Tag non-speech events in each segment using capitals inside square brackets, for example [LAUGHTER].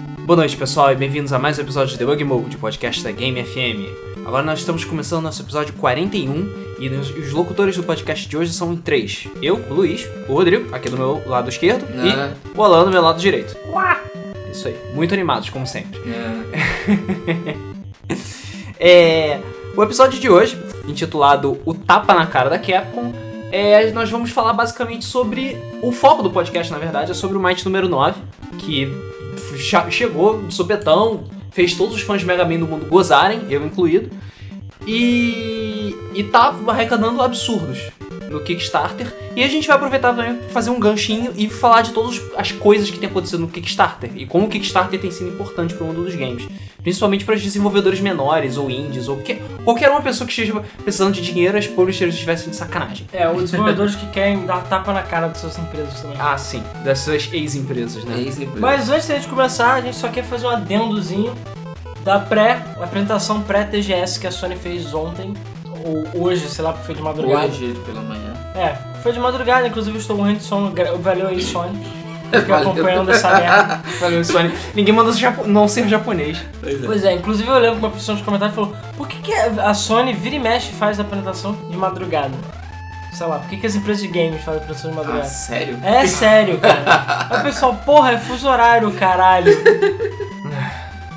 Boa noite, pessoal, e bem-vindos a mais um episódio de Debug Mode, podcast da Game FM. Agora nós estamos começando nosso episódio 41 e os, locutores do podcast de hoje são três. Eu, o Luiz, o Rodrigo, aqui do meu lado esquerdo, É. e o Alan do meu lado direito. Isso aí, muito animados, como sempre. [LAUGHS] É, o episódio de hoje, intitulado O Tapa na Cara da Capcom, é, nós vamos falar basicamente sobre. O foco do podcast, na verdade, é sobre o Might número 9, que chegou de supetão, fez todos os fãs de Mega Man do mundo gozarem, eu incluído, e, e tá arrecadando absurdos no Kickstarter. E a gente vai aproveitar também pra fazer um ganchinho e falar de todas as coisas que tem acontecido no Kickstarter e como o Kickstarter tem sido importante pro mundo dos games. Principalmente para os desenvolvedores menores ou indies ou que, qualquer uma pessoa que esteja precisando de dinheiro, as publishers estivessem de sacanagem. É, os desenvolvedores que querem dar tapa na cara das suas empresas também. Ah, sim, dessas ex-empresas, né? Aí, Mas antes da gente começar, a gente só quer fazer um adendozinho da pré, a apresentação pré-TGS que a Sony fez ontem, ou hoje, sei lá, porque foi de madrugada. Hoje pela manhã. É, foi de madrugada, inclusive eu estou morrendo de sono, valeu aí Sony. Fiquei Valeu. acompanhando essa merda. Valeu. Ninguém mandou ser japo- não ser japonês. Pois é. Pois é, inclusive eu lembro que uma pessoa nos comentários falou por que, que a Sony vira e mexe e faz a apresentação de madrugada? Sei lá, por que, que as empresas de games fazem a apresentação de Ah, madrugada? sério? É sério, cara. [LAUGHS] Aí o pessoal, porra, é fuso horário, caralho.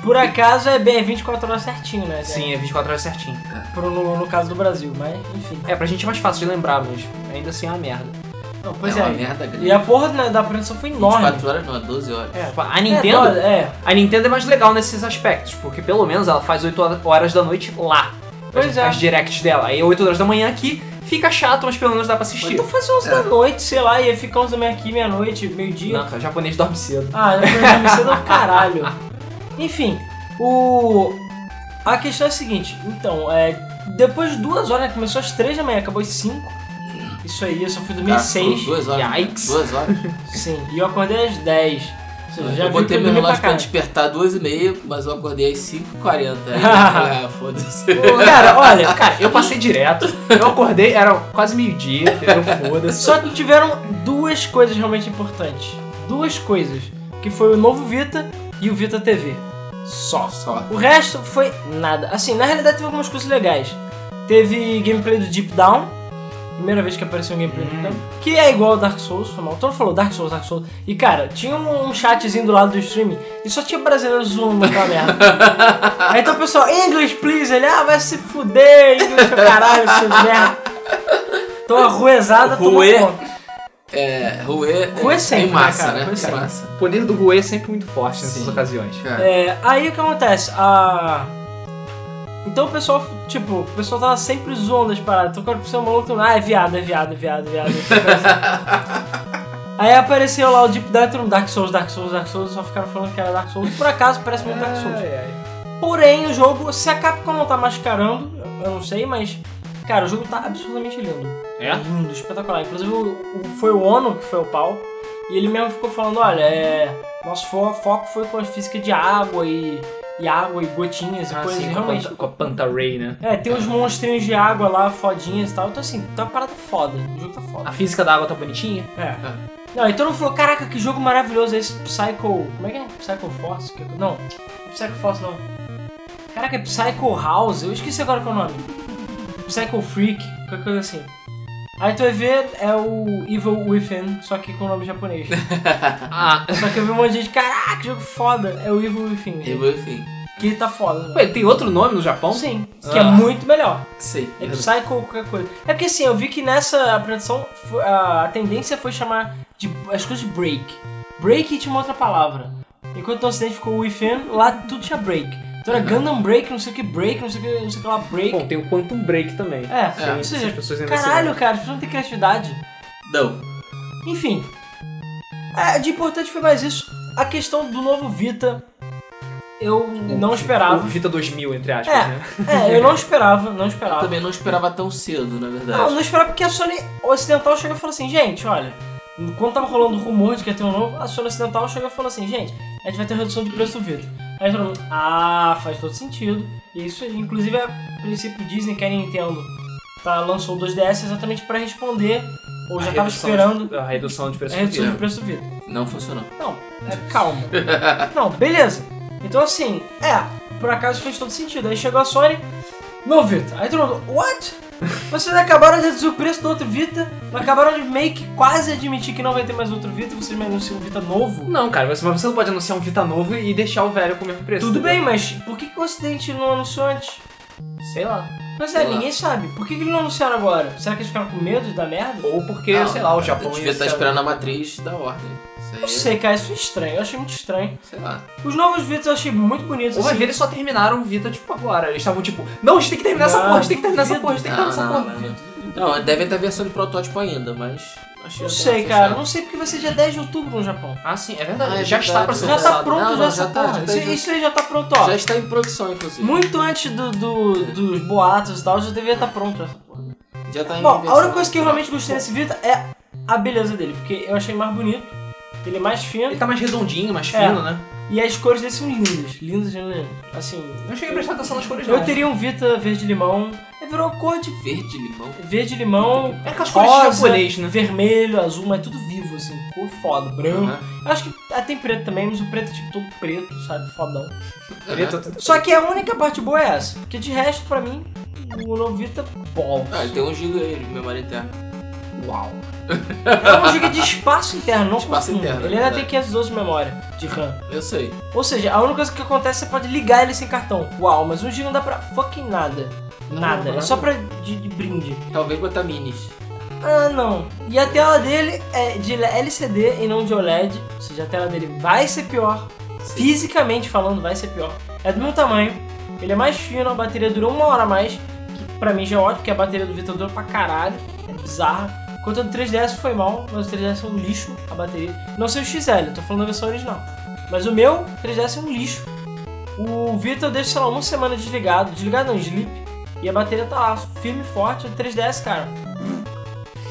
Por acaso é bem, é 24 horas certinho, né? Sim, é 24 horas certinho. Pro, no, no caso do Brasil, mas enfim. É, pra gente é mais fácil de lembrar, mas ainda assim é uma merda. Não, pois é é. uma merda grande. E a porra né, da apresentação foi enorme. 24 horas não, é 12 horas. É, a Nintendo, É, é. a Nintendo é mais legal nesses aspectos, porque pelo menos ela faz 8 horas da noite lá. Pois as, é. as directs dela. Aí 8 horas da manhã aqui, fica chato, mas pelo menos dá pra assistir. Então faz 11 da noite, sei lá, ia ficar 11 da manhã aqui, meia-noite, meio-dia. Não, cara, o japonês dorme cedo. Ah, já foi dormir cedo do caralho. Enfim, o. A questão é a seguinte, então, é. Depois de duas horas, né, começou às 3 da manhã, acabou às 5. Isso aí, eu só fui dormir às 6. 2 horas. Yikes. 2 horas. [LAUGHS] Sim, e eu acordei às 10. Ou seja, já eu botei eu meu pra relógio pra cá. despertar 2 e meia, mas eu acordei às 5h40. [LAUGHS] Aí eu falei, ah, foda-se. Cara, olha, cara, eu passei [LAUGHS] direto. Eu acordei, era quase meio-dia, entendeu? Foda-se. Só que tiveram duas coisas realmente importantes. Duas coisas. Que foi o novo Vita e o Vita TV. Só. Só. O resto foi nada. Assim, na realidade teve algumas coisas legais. Teve gameplay do Deep Down. Primeira vez que apareceu um gameplay do Down. Que é igual ao Dark Souls, foi mal. Todo mundo falou Dark Souls, Dark Souls. E cara, tinha um, um chatzinho do lado do streaming e só tinha brasileiro zoando aquela [LAUGHS] merda. Aí então o pessoal, English please, ele, ah, vai se fuder, English, caralho, seu merda. Tô arruezada, tô Ruê. conta. É, Rue Rue sempre, em massa, né, cara? né? Rue sempre. massa. O poder do Rui é sempre muito forte nessas Sim. ocasiões. Cara, É, aí o que acontece? A... Então o pessoal, tipo, o pessoal tava sempre zoando as paradas. Então quando o pessoal maluco, ah, é viado, é viado, é viado, é viado. [LAUGHS] Aí apareceu lá o Deep Down entrou no Dark Souls, Dark Souls, Dark Souls, só ficaram falando que era Dark Souls. Por acaso parece muito Dark Souls. Ai, ai. Porém, o jogo, se a Capcom não tá mascarando, eu não sei, mas. Cara, o jogo tá absurdamente lindo. É? Lindo, espetacular. Inclusive, foi o Ono que foi o pau. E ele mesmo ficou falando: olha, é, nosso fo- foco foi com a física de água e, e água e gotinhas e Ah, coisas. sim, com a, realmente. Panta, com a Panta Ray, né? É, tem uns monstrinhos de água lá, fodinhas e tal. Então, assim, tá uma parada foda. O jogo tá foda. A física da água tá bonitinha. É. Não, então não falou, caraca, que jogo maravilhoso é esse Psycho. Como é que é? Psycho Force? Que- Não, Psycho Force não. Caraca, é Psycho House? Eu esqueci agora qual é o nome. Psycho Freak, qualquer coisa assim. Aí tu vai ver, é o Evil Within, só que com nome japonês. [LAUGHS] Ah, só que eu vi um monte de gente, caraca, que jogo foda. É o Evil Within. E vou, enfim. Que tá foda. né? ué, tem outro nome no Japão? Sim, que é Ah. muito melhor. Sei. É Psycho qualquer coisa. É porque assim, eu vi que nessa apresentação a tendência foi chamar de as coisas de break. Break tinha uma outra palavra. Enquanto no ocidente ficou within, lá tudo tinha break. Então era Gundam Break, não sei o que break, não sei o que, não sei o que lá break. Bom, tem o Quantum Break também. é, é, ou seja, pessoas ainda caralho, cara, as pessoas não têm criatividade. Não. Enfim, é, de importante foi mais isso. A questão do novo Vita, eu não O esperava. Vita 2000, entre aspas, É. né? É, eu não esperava, não Eu esperava. também não esperava tão cedo, na verdade. Não, não esperava porque a Sony Ocidental chegou e falou assim, gente, olha, quando tava rolando o rumor de que ia ter um novo, a Sony Ocidental chegou e falou assim, gente, a gente vai ter redução de preço do Vita. Aí todo mundo, ah, faz todo sentido. E isso aí, inclusive, a princípio Disney que a Nintendo tá, lançou o 2DS exatamente para responder Ou já A tava redução esperando de- a redução de preço a do redução do preço do Vita. Não funcionou. Não, é, calma. [LAUGHS] Não, beleza. Então assim, é, por acaso fez todo sentido. Aí chegou a Sony, não Vita. Aí todo mundo, what? Vocês acabaram de reduzir o preço do outro Vita, acabaram de meio que quase admitir que não vai ter mais outro Vita, vocês me anunciam um Vita novo. Não, cara, mas você não pode anunciar um Vita novo e deixar o velho com o mesmo preço. Tudo bem, mas por que, que o Ocidente não anunciou antes? Sei lá. Pois é, ninguém sabe. Por que, que eles não anunciaram agora? Será que eles ficaram com medo de dar merda? Ou porque, Não, sei lá, o Japão Devia ia estar esperando a matriz da ordem. Aí, Não sei, cara, isso é estranho. Eu achei muito estranho. sei lá. Os novos Vitas eu achei muito bonitos. Ou vai assim. ver, eles só terminaram o Vita, tipo, agora. Eles estavam tipo, não, a gente tem que terminar essa Não, porra, a gente tem que terminar essa porra, a gente tem que terminar essa porra. não, não. Não, deve ter versão de protótipo ainda, mas. Achei Não sei, fechado. cara. Não sei porque vai ser dia 10 de outubro no Japão. Ah, sim, é verdade. Ah, é já verdade. está pra ser Já tá lançado. pronto, Não, já não, essa já tá, porra. já tá, isso, isso aí já tá pronto, ó. Já está em produção, inclusive. Muito antes do, do- dos boatos e tal, já devia estar pronto essa porra. Já tá em Bom, a única coisa que eu realmente gostei desse Vita é a beleza dele, porque eu achei mais bonito, ele é mais fino, Ele tá mais redondinho, mais É. fino, né? e as cores dele são lindas. Lindas, lindas. Assim, Não cheguei a prestar atenção nas cores, não. eu teria um Vita verde-limão, ele virou cor de Verde limão. verde-limão, É aquelas cores de rosa, japonês, né? vermelho, azul, mas tudo vivo, assim, cor foda, branco. Eu Acho que ah, tem preto também, mas o preto é tipo todo preto, sabe? Fodão. [LAUGHS] Preto. Só que a única parte boa é essa. Porque de resto, pra mim, o novo Vita, bom. Ah, ele tem 1 GB aí de memória interna. Uau. É um giga de espaço interno, não Espaço interno, Ele ainda verdade. tem 512 de memória de RAM. Eu sei. Ou seja, a única coisa que acontece é você pode ligar ele sem cartão. Uau, mas um giga não dá pra fucking nada. Nada. Não, É só pra de, de brinde. Talvez botar minis. Ah, não. E a tela dele é de LCD e não de OLED. Ou seja, a tela dele vai ser pior. Fisicamente falando, vai ser pior. É do meu tamanho. Ele é mais fino, a bateria durou uma hora a mais. Que pra mim já é ótimo, porque a bateria do Vita dura pra caralho. É bizarra. Enquanto a do 3DS foi mal, mas o 3DS é um lixo, a bateria. Não sei o XL, tô falando da versão original. Mas o meu 3DS é um lixo. O Vita eu deixo, sei lá, uma semana desligado. Desligado não, sleep. E a bateria tá lá, firme e forte. O 3DS, cara,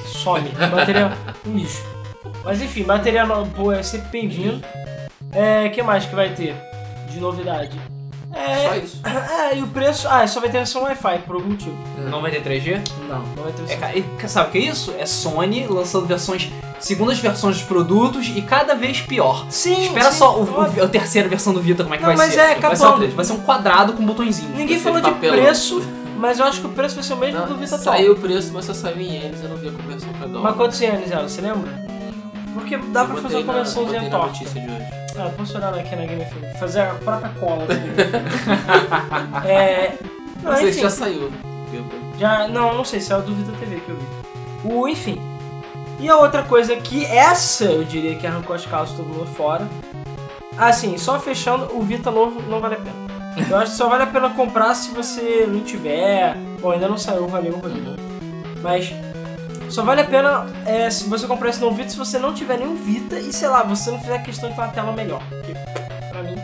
some. A bateria é um lixo. Mas enfim, bateria boa é sempre bem-vindo. É, que mais que vai ter de novidade? É, Só isso. é, e o preço. Ah, só vai ter versão Wi-Fi por algum motivo. Não vai ter 3G? Não, não vai ter É, e sabe o que é isso? É Sony lançando versões, segundas versões dos produtos e cada vez pior. Sim, Espera sim, só o, óbvio. o- a terceira versão do Vita, como é que Não, vai mas ser. é, vai, ser outra, vai ser um quadrado com botõezinho. Ninguém falou de papelão. preço, mas eu acho que o preço vai ser o mesmo do Vita atual. saiu o preço, mas só saiu em ienes. Eu não vi a conversão pra dólar. Mas quantos anos ela, você lembra? Porque dá Eu pra botei fazer uma na- conversãozinha botei na torta. notícia de hoje. Ah, posso olhar aqui na Game FM. Fazer a própria cola da [LAUGHS] Game é. Não, Não sei enfim. se já saiu. Já, não, não sei se o do Vita TV que eu vi. O, enfim. E a outra coisa que essa eu diria que arrancou as calças todo mundo fora. Assim, só fechando, o Vita novo não vale a pena. Eu acho que só vale a pena comprar se você não tiver. Bom, ainda não saiu, valeu, valeu. Mas só vale a pena é, se você comprar esse novo Vita se você não tiver nenhum Vita e sei lá, você não fizer questão de ter uma tela melhor. Porque, pra mim,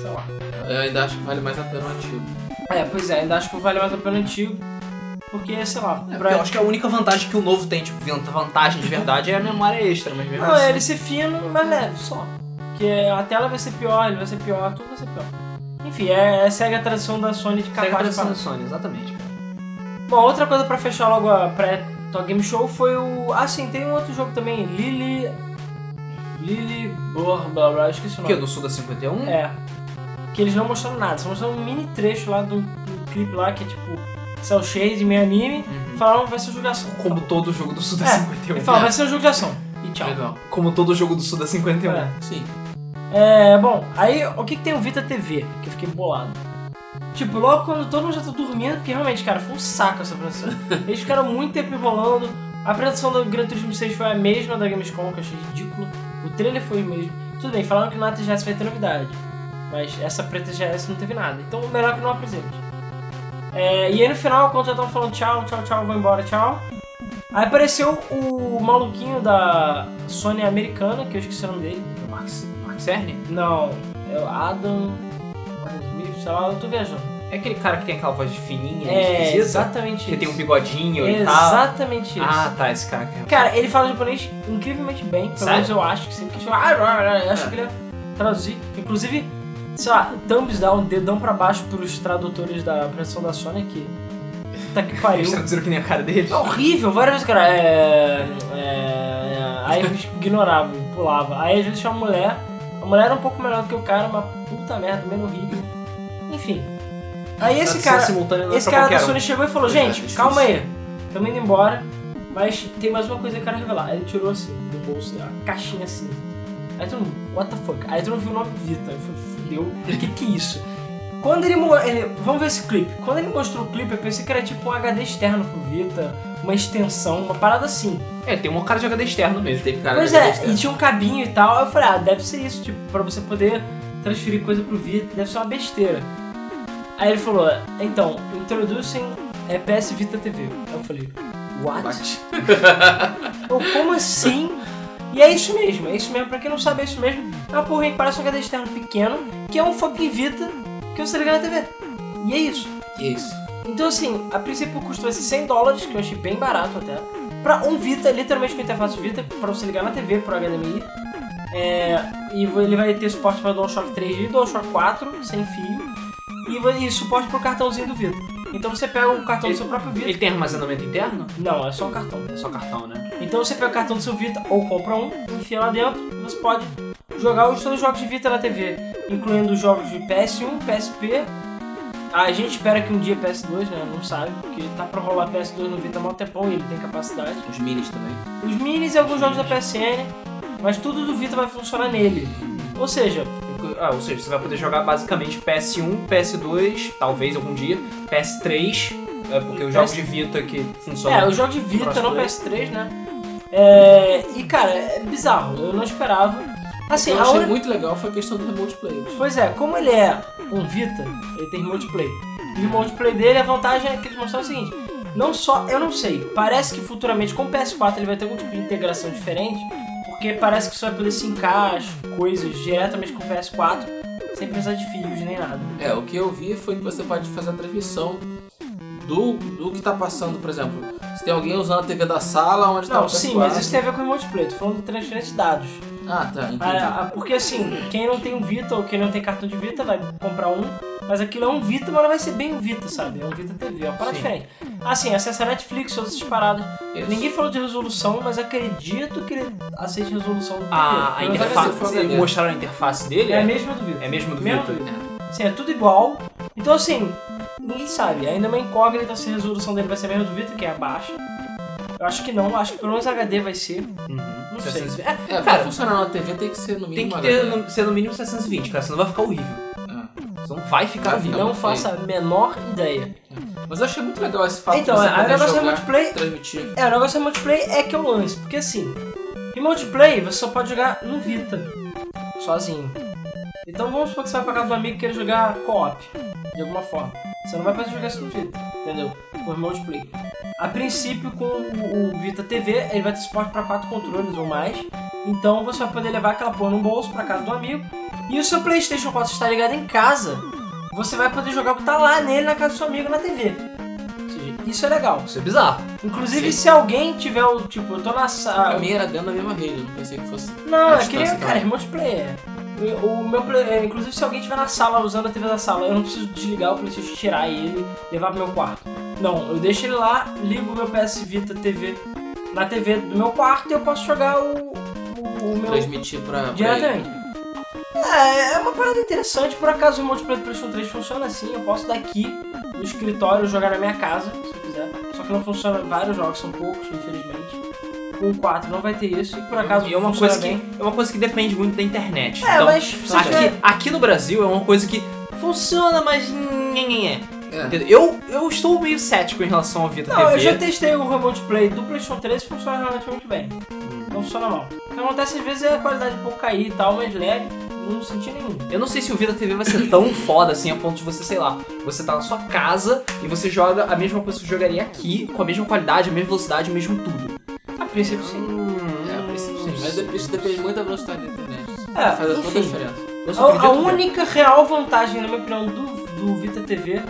sei lá. Eu ainda acho que vale mais a pena o antigo. É, pois é, ainda acho que vale mais a pena o antigo. Porque, sei lá, É, pra- eu acho que a única vantagem que o novo tem, tipo, vantagem de verdade, é a memória extra, mas mesmo Não, assim. é ele ser fino, mas leve, só. Porque a tela vai ser pior, ele vai ser pior, tudo vai ser pior. Enfim, é, é segue a tradição da Sony de Segue a capaz tradição da Sony, exatamente, cara. Bom, outra coisa pra fechar logo a pré-Talk Game Show foi o... Ah, sim, tem um outro jogo também, Lily... Lily... Blá, blá, blá, esqueci o nome. que? Do Suda 51? É. Que eles não mostraram nada, só mostraram um mini trecho lá do, do clipe lá, que é tipo... Cell Shade, meio anime. Uhum. Falaram que vai ser um jogo de ação. Como todo jogo do Suda É, 51. Ele fala, vai ser um jogo de ação. E tchau. Legal. Como todo jogo do Suda 51. É. Sim. É, bom, aí o que, que tem o Vita TV? Que eu fiquei bolado. Tipo, logo quando todo mundo já tá dormindo, porque realmente, cara, foi um saco essa apresentação. [LAUGHS] Eles ficaram muito tempo enrolando. A apresentação do Gran Turismo 6 foi a mesma da Gamescom, que eu achei ridículo. O trailer foi o mesmo. Tudo bem, falaram que na TGS vai ter novidade. Mas essa preta TGS não teve nada. Então, melhor que não apresente. É, e aí no final, quando já estavam falando tchau, tchau, tchau, vou embora, tchau. Aí apareceu o maluquinho da Sony americana, que eu esqueci o nome dele. Max, Max Cerny? Não, é o Adam. Sei lá, eu tô viajando. É aquele cara que tem aquela voz fininha, É, esquisita? exatamente Que tem um bigodinho e tal. Exatamente isso. Ah, tá, esse cara que é. Cara, ele fala japonês incrivelmente bem. Pelo Sério? menos eu acho que sempre que eu eu acho É. que ele ia traduzir. Inclusive, sei lá, thumbs down, dedão pra baixo pros tradutores da apresentação da Sony que [LAUGHS] puta que pariu. Eles traduziram que nem a cara deles. É horrível, várias vezes, cara. É, é, é, aí eu ignorava, pulava. Aí às vezes tinha uma mulher. A mulher era um pouco melhor do que o cara, mas puta merda, meio horrível. Enfim. Aí esse cara. é Esse cara da um. Sony chegou e falou, é, gente, calma aí, tamo indo embora, mas tem mais uma coisa que eu quero revelar. Aí ele tirou assim, do bolso, uma caixinha assim. Aí todo mundo, what the fuck? Aí todo mundo viu o nome Vita. Eu falei, fudeu, o que que é isso? Quando ele, ele. Vamos ver esse clipe. Quando ele mostrou o clipe, eu pensei que era tipo um HD externo pro Vita, uma extensão, uma parada assim. É, tem uma cara de HD externo mesmo. Teve cara pois de é, e tinha um cabinho e tal. Aí eu falei, ah, deve ser isso, tipo, pra você poder transferir coisa pro Vita, deve ser uma besteira. Aí ele falou, então, introducem é, PS Vita TV. Aí eu falei, what? Bate. [LAUGHS] Eu, como assim? E é isso mesmo, é isso mesmo. Pra quem não sabe, é isso mesmo. É uma porrinha que parece um HD externo pequeno, que é um fucking Vita que você liga na TV. E é isso. Isso. Então, assim, a princípio o custo vai ser 100 dólares, que eu achei bem barato até. Pra um Vita, literalmente com interface Vita, pra você ligar na TV, pro HDMI. É, e ele vai ter suporte para DualShock 3 e DualShock 4, sem fio. E, e suporte pro cartãozinho do Vita. Então você pega o cartão do seu próprio Vita. Ele tem armazenamento interno? Não, é só um cartão. É só cartão, né? Então você pega o cartão do seu Vita ou compra um, enfia lá dentro, você pode jogar os seus jogos de Vita na TV, incluindo os jogos de PS1, PSP. A gente espera que um dia PS2, né? Não sabe, porque tá pra rolar PS2 no Vita há mó tempão e ele tem capacidade. Os minis também. Os minis e alguns jogos da PSN, mas tudo do Vita vai funcionar nele. Ou seja, Ah, ou seja, você vai poder jogar basicamente PS1, PS2, talvez algum dia, PS3, é, porque os jogos de Vita que funcionam. é, os jogos de Vita, não Crossplay. PS3, né? É, e cara, é bizarro, eu não esperava. Assim, eu a achei única- muito legal foi a questão do remote play. Pois é, como ele é um Vita, ele tem remote play. E o remote play dele, a vantagem é que eles mostraram o seguinte: não só, eu não sei, parece que futuramente com o PS4 ele vai ter algum tipo de integração diferente, porque parece que você vai poder sincar as coisas diretamente com o PS4 sem precisar de fios nem nada. É, o que eu vi foi que você pode fazer a transmissão do, do que tá passando, por exemplo. Se tem alguém usando a TV da sala onde tá Não, o sim, PS4. mas isso tem a ver com o remote play, tô falando de transferência de dados. Ah, tá, entendi. Ah, ah, Porque assim, quem não tem um Vita ou quem não tem cartão de Vita vai comprar um, mas aquilo é um Vita, mas não vai ser bem um Vita, sabe? É um Vita TV, é uma parada Sim. diferente. Assim, acessa a Netflix, outras paradas. Isso. Ninguém falou de resolução, mas acredito que ele aceite resolução do A, a interface, mostraram a interface dele? É a mesma do Vita. É mesmo do Mesmo Vita? do Vita. Sim, é tudo igual. Então assim, ninguém sabe. Ainda é uma incógnita se a resolução dele vai ser a mesma do Vita, que é baixa. Eu acho que não, acho que pelo menos HD vai ser. Uhum. Não 720. sei. É, É, pra cara, funcionar na TV tem que ser no tem mínimo que ter, no, ser no mínimo 720, cara, senão vai ficar horrível. Ah. Senão vai ficar Vai horrível. Não faça a menor ideia. Mas eu achei muito legal esse fato Então, de você a poder negócio é jogar, multiplayer- transmitir. É, o negócio é multiplayer é que é o lance, porque assim, em multiplayer você só pode jogar no Vita, sozinho. Então vamos supor que você vai pra casa do amigo e queira jogar co-op, de alguma forma. Você não vai poder jogar isso no Vita, entendeu? Por multiplayer. A princípio, com o, o Vita TV, ele vai ter suporte para quatro controles ou mais. Então você vai poder levar aquela porra no bolso pra casa do amigo. E o seu PlayStation 4 está ligado em casa. Você vai poder jogar o que tá lá nele na casa do seu amigo na TV. Isso é legal. Isso é bizarro. Inclusive, Sim. se alguém tiver o tipo, eu tô na Pra sala. mim era dentro da mesma rede, não pensei que fosse. Não, eu distância queria, cara, é multiplayer. O meu é, inclusive se alguém estiver na sala usando a TV da sala, eu não preciso desligar o PlayStation, tirar ele, levar pro meu quarto. Não, eu deixo ele lá, ligo o meu PS Vita TV na TV do meu quarto e eu posso jogar o, o, o meu Transmitir pra. diretamente. É, é uma parada interessante. Por acaso o multiplayer do PlayStation 3 funciona assim. Eu posso daqui no escritório jogar na minha casa, se eu quiser. Só que não funciona vários jogos, são poucos, infelizmente. Com o 4 não vai ter isso. E por acaso E é uma funciona coisa que bem. é uma coisa que depende muito da internet. É, então, mas aqui, tiver- aqui no Brasil é uma coisa que funciona, mas. É. Entendeu? Eu, eu estou meio cético em relação ao Vita Não, eu TV. já testei o Remote Play do PlayStation 3 e funciona muito bem. Não funciona mal. O que acontece às vezes é a qualidade um pouco cair e tal, mas lag, não senti nenhum. Eu não sei se o Vita TV vai ser tão foda assim a ponto de você, sei lá, você tá na sua casa e você joga a mesma coisa que você jogaria aqui, com a mesma qualidade, a mesma velocidade, o mesmo tudo. A princípio sim. É, a princípio sim. Mas dep- isso depende muito da velocidade da internet. É, Faz toda a diferença. Eu A, só a acredito ver. única real vantagem, na minha opinião, do, do Vita TV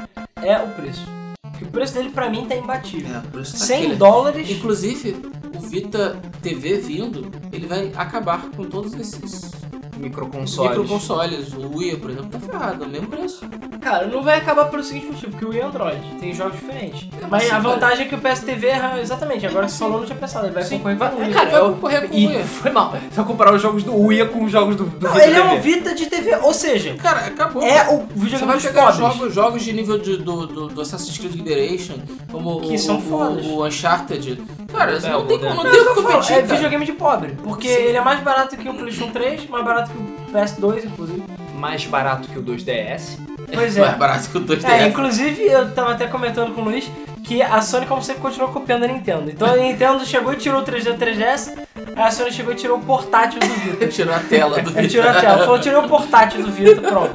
é o preço. Porque o preço dele pra mim tá imbatível. É, por isso tá 100 aquele- dólares. Inclusive, o Vita TV vindo, ele vai acabar com todos esses microconsoles. Microconsoles, o Wii, por exemplo, tá ferrado, é o mesmo preço. Cara, não vai acabar pelo seguinte motivo, porque o Wii é Android, tem jogos diferentes. Mas sim, a vantagem é que o PSTV é exatamente, agora que você falou, não tinha pensado, ele vai Sim, concorrer Vai- com o Wii. cara, vai eu- concorrer com o Wii. [LAUGHS] foi mal. Você vai comparar os jogos do Wii com os jogos do, do Não, Vita ele é TV. um Vita de TV, ou seja, Cara, acabou. é o Você videogame vai dos pegar jogos, jogos de nível de- do, do, do Assassin's Creed Liberation, como Que o, são o, fodas. o Uncharted. Cara, você É, não tem não Não, tem eu como falo, competir, é videogame de pobre, porque ele é mais barato que o PlayStation 3, mais barato que o PS2, inclusive. Mais barato que o 2DS. Pois [LAUGHS] Mais é. barato que o 2DS. É, inclusive eu tava até comentando com o Luiz que a Sony, como sempre, continuou copiando a Nintendo. Então a Nintendo [LAUGHS] chegou e tirou o 3D do 3DS, aí a Sony chegou e tirou o portátil do Vita. [LAUGHS] Tirou a tela do Ele tirou a tela, falou, tirei o portátil do Vita, pronto.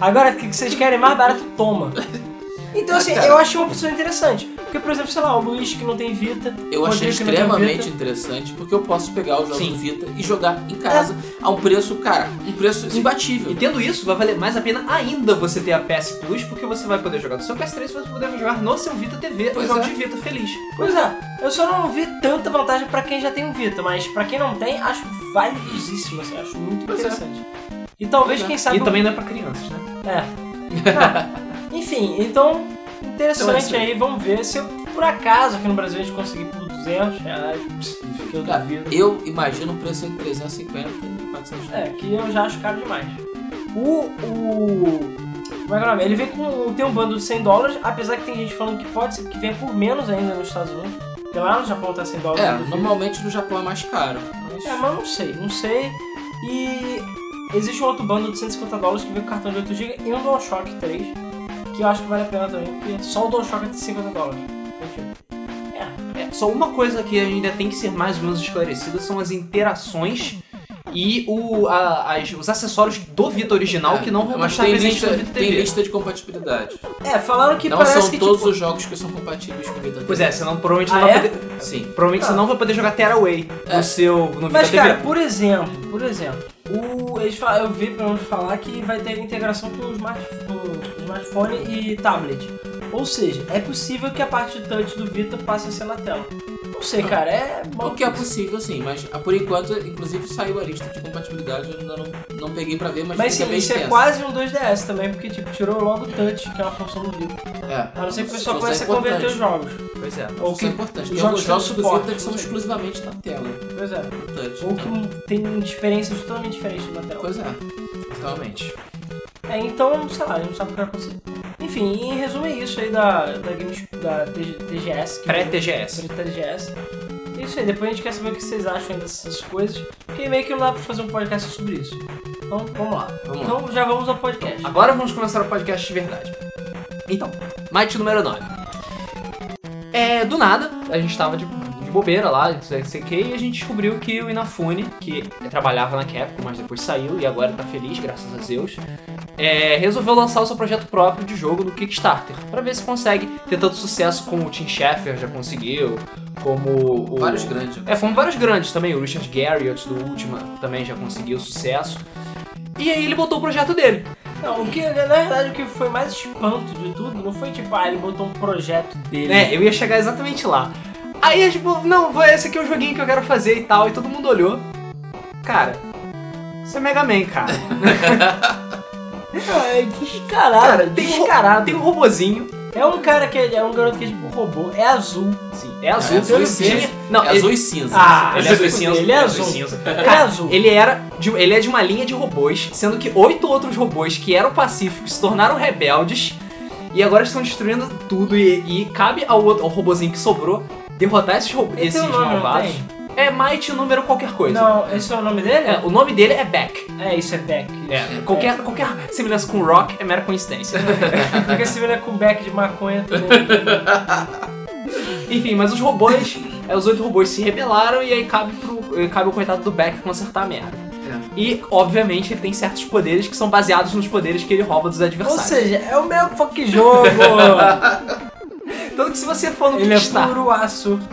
Agora, o que vocês querem mais barato, toma. Então, assim, Cara. eu achei uma opção interessante. Porque, por exemplo, sei lá, o Luiz que não tem Vita. Eu o achei extremamente interessante porque eu posso pegar os jogos Sim. do Vita e jogar em casa a um preço, cara, um preço imbatível. E tendo isso, vai valer mais a pena ainda você ter a PS Plus, porque você vai poder jogar no seu PS3 e você vai poder jogar no seu Vita TV Pois jogos é. de Vita feliz. Pois é, eu só não vi tanta vantagem pra quem já tem um Vita, mas pra quem não tem, acho valiosíssimo, assim, acho muito Pois é. interessante. E talvez, é. quem sabe... E também não é pra crianças, né? É. [LAUGHS] enfim, então, interessante Então é aí. vamos ver. Se eu, por acaso aqui no Brasil a gente conseguir por 200 reais, que eu Cara, duvido. eu imagino um preço entre 350 e 400 reais. É, que eu já acho caro demais. O. o como é que é o nome? Ele vem com. tem um bundle de 100 dólares, apesar que tem gente falando que pode ser que venha por menos ainda nos Estados Unidos. Porque lá no Japão tá 100 dólares. É, duvido. normalmente no Japão é mais caro. Mas... É, mas não sei, não sei. E existe um outro bundle de 150 dólares que vem com cartão de 8GB e um DualShock 3, que eu acho que vale a pena também, porque só o DualShock é de 50 dólares. Mentira. É, só uma coisa que ainda tem que ser mais ou menos esclarecida são as interações e o, a- as- os acessórios do Vita original que não vão mas estar tem presentes lista, no Vita tem TV. lista de compatibilidade. É, falaram que não parece são que todos tipo, os jogos que são compatíveis com o Vita TV. Pois é, senão provavelmente Ah, não vai é? poder. Sim. Provavelmente você Ah. não vai poder jogar Tearaway É. no seu no Mas Vita cara, TV. por exemplo, por exemplo, o, eles fal- eu vi pelo menos falar que vai ter integração com o, smart, com o smartphone e tablet. Ou seja, é possível que a parte de touch do Vita passe a ser na tela. Não sei, cara, é O que é possível, sim, mas ah, por enquanto, inclusive, saiu a lista de compatibilidade, eu ainda não, não peguei pra ver, mas, Mas sim, isso é quase um 2DS também, porque tipo, tirou logo o touch, que é uma função do Vita. É, A não ser que o pessoal é comece a converter os jogos. Pois é. Ou Isso que é importante. Tem os alguns jogos do Vita que são exclusivamente na tela, Pois é. no touch. Ou então, que tem experiências totalmente diferentes na tela. Pois é. Totalmente. É, então, sei lá, a gente não sabe o que vai acontecer. Enfim, em resumo é isso aí da, da, Games, da TG TGS. Pré-TGS. Pré-TGS. É isso aí, depois a gente quer saber o que vocês acham dessas coisas, porque meio que não dá pra fazer um podcast sobre isso. Então, vamos lá. Vamos lá. então, já vamos ao podcast. Agora vamos começar o podcast de verdade. Então, Might número 9. É, do nada, a gente tava de, de bobeira lá, não sei o que, e a gente descobriu que o Inafune, que trabalhava na Capcom, mas depois saiu e agora tá feliz, graças a Deus, é, resolveu lançar o seu projeto próprio de jogo no Kickstarter, pra ver se consegue ter tanto sucesso como o Tim Schafer já conseguiu, como o... vários grandes. É, foram vários grandes também. O Richard Garriott do Ultima também já conseguiu sucesso. E aí ele botou o projeto dele. Não, o que, na verdade, o que foi mais espanto de tudo não foi tipo, ah, ele botou um projeto dele. É, eu ia chegar exatamente lá. Aí, tipo, não, esse aqui é o joguinho que eu quero fazer e tal. E todo mundo olhou. Cara, isso é Mega Man, cara. [LAUGHS] É descarado, Cara, tem um, descarado. tem um robozinho. É um cara que é, é um garoto que é tipo um robô, é azul. Sim, é azul. É azul e cinza. Não, é ele- azul e cinza. Ah, ele é azul e cinza. fuder, ele é azul. cinza. Ele é Cara, azul. Ele era de, ele é de uma linha de robôs, sendo que oito outros robôs que eram pacíficos se tornaram rebeldes e agora estão destruindo tudo. E, e cabe ao, outro, ao robôzinho que sobrou derrotar esses, esses não malvados. tem? É Might número qualquer coisa. Não, esse é o nome dele? É, o nome dele é Beck. É, isso é Beck. É, qualquer, qualquer semelhança com Rock é mera coincidência. [LAUGHS] Velho é com Beck de maconha também. [LAUGHS] Enfim, mas os robôs, é, os oito robôs se rebelaram e aí cabe, pro, cabe o coitado do Beck consertar a merda. É. E, obviamente, ele tem certos poderes que são baseados nos poderes que ele rouba dos Ou adversários. seja, é o mesmo fucking jogo. [LAUGHS] Tanto que se você for no Ele é Kickstarter... puro aço. [LAUGHS]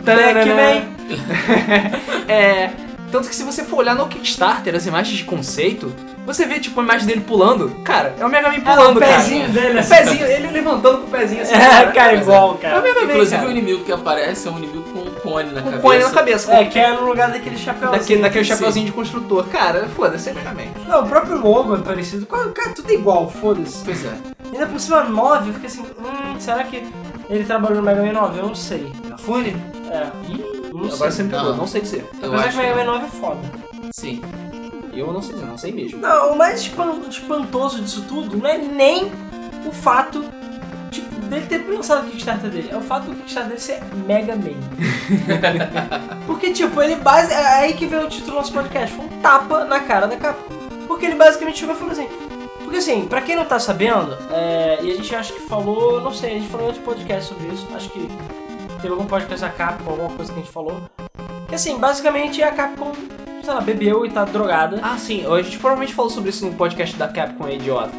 É, tanto que se você for olhar no Kickstarter as imagens de conceito, Você vê, tipo, a imagem dele pulando. Cara, é o Mega Man É, pulando, o cara. pezinho dele, O assim. pezinho, ele levantando com o pezinho assim. É, cara, Mas igual, É o cara. Mega Man, Inclusive o cara. inimigo que aparece é um inimigo com um cone na Com cabeça. cone na cabeça. É, que é no lugar daquele chapéu. Daquele, daquele chapeuzinho de construtor. Cara, foda-se, é Mega Man. Não, o próprio logo é parecido. Cara, tudo é igual, foda-se. Pois é. Ainda por cima 9, eu fiquei assim, hum, será que ele trabalhou no Mega Man 9? Eu não sei. Fone? É, não Agora sei. você me pegou, Não. não sei dizer. Eu Apesar acho que o Mega Man 9 é foda. sim. Eu não sei dizer, não sei mesmo. Não, o mais espan- espantoso disso tudo não é nem o fato tipo, dele ter lançado o Kickstarter dele. É o fato do Kickstarter dele ser Mega Man. [LAUGHS] Porque, tipo, ele base... É aí que veio o título do nosso podcast. Foi um tapa na cara da Capcom. Porque ele basicamente chegou e falou assim... Porque assim, pra quem não tá sabendo, é, e a gente acha que falou, não sei, a gente falou em outro podcast sobre isso, acho que teve algum podcast da Capcom, alguma coisa que a gente falou. Que assim, basicamente a Capcom, sei lá, bebeu e tá drogada. Ah, sim, a gente provavelmente falou sobre isso no podcast da Capcom é idiota.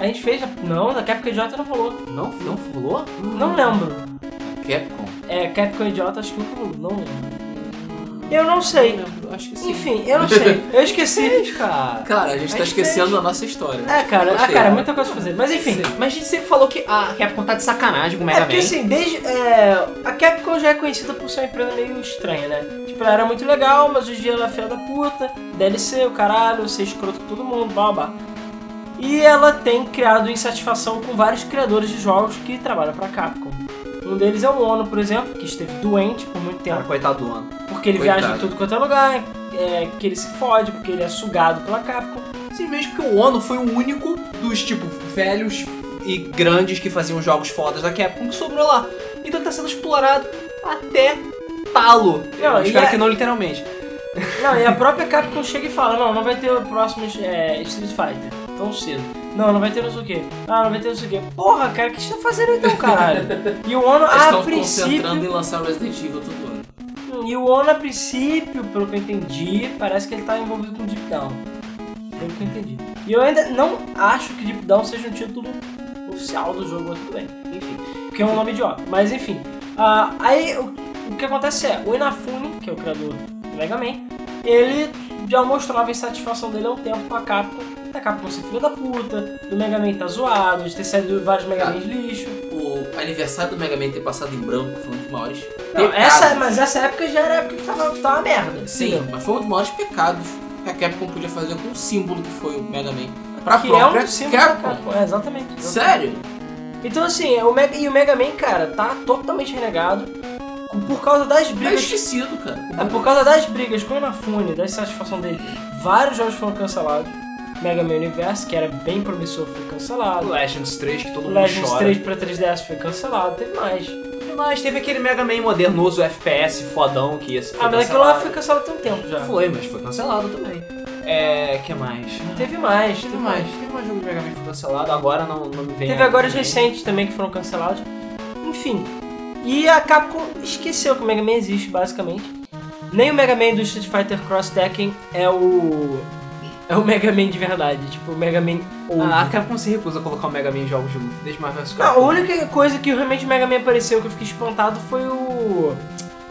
A gente fez. a- Não, da Capcom Idiota não rolou. Não, não falou? Não lembro. Capcom? É, Capcom Idiota acho que rolou. Não lembro. Eu não sei. Eu acho que sim. Enfim, eu não sei. Eu esqueci. Fez, [LAUGHS] cara. Cara, a gente tá A gente esquecendo fez. da nossa história. É, cara, ah, cara, muita coisa pra fazer. Mas enfim. Mas a gente sempre falou que a Capcom tá de sacanagem com o É Mega porque Man. assim, desde. é, a Capcom já é conhecida por ser uma empresa meio estranha, né? Tipo, ela era muito legal, mas hoje em dia ela é filha da puta, DLC, o caralho, ser escroto com todo mundo, blá blá. E ela tem criado insatisfação com vários criadores de jogos que trabalham pra Capcom. Um deles é o Ono, por exemplo, que esteve doente por muito tempo. Cara, coitado do ano. Porque ele Coitado. viaja em tudo quanto é lugar, é, que ele se fode, porque ele é sugado pela Capcom. Simplesmente porque o Ono foi o único dos, tipo, velhos e grandes que faziam jogos fodas da Capcom que sobrou lá. Então ele tá sendo explorado até talo. Não, espero é- que não literalmente. Não, e a própria Capcom chega e fala, não, não vai ter o próximo é, Street Fighter, tão cedo. Não, não vai ter não sei o quê. Ah, não vai ter não sei o quê. Porra, cara, o que você tá fazendo então, caralho? E o Ono, [LAUGHS] Eles a estão concentrando em princípio... lançar Resident Evil todo ano. E o Ono, a princípio, pelo que eu entendi, parece que ele tá envolvido com Deep Down. Pelo que eu entendi. E eu ainda não acho que Deep Down seja um título oficial do jogo, mas tudo bem. Enfim, porque é um nome idiota. Mas enfim, ah, aí o, o que acontece é, o Inafune, que é o criador do Mega Man, ele já mostrava a insatisfação dele há um tempo com a Capcom. Da Capcom ser filha da puta, do Mega Man tá zoado, de ter saído vários Mega Ah. Man lixo. O aniversário do Mega Man ter passado em branco foi um dos maiores Não, essa, mas essa época já era a época que tava, que tava uma merda. Sim, entendeu? mas foi um dos maiores pecados que a Capcom podia fazer com o símbolo que foi o Mega Man. Pra Que é própria um símbolo Capcom. Capcom. É, exatamente. exatamente. Sério? Então assim, o Mega, e o Mega Man, cara, tá totalmente renegado por causa das Tá brigas. esquecido, cara. É, por causa das brigas com o Inafune, da insatisfação dele. Vários jogos foram cancelados. Mega Man Universe, que era bem promissor, foi cancelado. Legends 3, que todo mundo Legends chora. 3 pra 3DS foi cancelado, teve mais. Mas teve aquele Mega Man modernoso FPS fodão que ia ser. Ah, mas aquilo lá foi cancelado tem um tempo já. Foi, mas foi cancelado também. É. que mais? Teve mais, Teve mais. Teve mais jogo de Mega Man que foi cancelado, agora não, não me vem. Teve agora os recentes também que foram cancelados. Enfim. E a Capcom esqueceu que o Mega Man existe, basicamente. Nem o Mega Man do Street Fighter Cross Tekken é o. É o Mega Man de verdade. Tipo, o Mega Man old. Ah, a Capcom se recusa a colocar o Mega Man em jogos de luta, desde mais vs Não, a única coisa que realmente o Mega Man apareceu que eu fiquei espantado foi o.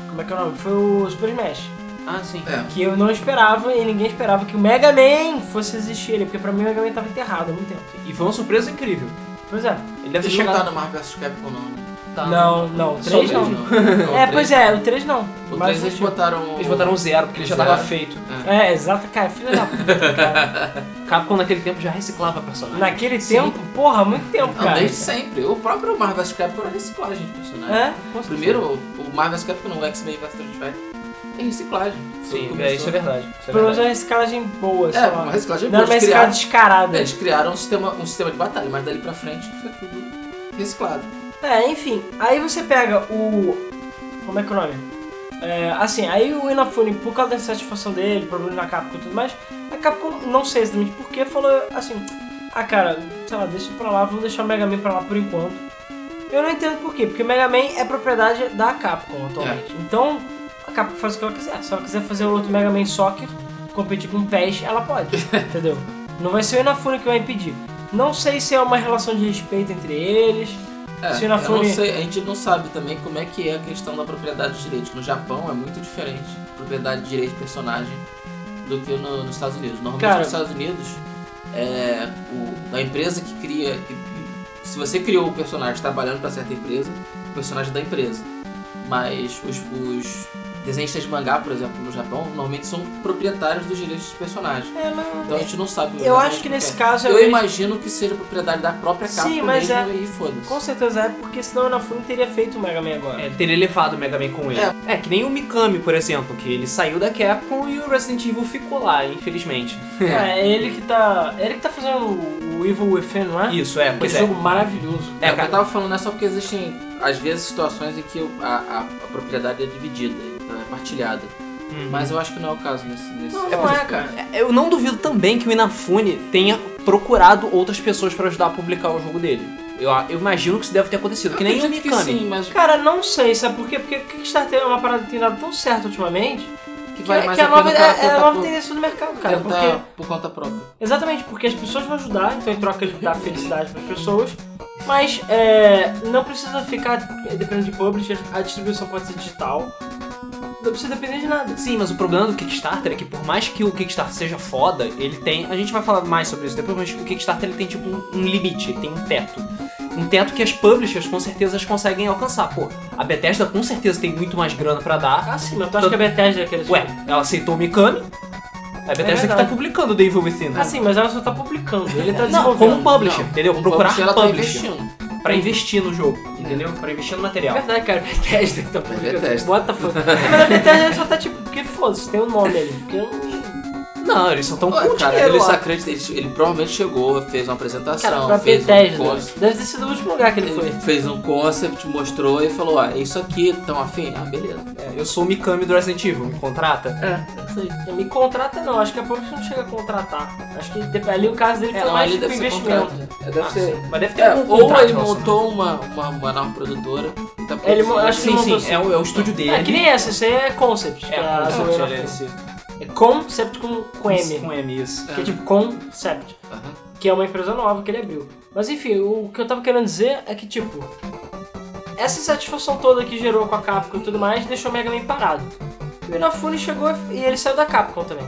Como é que é o nome? Foi o Super Smash. Ah, sim. É. Que eu não esperava e ninguém esperava que o Mega Man fosse existir ali, porque pra mim o Mega Man tava enterrado há muito tempo. E foi uma surpresa incrível. Pois é. Ele deve ter não tá chegado. no Marvel vs Capcom, não. Né? Tá. Não, [LAUGHS] não, o Só 3 o não. três, não. É, pois é, o 3 não. O Mas 3 eles tipo, botaram. Eles botaram zero, porque ele já Zero. tava feito. É, exato, cara, filha da puta, cara. [LAUGHS] Capcom naquele tempo já reciclava personagem. Naquele Sim. tempo, porra, muito tempo, Não, cara. desde sempre. O próprio Marvel vs Capcom era reciclagem de personagem. É, O Primeiro, o Marvel vs Capcom não, o X-Men vs Street Fighter. É reciclagem. Sim, é, isso é verdade. Isso é pelo menos verdade. uma reciclagem boa, É, uma reciclagem Não era boa. uma Eles reciclagem criaram, descarada. eles criaram um sistema, um sistema de batalha, mas dali pra frente foi tudo reciclado. É, enfim, aí você pega o. Como é que é o nome? É, assim, aí o Inafune, por causa da insatisfação dele, problema na Capcom e tudo mais, a Capcom, não sei exatamente porquê, falou assim: ah, cara, sei lá, deixa pra lá, vamos deixar o Mega Man pra lá por enquanto. Eu não entendo por quê, porque o Mega Man é propriedade da Capcom atualmente. Então, a Capcom faz o que ela quiser. Se ela quiser fazer outro Mega Man Soccer, competir com o PES, ela pode, [LAUGHS] entendeu? Não vai ser o Inafune que vai impedir. Não sei se é uma relação de respeito entre eles. É, Se na sei, a gente não sabe também como é que é a questão da propriedade de direitos. No Japão é muito diferente propriedade de direito de personagem do que no- nos Estados Unidos. Normalmente Cara- nos Estados Unidos é, o, a empresa que cria. que- se você criou o personagem trabalhando para certa empresa, o personagem é da empresa. Mas os, os desenhistas de mangá, por exemplo, no Japão, normalmente são proprietários dos direitos dos personagens. É, mas... Então a gente não sabe. Eu acho que nesse é. caso é Eu mesmo- imagino que seja propriedade da própria Capcom Sim, mas mesmo é- e foda-se. Com certeza é, porque senão o Inafune teria feito o Mega Man agora. É, teria levado o Mega Man com ele. É. que nem o Mikami, por exemplo, que ele saiu da Capcom e o Resident Evil ficou lá, infelizmente. É, [LAUGHS] é ele que tá. É ele que tá fazendo o, o Evil Within, não é? Isso, é, pois é. jogo maravilhoso. É, É, o que cara. eu tava falando é só porque existem, às vezes, situações em que a, a- a propriedade é dividida, então é partilhada. Uhum. Mas eu acho que não é o caso nesse. nesse Não, é não é, cara. Eu não duvido também que o Inafune tenha procurado outras pessoas pra ajudar a publicar o jogo dele. Eu, eu imagino que isso deve ter acontecido, que nem o que Mikami. sim, mas Cara, não sei, sabe por quê? Porque o Kickstarter é uma parada que tem dado tão certo ultimamente que que, vale é- mais que a a pena nova, cara é, é a nova por- tendência do mercado, cara. tentar Porque, por conta própria. exatamente, porque as pessoas vão ajudar, então em troca de dar [LAUGHS] felicidade para as pessoas. Mas é, não precisa ficar dependendo de publisher, a distribuição pode ser digital. Não precisa depender de nada. Sim, mas o problema do Kickstarter é que por mais que o Kickstarter seja foda, ele tem. A gente vai falar mais sobre isso depois, mas o Kickstarter ele tem tipo um, um limite, ele tem um teto. Um teto que as publishers com certeza conseguem alcançar. Pô, a Bethesda com certeza tem muito mais grana pra dar. Ah, sim, mas tu acha que a Bethesda é aquele Ué, ela aceitou o Mikami. A Bethesda que tá publicando The Evil Within. Ah, sim, mas ela só tá publicando. Ele tá Não, desenvolvendo. como publisher, Não, entendeu? Procurar publisher, ela tá publisher. investindo. Pra investir no jogo, entendeu? Pra investir no É material. verdade, cara, Bethesda que tá publicando. Bethesda. What the fuck? mas a Bethesda só tá tipo, porque foda-se, tem o nome ali. Porque eu não- Não, eles só estão com cara, dinheiro ele lá. acredita, ele, ele provavelmente chegou, fez uma apresentação, Cara, pra fez um concept, deve ter sido o último lugar que ele foi. ele fez um concept, mostrou e falou, ó, é isso aqui, tão afim? Ah, beleza. É, eu sou o Mikami do Resident Evil, me contrata? É, é isso aí. Me contrata não, acho que a Publisher não chega a contratar. Acho que ali o caso dele É, foi não, mais tipo investimento. É, deve Ah, ser. sim. Mas deve ter É, algum ou ele montou uma, uma, uma nova produtora tá Ele acho que Sim, ele sim, montou assim. é o, é o estúdio dele. É que nem essa, isso aí é concept. que É, a concept, é É concept com, com M. Com M, isso. Que é tipo concept. Que é uma empresa nova que ele abriu. Mas enfim, o que eu tava querendo dizer é que, tipo, essa insatisfação toda que gerou com a Capcom e tudo mais deixou o Mega Man parado. E o Inafune chegou e ele saiu da Capcom também.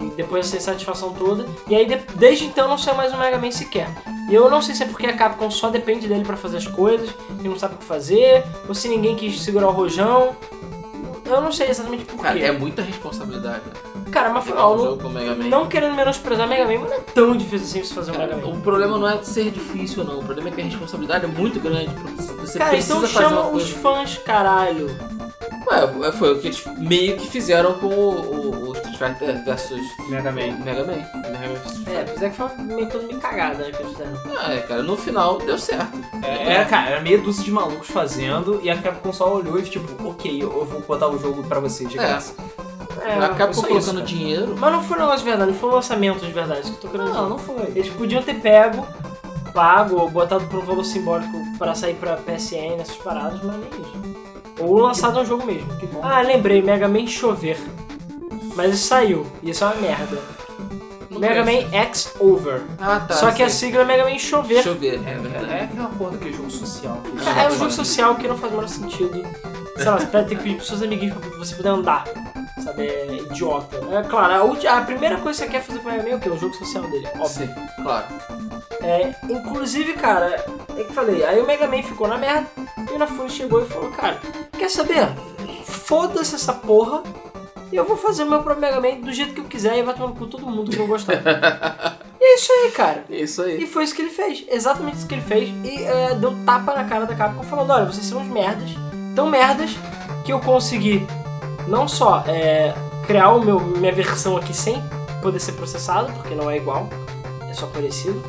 E depois dessa insatisfação toda. E aí, de- desde então, não saiu mais o Mega Man sequer. E eu não sei se é porque a Capcom só depende dele pra fazer as coisas, e não sabe o que fazer, ou se ninguém quis segurar o rojão. Eu não sei exatamente por Cara, é muita responsabilidade. né? Cara, mas um afinal, Man. não, não querendo menosprezar Mega Man, mas não é tão difícil assim você fazer um Mega Man. o problema não é ser difícil, não. O problema é que a responsabilidade é muito grande. Você Cara, precisa então fazer chama os fãs, caralho. Ué, foi o que eles meio que fizeram com o, o, o Street Fighter versus Mega Man. Mega Man. Mega Man É, apesar que foi meio coisa meio cagada né, que eles fizeram. Ah, é, cara, no final deu certo. É, era, cara, era meia dúzia de malucos fazendo e a Capcom só olhou e tipo, ok, eu eu vou botar o jogo pra vocês de É. graça. É, Acaba só colocando isso, dinheiro. Mas não foi um negócio de verdade, não foi um lançamento de verdade, isso que eu tô querendo dizer. Não, não foi. Eles podiam ter pego, pago, ou botado por um valor simbólico pra sair pra PSN, essas paradas, mas nem isso. Ou lançado um jogo mesmo. Que bom. Ah, lembrei, Mega Man Chover. Mas isso saiu, e isso é uma merda. Não Mega. Man X Over. Ah, tá. Só que a sei. sigla é Mega Man Chover. Deixa eu ver. É, É, verdade. é aquela porra daquele jogo social. Cara, é um jogo social que não faz o menor sentido. Sei lá, você pode ter que pedir pros seus amiguinhos pra você poder andar. Sabe, é idiota. É claro, a, a primeira coisa que você quer fazer com o Mega Man é o quê? O jogo social dele, óbvio. Sim, claro. É, inclusive, cara, é que falei, aí o Mega Man ficou na merda e o Inafune chegou e falou, cara, quer saber? Foda-se essa porra e eu vou fazer o meu próprio Mega Man do jeito que eu quiser e vai tomar no cu todo mundo que não gostar. [LAUGHS] e é isso aí, cara. É Isso aí. E foi isso que ele fez, exatamente isso que ele fez. E é, deu tapa na cara da Capcom falando, olha, vocês são uns merdas, tão merdas que eu consegui não só é, criar o meu, minha versão aqui sem poder ser processado, porque não é igual, é só parecido.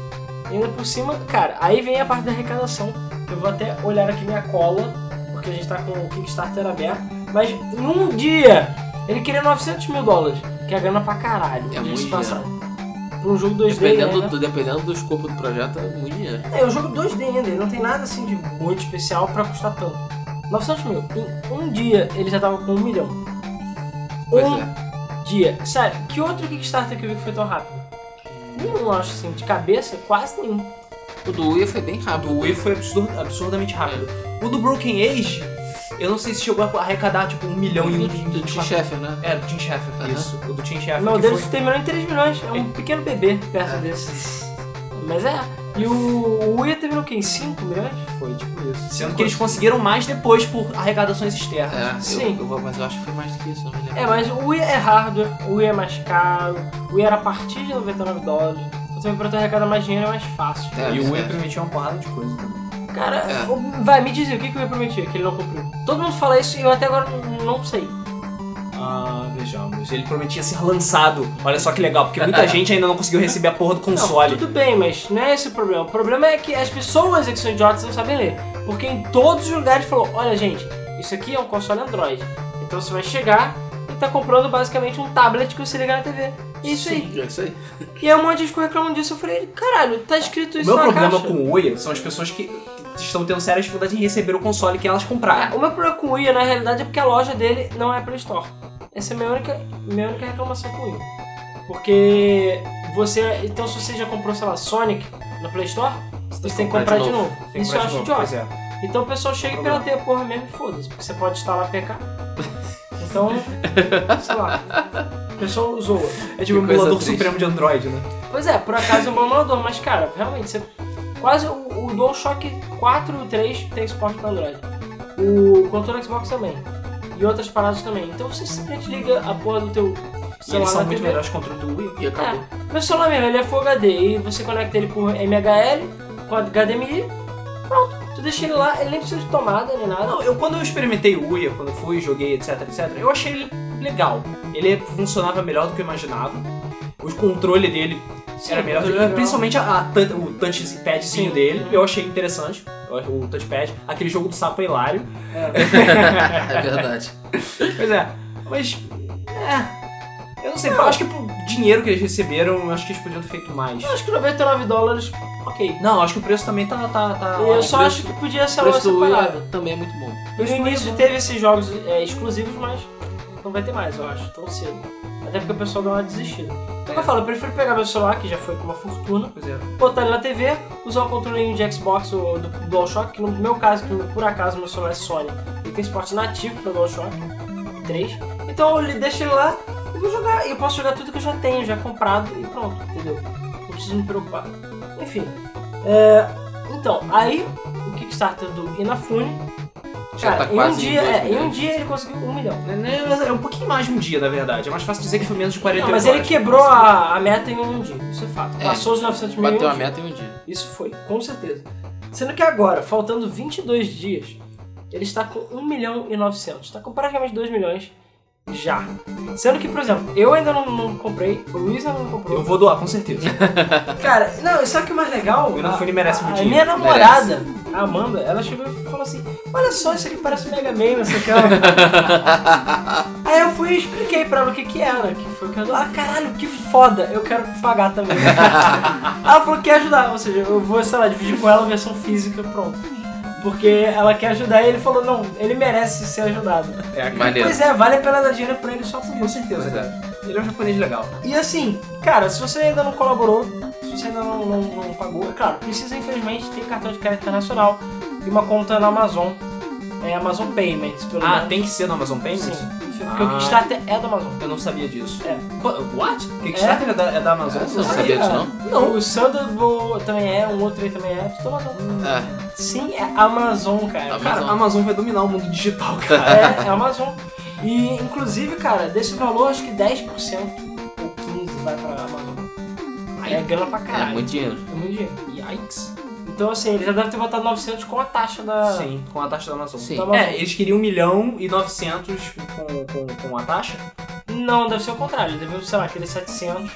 E ainda por cima, cara, aí vem a parte da arrecadação. Eu vou até olhar aqui minha cola, porque a gente tá com o Kickstarter aberto. Mas em um dia, ele queria 900 mil dólares, que é grana pra caralho. É muito. Pra um jogo 2D, Dependendo, né? do, dependendo do escopo do projeto, é muito dinheiro. É, o jogo 2D ainda, ele não tem nada assim de muito especial pra custar tanto. 900 mil. Em um dia ele já tava com um milhão. Pois um é. dia. Sério, que outro Kickstarter que eu vi que foi tão rápido? Nenhum, acho assim, de cabeça, quase nenhum. O do Wii foi bem rápido. O Wii foi absurd- absurdamente rápido. O do Broken Age, Eu não sei se chegou a arrecadar, tipo, um milhão em do, em do Tim 24 Sheffer, né? É, do Tim Schafer, Aham. isso. O do Tim Schafer. Não, o deles foi- terminou em 3 milhões. É um Ele- pequeno bebê perto É. desse. Mas é. E o, Uia terminou o quê? Em 5 milhões? Foi, tipo isso. Sendo que eles conseguiram mais depois por arrecadações externas. É, Sim. Eu, eu mas eu acho que foi mais do que isso, não me lembro. É, mas o Wii é hardware, o Wii é mais caro, o Wii era a partir de 99 dólares. Então também pra tu arrecadar mais dinheiro é mais fácil. É, E o Wii certo. permitia uma porrada de coisa também. Cara, É. vai, me diz aí, o que, que o Wii prometia que ele não cumpriu? Todo mundo fala isso e eu até agora não sei. Ah, vejamos. Ele prometia ser lançado. Olha só que legal, porque muita [LAUGHS] gente ainda não conseguiu receber a porra do console. Não, tudo bem, mas não é esse o problema. O problema é que as pessoas é que são idiotas não sabem ler. Porque em todos os lugares falou, olha gente, isso aqui é um console Android. Então você vai chegar e tá comprando basicamente um tablet que você liga na TV. É isso aí. Sim, é isso aí. E aí um monte de gente reclamando disso. Eu falei, caralho, tá escrito O isso meu na problema caixa. com o Ouya são as pessoas que estão tendo sérias dificuldades em receber o console que elas compraram. o meu problema com o Wii, na realidade, é porque a loja dele não é Play Store. Essa é a minha única, minha única reclamação com Wii. Porque você. Então, se você já comprou, sei lá, Sonic na Play Store, você tem que comprar de novo. Tem que Isso eu acho de novo, idiota. é. Então o pessoal chega e pirateia a porra mesmo e foda-se. Porque você pode instalar PK. Então, sei lá. O pessoal zoa. É tipo o emulador triste. supremo de Android, né? Pois é, por acaso é um bom emulador, mas cara, realmente, você. Quase o, o DualShock 4 e o 3 tem suporte para Android. O controle Xbox também. E outras paradas também. Então você simplesmente liga a porra do teu celular eles são muito TV. melhores contra o do Wii. E acabou. É, meu celular mesmo, ele é Full HD e você conecta ele por MHL com HDMI, pronto. Tu deixa ele lá, ele nem precisa de tomada nem nada. Não, eu, quando eu experimentei o Ouya, quando eu fui, joguei, etc, etc, eu achei ele legal. Ele funcionava melhor do que eu imaginava. O controle dele Sim, era o melhor, é legal. principalmente a, a o touchpadzinho dele, eu achei interessante. O touchpad, aquele jogo do sapo é hilário. [LAUGHS] É verdade. Pois é, mas. É. Eu não sei, eu acho que pro dinheiro que eles receberam, eu acho que eles podiam ter feito mais. Eu acho que 99 dólares, ok. Não, acho que o preço também tá. tá, tá eu só o acho preço- que podia ser O uma preço do Wii separada. é- também é muito bom. No preço início Wii- teve esses jogos é, exclusivos, mas não vai ter mais, eu acho, tão cedo. Até porque o pessoal deu uma desistida. Então eu falo, eu prefiro pegar meu celular, que já foi com uma fortuna, é. botar ele na TV, usar um controlinho de Xbox ou do DualShock, que no meu caso, que por acaso meu celular é Sony, ele tem suporte nativo para DualShock 3. Então eu deixo ele lá e vou jogar. E eu posso jogar tudo que eu já tenho, já comprado e pronto, entendeu? Não preciso me preocupar. Enfim. é, então, aí o Kickstarter do Inafune, Já cara, tá em um quase dia, dois é, em um milhões. dia ele conseguiu um milhão. É, é um pouquinho mais de um dia, na verdade. É mais fácil dizer que foi menos de 48 Não, mas ele horas. quebrou a, a meta em um dia, isso é fato. É, Passou os 900 mil em um Bateu a dia. meta em um dia. Isso foi, com certeza. Sendo que agora, faltando 22 dias, ele está com 1 milhão e 900. Está com praticamente 2 milhões já. Sendo que, por exemplo, eu ainda não, não comprei, o Luiz ainda não comprou. Eu vou doar, com certeza. Cara, não, e sabe o que é mais legal? O Inafune merece a, muito a dinheiro. minha namorada, a Amanda, ela chegou e falou assim: Olha só, isso aqui parece Mega Man, não sei o que. [LAUGHS] Aí eu fui e expliquei pra ela o que que era, que foi que ela. Ah, caralho, que foda, eu quero pagar também. [LAUGHS] ela falou que quer ajudar, ou seja, eu vou, sei lá, dividir com ela a versão física, pronto. Porque ela quer ajudar e ele falou: Não, ele merece ser ajudado. É, Maneiro. Pois é, vale a pena dar dinheiro pra ele só por com isso. certeza, Pois é. cara. Ele é um japonês legal. E assim, cara, se você ainda não colaborou, você ainda não, não, não pagou, é claro, precisa infelizmente ter cartão de crédito internacional e uma conta na Amazon. É Amazon Payments, pelo Ah, menos. tem que ser no Amazon Payments? Sim, porque Ah. o Kickstarter é da Amazon. Eu não sabia disso. É. Pô, What? Kickstarter é, da, é da Amazon? É, Eu você não sabia. sabia disso, não? Não. O Thunderbolt também é, um outro aí também é, tudo Amazon. É. Sim, é Amazon, cara. Amazon. Cara, a Amazon vai dominar o mundo digital, cara. É, é Amazon. E, inclusive, cara, desse valor, acho que 10% ou 15% vai pra Aí é grana pra É caralho. muito dinheiro. É muito dinheiro. Yikes. Então, assim, ele já deve ter botado 900 com a taxa da... Sim, com a taxa da Amazon. Sim. Amazon. É, eles queriam 1 milhão e 900 com, com, com a taxa. Não, deve ser o contrário. Devia, sei lá, aquele 700,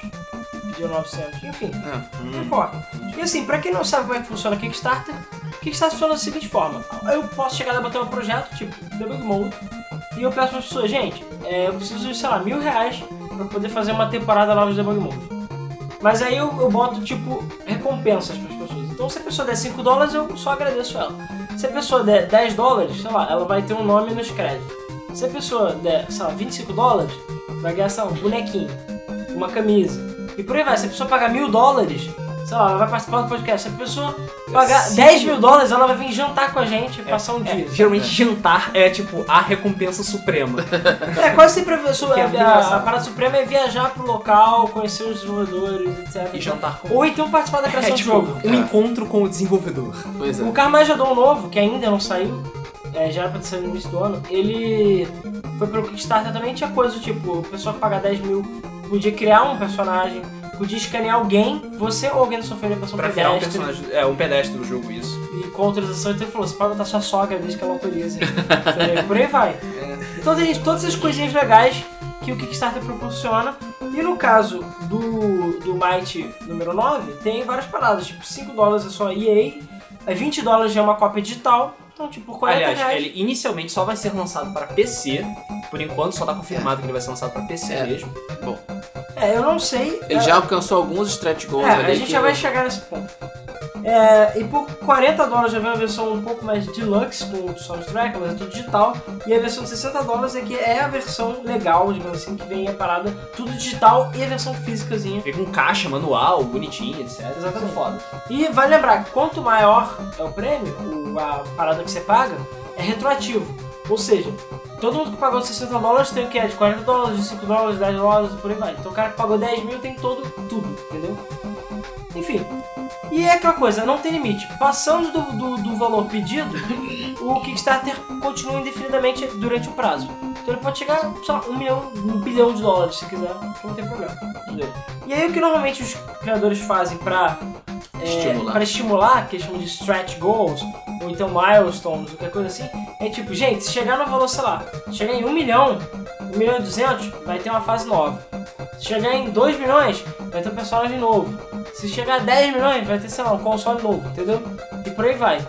pediu 900, enfim. É. Não importa. E assim, pra quem não sabe como é que funciona o Kickstarter, o Kickstarter funciona da seguinte forma. Eu posso chegar lá e botar um projeto, tipo, Debug Mode, e eu peço para as pessoas, gente, é, eu preciso de, sei lá, mil reais pra poder fazer uma temporada nova de Debug Mode. Mas aí eu, eu boto, tipo, recompensas para as pessoas. Então se a pessoa der 5 dólares, eu só agradeço ela. Se a pessoa der 10 dólares, sei lá, ela vai ter um nome nos créditos. Se a pessoa der, sei lá, 25 dólares, vai ganhar, sei lá, um bonequinho, uma camisa. E por aí vai. Se a pessoa pagar mil dólares, sei lá, ela vai participar do podcast. Se a pessoa pagar 10 mil dólares, ela vai vir jantar com a gente, passar um É, dia. geralmente jantar é tipo a recompensa suprema. É, quase sempre a, su- [LAUGHS] Que é a- a- a parada suprema é viajar pro local, conhecer os desenvolvedores, etc. E jantar com. Ou então participar da criação É do tipo jogo. um encontro com o desenvolvedor. Pois é. O Carmageddon novo, que ainda não saiu, é, já era pra ter saído no início do ano, ele foi pelo Kickstarter também, tinha coisa do tipo, o pessoal que pagar 10 mil podia criar um personagem, podia escanear alguém, você ou alguém da sua família pra ser um Pra virar um pedestre, personagem. É, um pedestre do jogo, isso. e com autorização, então ele falou, você pode botar sua sogra desde que ela autorize. Entendeu? Por aí vai. Então tem todas essas coisinhas legais que o Kickstarter proporciona. E no caso do, do Might número 9, tem várias paradas, tipo 5 dólares é só EA, aí 20 dólares já é uma cópia digital, então tipo 40 Aliás, reais. ele inicialmente só vai ser lançado para PC. Por enquanto, só tá confirmado que ele vai ser lançado para PC É. mesmo. Bom, É, eu não sei. ele é, já alcançou alguns stretch goals É, ali. a gente que já vai chegar nesse ponto. É, e por 40 dólares já vem uma versão um pouco mais deluxe com o soundtrack, mas é tudo digital. E a versão de 60 dólares é que é a versão legal, digamos assim, que vem a parada tudo digital e a versão físicazinha. Vem com caixa, manual, bonitinho, etc. Exatamente. É foda. E vale lembrar, quanto maior é o prêmio, o- a parada que você paga, é retroativo. Ou seja, todo mundo que pagou 60 dólares tem o que? É de 40 dólares, de 5 dólares, 10 dólares, por aí vai. Então o cara que pagou 10 mil tem todo, tudo, entendeu? Enfim. E é aquela coisa, não tem limite. Passando do, do, do valor pedido, [LAUGHS] o Kickstarter continua indefinidamente durante o prazo. Então ele pode chegar, sei lá, um milhão, um bilhão de dólares se quiser, não tem problema. Entendeu? E aí o que normalmente os criadores fazem pra é, Estimular. para estimular, que eles chamam de stretch goals, ou então milestones, qualquer coisa assim, é tipo, gente, se chegar no valor, sei lá, chegar em 1 milhão, 1 milhão e 200, vai ter uma fase nova. Se chegar em 2 milhões, vai ter um personagem novo. Se chegar a 10 milhões, vai ter, sei lá, um console novo, entendeu? E por aí vai.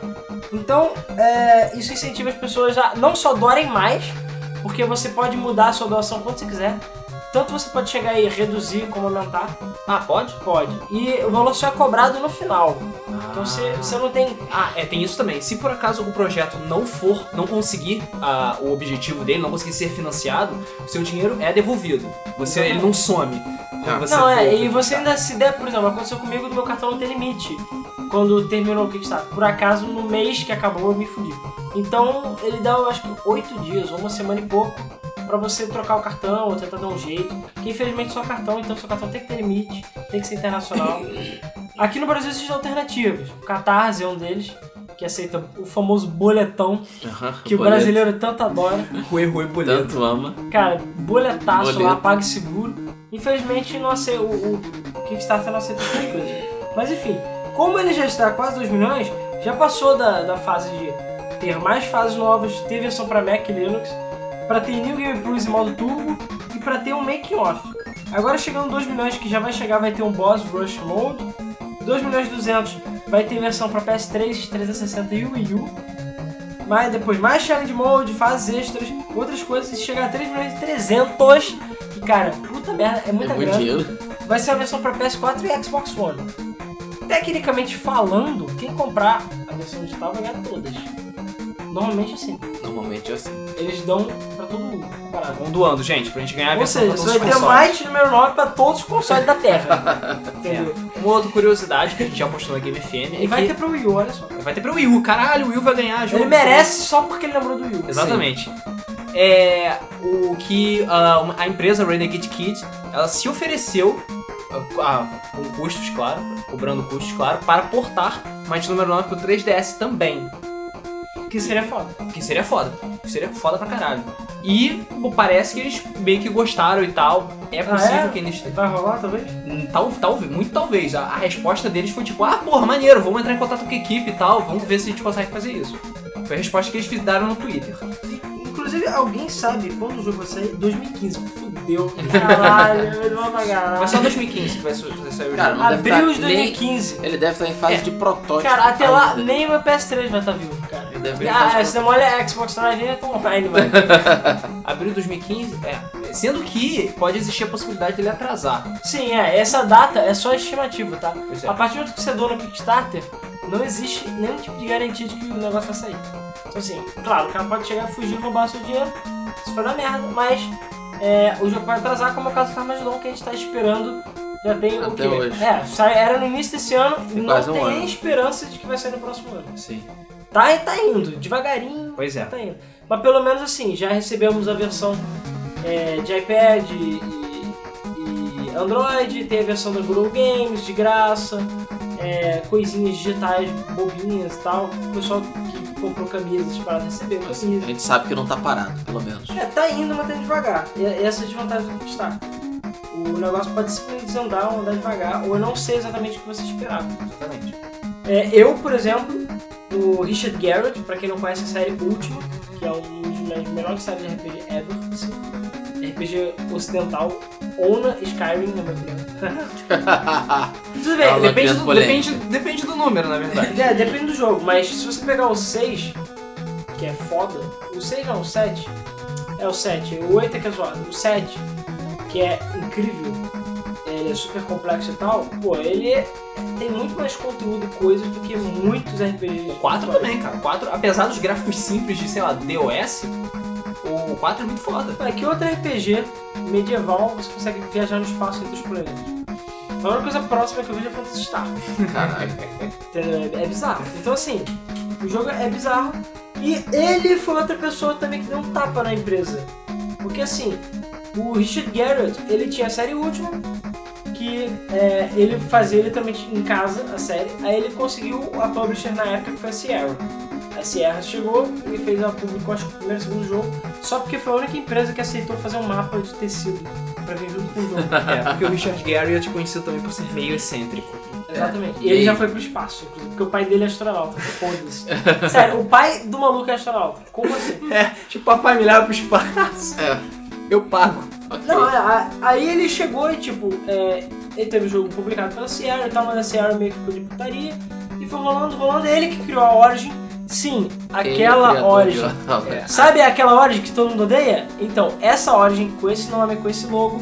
Então, é, isso incentiva as pessoas a não só doarem mais, porque você pode mudar a sua doação quando você quiser, tanto você pode chegar e reduzir como aumentar, Ah, pode? pode. E o valor só é cobrado no final. Então você, você não tem. Ah, é, tem isso também. Se por acaso o projeto não for, não conseguir ah, o objetivo dele, não conseguir ser financiado, o seu dinheiro é devolvido. Você, ele não some. quando Ah. você não, é, e você ainda se der, por exemplo, aconteceu comigo do meu cartão não ter limite. Quando terminou o Kickstarter. Por acaso, no mês que acabou, eu me fudi. Então, ele dá, eu acho que, oito dias, ou uma semana e pouco, pra você trocar o cartão ou tentar dar um jeito. Que infelizmente só cartão, então seu cartão tem que ter limite, tem que ser internacional. [LAUGHS] Aqui no Brasil existem alternativas. O Catarse é um deles, que aceita o famoso boletão, que o brasileiro tanto adora. [LAUGHS] Rui, rui, boleto. Tanto ama. Cara, boletaço Boleto. lá, pague seguro. Infelizmente não aceita, o, o Kickstarter não aceita essas coisas. Mas enfim, como ele já está quase 2 milhões, já passou da, da fase de ter mais fases novas, ter versão para Mac e Linux, para ter New Game Plus em modo turbo e para ter um making off. Agora chegando 2 milhões que já vai chegar, vai ter um Boss Rush Mode. 2 milhões e 200 vai ter versão para PS3, 360 e Wii U. Mas depois mais challenge mode, fases extras, outras coisas, e chegar a 3 milhões e 300. E cara, puta merda, é muita É muito grana. dinheiro. Vai ser a versão para PS4 e Xbox One. Tecnicamente falando, quem comprar a versão digital vai ganhar todas. Normalmente assim. Normalmente é assim. Eles dão pra todo mundo. Vão doando, gente, pra gente ganhar a Ou versão seja, pra você todos vai os ter consoles. mais número 9 pra todos os consoles da Terra. [LAUGHS] Entendeu? É. Uma outra curiosidade que a gente já postou na Game FM é E vai que ter pro Wii U, olha só. vai ter pro Wii U. Caralho, o Wii U vai ganhar jogo. Ele merece só porque ele lembrou do Wii U. Exatamente. É o que ah, uma- a empresa Renegade Kid, ela se ofereceu ah, com custos, claro, cobrando custos, claro, para portar Might número 9 pro 3DS também. Que seria foda. Que seria foda. Que seria foda pra caralho. E pô, parece que eles meio que gostaram e tal. É possível Ah, é? que eles. Vai rolar, talvez? Hum, Tal, talvez, muito talvez. A, a resposta deles foi tipo, ah, porra, maneiro, vamos entrar em contato com a equipe e tal, vamos ver se a gente consegue fazer isso. Foi a resposta que eles fizeram no Twitter. Inclusive, alguém sabe quando o jogo vai sair? 2015. Fudeu. [LAUGHS] Caralho, vai demorar pra caralho. Vai só 2015 que vai, vai sair o Cara, jogo. não Abril tá de nem- 2015. Ele deve estar em fase É. de protótipo. Cara, até lá, ainda. nem o meu PS3 vai estar vivo, cara. Ele deve Ah, se demora é Xbox Live, é online, mano. Abril de 2015, é. Sendo que pode existir a possibilidade dele atrasar. Sim, é, essa data é só estimativa, tá? É. A partir do momento que você doa no Kickstarter, não existe nenhum tipo de garantia de que o negócio vai sair. Então assim, claro, o cara pode chegar, fugir, roubar seu dinheiro, isso foi dar merda, mas é, o jogo pode atrasar, como é o caso do Carmageddon, que a gente tá esperando Já tem o Até quê? hoje. É, era no início desse ano e não um tem ano. esperança de que vai sair no próximo ano. Sim. Tá, tá indo, devagarinho, Pois é. tá indo. Mas pelo menos assim, já recebemos a versão é, de iPad e, e Android, tem a versão da Google Games de graça, é, coisinhas digitais bobinhas e tal. O pessoal que comprou camisas para receber A camisas. gente sabe que não tá parado, pelo menos. É, tá indo, mas tá devagar. E essa é a desvantagem do Kickstarter. O negócio pode simplesmente desandar ou andar devagar, ou eu não sei exatamente o que você esperava. Exatamente. É, eu, por exemplo, o Richard Garrett, pra quem não conhece a série Última, que é um dos melhores séries de RPG ever, assim, RPG ocidental, Ona Skyrim, na minha opinião. [LAUGHS] Tudo bem, É Depende do, depende, depende do número, na verdade. [LAUGHS] É, depende do jogo, mas se você pegar o 6, que é foda, o 6 não, o 7, é o 7, o 8 é que é zoado, o 7, que é incrível, ele é super complexo e tal, pô, ele é- tem muito mais conteúdo e coisas do que muitos RPGs. O 4 também, cara. O 4, apesar dos gráficos simples de, sei lá, DOS, o 4 é muito foda. É que outro RPG medieval você consegue viajar no espaço entre os planetas. A única coisa próxima que eu vejo é Phantasy Star. Caralho. [LAUGHS] Entendeu? É, é bizarro. Então assim, o jogo é bizarro. E ele foi outra pessoa também que deu um tapa na empresa. Porque assim, o Richard Garrett, ele tinha a série última, que é, ele fazia literalmente em casa a série. Aí ele conseguiu a publisher na época que foi a Sierra. A Sierra chegou e fez a publicou acho que o primeiro e segundo jogo, só porque foi a única empresa que aceitou fazer um mapa de tecido pra vir junto com o jogo. [LAUGHS] É, porque o Richard Gere é conhecido também por ser meio excêntrico. Exatamente. É. E ele E- já foi pro espaço, porque o pai dele é astronauta. Foda-se. Sério, o pai do maluco é astronauta. Como assim? [LAUGHS] É, tipo, papai me leva pro espaço. É, Eu pago. Não, é, a- aí ele chegou e, tipo, é, ele teve o jogo publicado pela Sierra e tal, mas a Sierra meio que ficou de putaria. E foi rolando, rolando. Ele que criou a Origin. Sim, é aquela criador Origin. É. Sabe aquela Origin que todo mundo odeia? Então, essa Origin, com esse nome, com esse logo,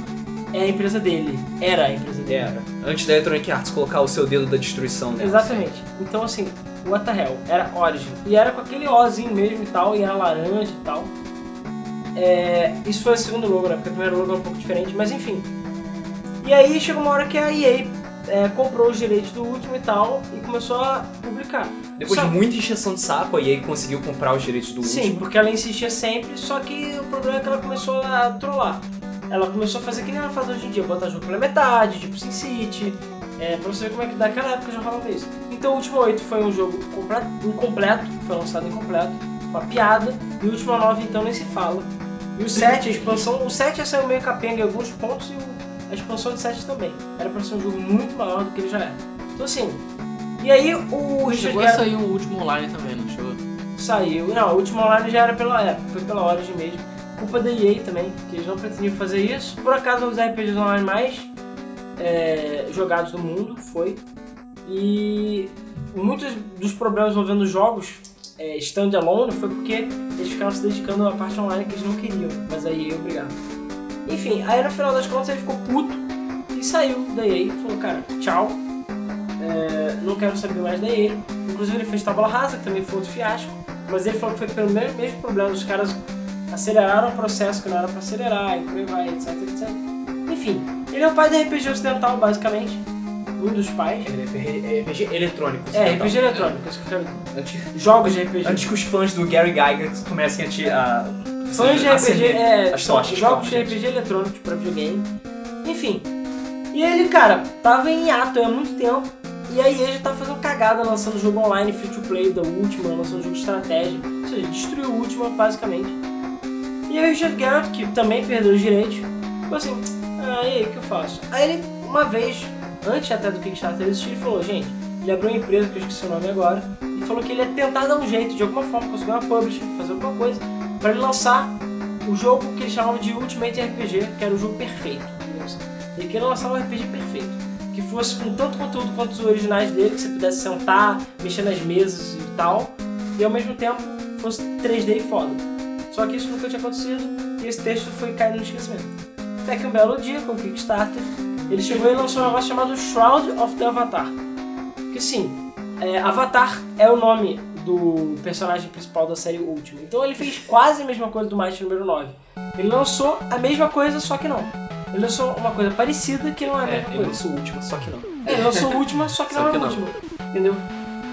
é a empresa dele. Era a empresa dele. Era. Antes da Electronic Arts colocar o seu dedo da destruição nela. Exatamente. Então, assim, what the hell? Era Origin. E era com aquele Ozinho mesmo e tal, e era laranja e tal. É, isso foi o segundo logo, né? Porque o primeiro logo é um pouco diferente, mas enfim. E aí chegou uma hora que a EA é, comprou os direitos do último e tal, e começou a publicar. Depois Só- de muita encheção de saco, a EA conseguiu comprar os direitos do Sim, último. porque ela insistia sempre, só que o problema é que ela começou a trollar. Ela começou a fazer que nem ela faz hoje em dia, botar jogo pela metade, tipo SimCity, é, pra você ver como é que naquela época já rolava isso. Então o Último 8 foi um jogo completo, incompleto, foi lançado incompleto, uma piada, e o Último 9 então nem se fala. E o 7, a expansão, o 7 já saiu meio capenga em alguns pontos e o- a expansão de 7 também. Era pra ser um jogo muito maior do que ele já é. Então assim, e aí o Richard Chegou a sair um último online também, não chegou? Saiu. Não, o último online já era pela época, foi pela Origin mesmo. Culpa da EA também, que eles não pretendiam fazer isso. Por acaso, um dos RPGs online mais é, jogados do mundo foi. E muitos dos problemas envolvendo jogos é, standalone foi porque eles ficaram se dedicando à parte online que eles não queriam, mas a EA obrigava. Enfim, aí no final das contas ele ficou puto e saiu da EA falou: Cara, tchau, é, não quero saber mais da EA. Inclusive ele fez Tábula Rasa, que também foi outro fiasco. Mas ele falou que foi pelo mesmo, mesmo problema. Os caras aceleraram o processo que não era pra acelerar, e por aí vai, etc, etc. Enfim, ele é o pai do RPG ocidental, basicamente. Um dos pais. É RPG eletrônico. É, RPG eletrônico, Jogos de RPG. antes que os fãs do Gary Gygax comecem a te. A, Fãs de a RPG, é, as tochas. jogos de calma, gente. RPG eletrônicos pra videogame. Enfim. E ele, cara, tava em hiato há muito tempo. E aí ele já tá fazendo cagada lançando jogo online free to play da última, lançando jogo de estratégia. Ou seja, destruiu o última, basicamente. E aí o Richard Garrett, que também perdeu os direitos, ficou assim, ah, e aí, o que eu faço? Aí ele, uma vez, antes até do Kickstarter existir, ele falou, gente, ele abriu uma empresa, que eu esqueci o nome agora, e falou que ele ia tentar dar um jeito, de alguma forma, conseguir uma publisher, fazer alguma coisa, pra ele lançar o jogo que eles chamavam de Ultimate RPG, que era o jogo perfeito. Ele queria lançar um RPG perfeito, que fosse com tanto conteúdo quanto os originais dele, que você pudesse sentar, mexer nas mesas e tal, e ao mesmo tempo fosse 3D e foda. Só que isso nunca tinha acontecido e esse texto foi caindo no esquecimento. Até que um belo dia, com o Kickstarter, ele chegou e lançou um negócio chamado Shroud of the Avatar. Que sim, é, Avatar é o nome do personagem principal da série Última. Então ele fez quase a mesma coisa do Might número 9. Ele lançou a mesma coisa, só que não. ele lançou uma coisa parecida que não é a É, mesma ele coisa. lançou o último, só que não. É, ele lançou a última, só que Só não é que não. última. Entendeu?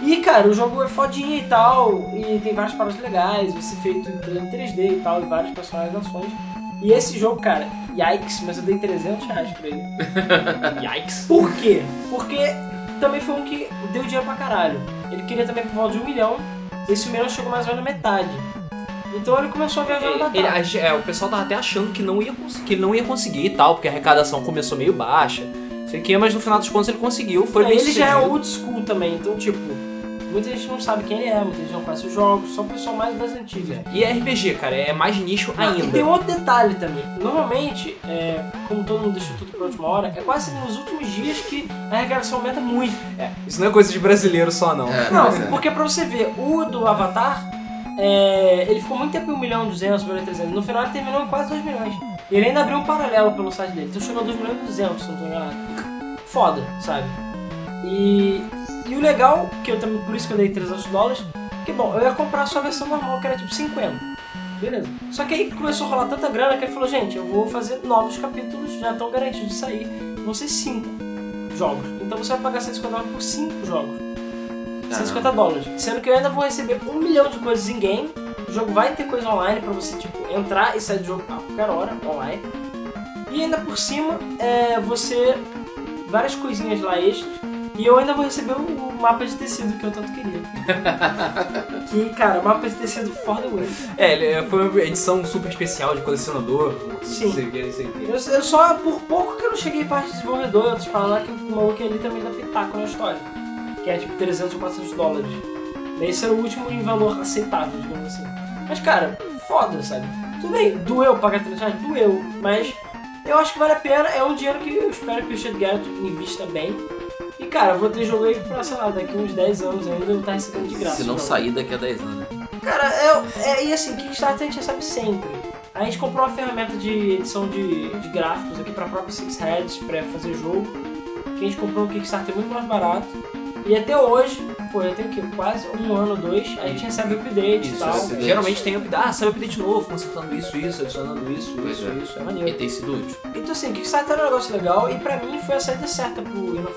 E cara, o jogo é fodinha e tal, e tem várias paradas legais, você feito em 3D e tal, e várias personalizações. E esse jogo, cara, yikes, mas eu dei 300 reais pra ele. [LAUGHS] Yikes. Por quê? Porque também foi um que deu dinheiro pra caralho. Ele queria também por volta de um milhão, esse milhão chegou mais ou menos na metade. Então ele começou a viajar no Ele- ele- é, o pessoal tava até achando que, não ia, que ele não ia conseguir e tal, porque a arrecadação começou meio baixa. Sei que, mas no final dos contos ele conseguiu, foi É, bem ele já é old school também, então tipo, muita gente não sabe quem ele é, muita gente não conhece os jogos, só o pessoal mais das antigas. E é RPG, cara, é mais nicho Ah, ainda. E tem um outro detalhe também. Normalmente, é, como todo mundo deixa tudo pra última hora, é quase nos últimos dias que a arrecadação aumenta muito. É, isso não é coisa de brasileiro só, não. É, Não, é. porque pra você ver, o do Avatar, é, ele ficou muito tempo em 1 milhão, 200, 1 milhão, 300. No final ele terminou em quase 2 milhões. E ele ainda abriu um paralelo pelo site dele. Então chegou a 2 milhões e 200, se não tô enganado. Foda, sabe? E, e o legal, que eu também, por isso que eu dei 300 dólares, que bom, eu ia comprar só a versão normal, que era tipo 50. Beleza. Só que aí começou a rolar tanta grana que ele falou, gente, eu vou fazer novos capítulos, já estão garantidos de sair. Vão ser 5 jogos. Então você vai pagar 150 dólares por 5 jogos. 150 dólares. Sendo que eu ainda vou receber um milhão de coisas em game. O jogo vai ter coisa online pra você, tipo, entrar e sair do jogo a qualquer hora, online. E ainda por cima, é, você. várias coisinhas lá extras. E eu ainda vou receber o, o mapa de tecido que eu tanto queria. [LAUGHS] que, cara, mapa de tecido for the win. É, ele- foi uma edição super especial de colecionador. Sim. Não sei o que, não sei o que. Eu, eu só, por pouco que eu não cheguei em parte de desenvolvedor, eu te falar que o maluco ali também dá pitaco na história. Que é tipo 300 ou 400 dólares. Esse era o último em valor aceitável, digamos assim. Mas cara, foda, sabe? Tudo bem, doeu pagar 300 reais? Doeu. Mas eu acho que vale a pena, é um dinheiro que eu espero que o Richard Garrett invista bem. E cara, eu vou ter jogo aí pra, sei lá, daqui uns 10 anos ainda eu vou estar recebendo de graça. Se não o jogo. sair daqui a 10 anos. né? Cara, é, é, e assim, Kickstarter a gente recebe sempre. A gente comprou uma ferramenta de edição de, de gráficos aqui pra própria Six Heads pra fazer jogo. Que a gente comprou um Kickstarter muito mais barato. E até hoje, pô, já tem o quê? Quase um ano, dois, a gente recebe update e tal. update. Geralmente tem update, ah, sai update novo, consertando isso, isso, adicionando isso, Pois isso, é. isso. É E maneiro. tem sido útil. Então assim, Kickstarter é um negócio legal e pra mim foi a saída certa pro entendeu?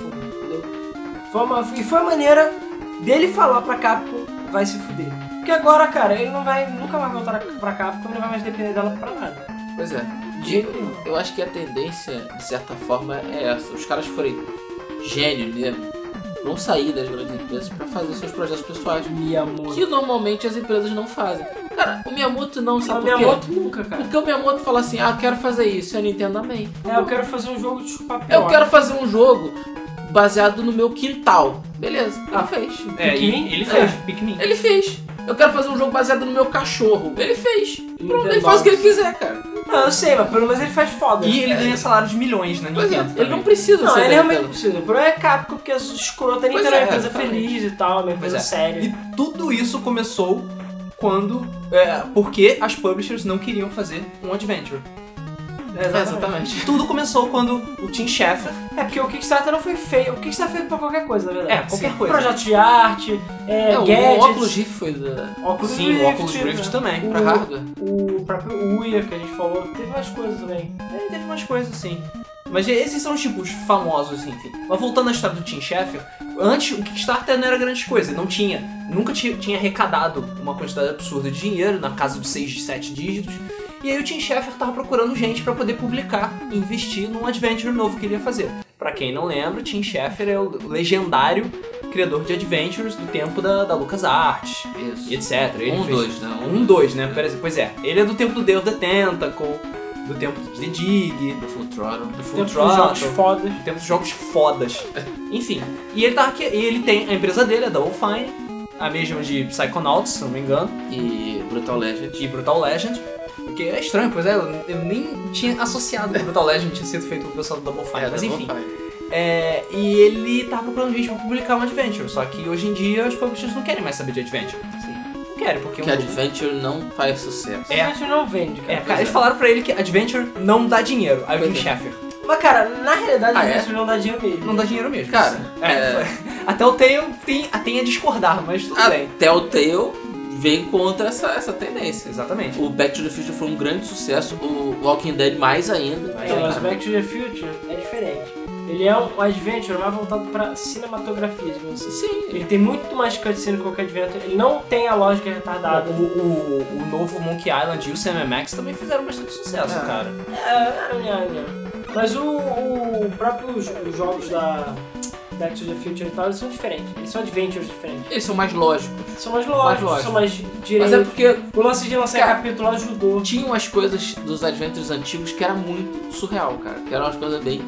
Foi uma, e foi a maneira dele falar pra Capcom, vai se fuder. Porque agora, cara, ele não vai nunca mais voltar pra Capcom, não vai mais depender dela pra nada. Pois é. De. Eu acho que a tendência, de certa forma, é essa. Os caras forem gênios mesmo, vão sair das grandes empresas pra fazer seus projetos pessoais. Miyamoto. Que normalmente as empresas não fazem. Cara, o Miyamoto não, sabe por quê? Miyamoto nunca, cara. Porque o Miyamoto fala assim, ah, quero fazer isso, e a Nintendo amém. É, eu quero fazer um jogo de chupar Eu quero fazer um jogo baseado no meu quintal. Beleza, ele fez. É, Pikmin? ele fez, É. Pikmin. Ele fez. Eu quero fazer um jogo baseado no meu cachorro. Ele fez. Pronto, ele faz o que ele quiser, cara. Não, eu sei, mas pelo menos ele faz foda. E ele ganha salário de milhões na Pois é, Nintendo. ele não precisa Não, ser ele realmente Nintendo. precisa. O problema é Capcom, porque as escrota Nintendo é é, uma empresa exatamente. feliz e tal, uma empresa é. séria. E tudo isso começou quando. É, porque as publishers não queriam fazer um adventure. É, É, exatamente. Tudo começou quando o Tim Schafer. É porque o Kickstarter não foi feio. O Kickstarter foi feito pra qualquer coisa, na verdade. É, qualquer Sim. coisa. Projeto de arte, é, É, o gadgets, óculos Rift foi da, Oculus Sim, Rift, o Oculus Rift né? também. O- pra hardware. O próprio Uia que a gente falou, teve mais coisas também. É, teve umas coisas assim. Mas esses são os tipos famosos, enfim. Mas voltando à história do Tim Schafer, antes o Kickstarter não era grande coisa, não tinha. Nunca ti- tinha arrecadado uma quantidade absurda de dinheiro, na casa de 6, 7 dígitos. E aí o Tim Schafer tava procurando gente pra poder publicar e investir num adventure novo que ele ia fazer. Pra quem não lembra, o Tim Schafer é o legendário criador de adventures do tempo da, da LucasArts Isso. e etc. Ele Um, fez- dois, né? Um, dois, né? Pois é, ele é do tempo do of the Tentacle, do tempo de The Dig, Do Full Throttle. do Full jogos Throttle, fodas. temos jogos fodas. [LAUGHS] Enfim, e ele tá aqui, e ele tem a empresa dele, a Double Fine, a mesma de Psychonauts, se não me engano, E Brutal Legend. e Brutal Legend. Porque é estranho, pois é, eu, eu nem tinha associado que Brutal Legend tinha sido feito pelo pessoal do Double Fine, É, mas da enfim. É, e ele tá procurando gente pra publicar um adventure, só que hoje em dia os publishers não querem mais saber de adventure. Sim. Não querem, porque Que um- Adventure não faz sucesso. É. A gente não vende, cara. É, cara, eles falaram pra ele que adventure não dá dinheiro. Aí o Jim é. Schafer, Mas, cara, na realidade, Ah, a é? gente não dá dinheiro mesmo. não dá dinheiro mesmo. Cara, É, é- até o Tail tem, tem a discordar, mas tudo bem. A Telltale vem contra essa, essa tendência. Exatamente. O Back to the Future foi um grande sucesso, o Walking Dead mais ainda. Aí, Então, mas. Back to the Future é diferente. Ele é um adventure mais voltado pra cinematografia, digamos assim. Sim. Ele tem muito mais cutscene que qualquer adventure. Ele não tem a lógica retardada. O, o, o novo Monkey Island e o Sam Max também fizeram bastante sucesso, É. cara. É, é, é, é. Mas o, o próprio os jogos da Back to the Future e tal, eles são diferentes. Eles são adventures diferentes. Eles são mais lógicos. São mais lógicos, lógicos. são mais Mas direitos. é porque O lance de lançar Cara, capítulo ajudou. tinha umas coisas dos Adventures antigos que era muito surreal, cara. Que eram umas coisas bem.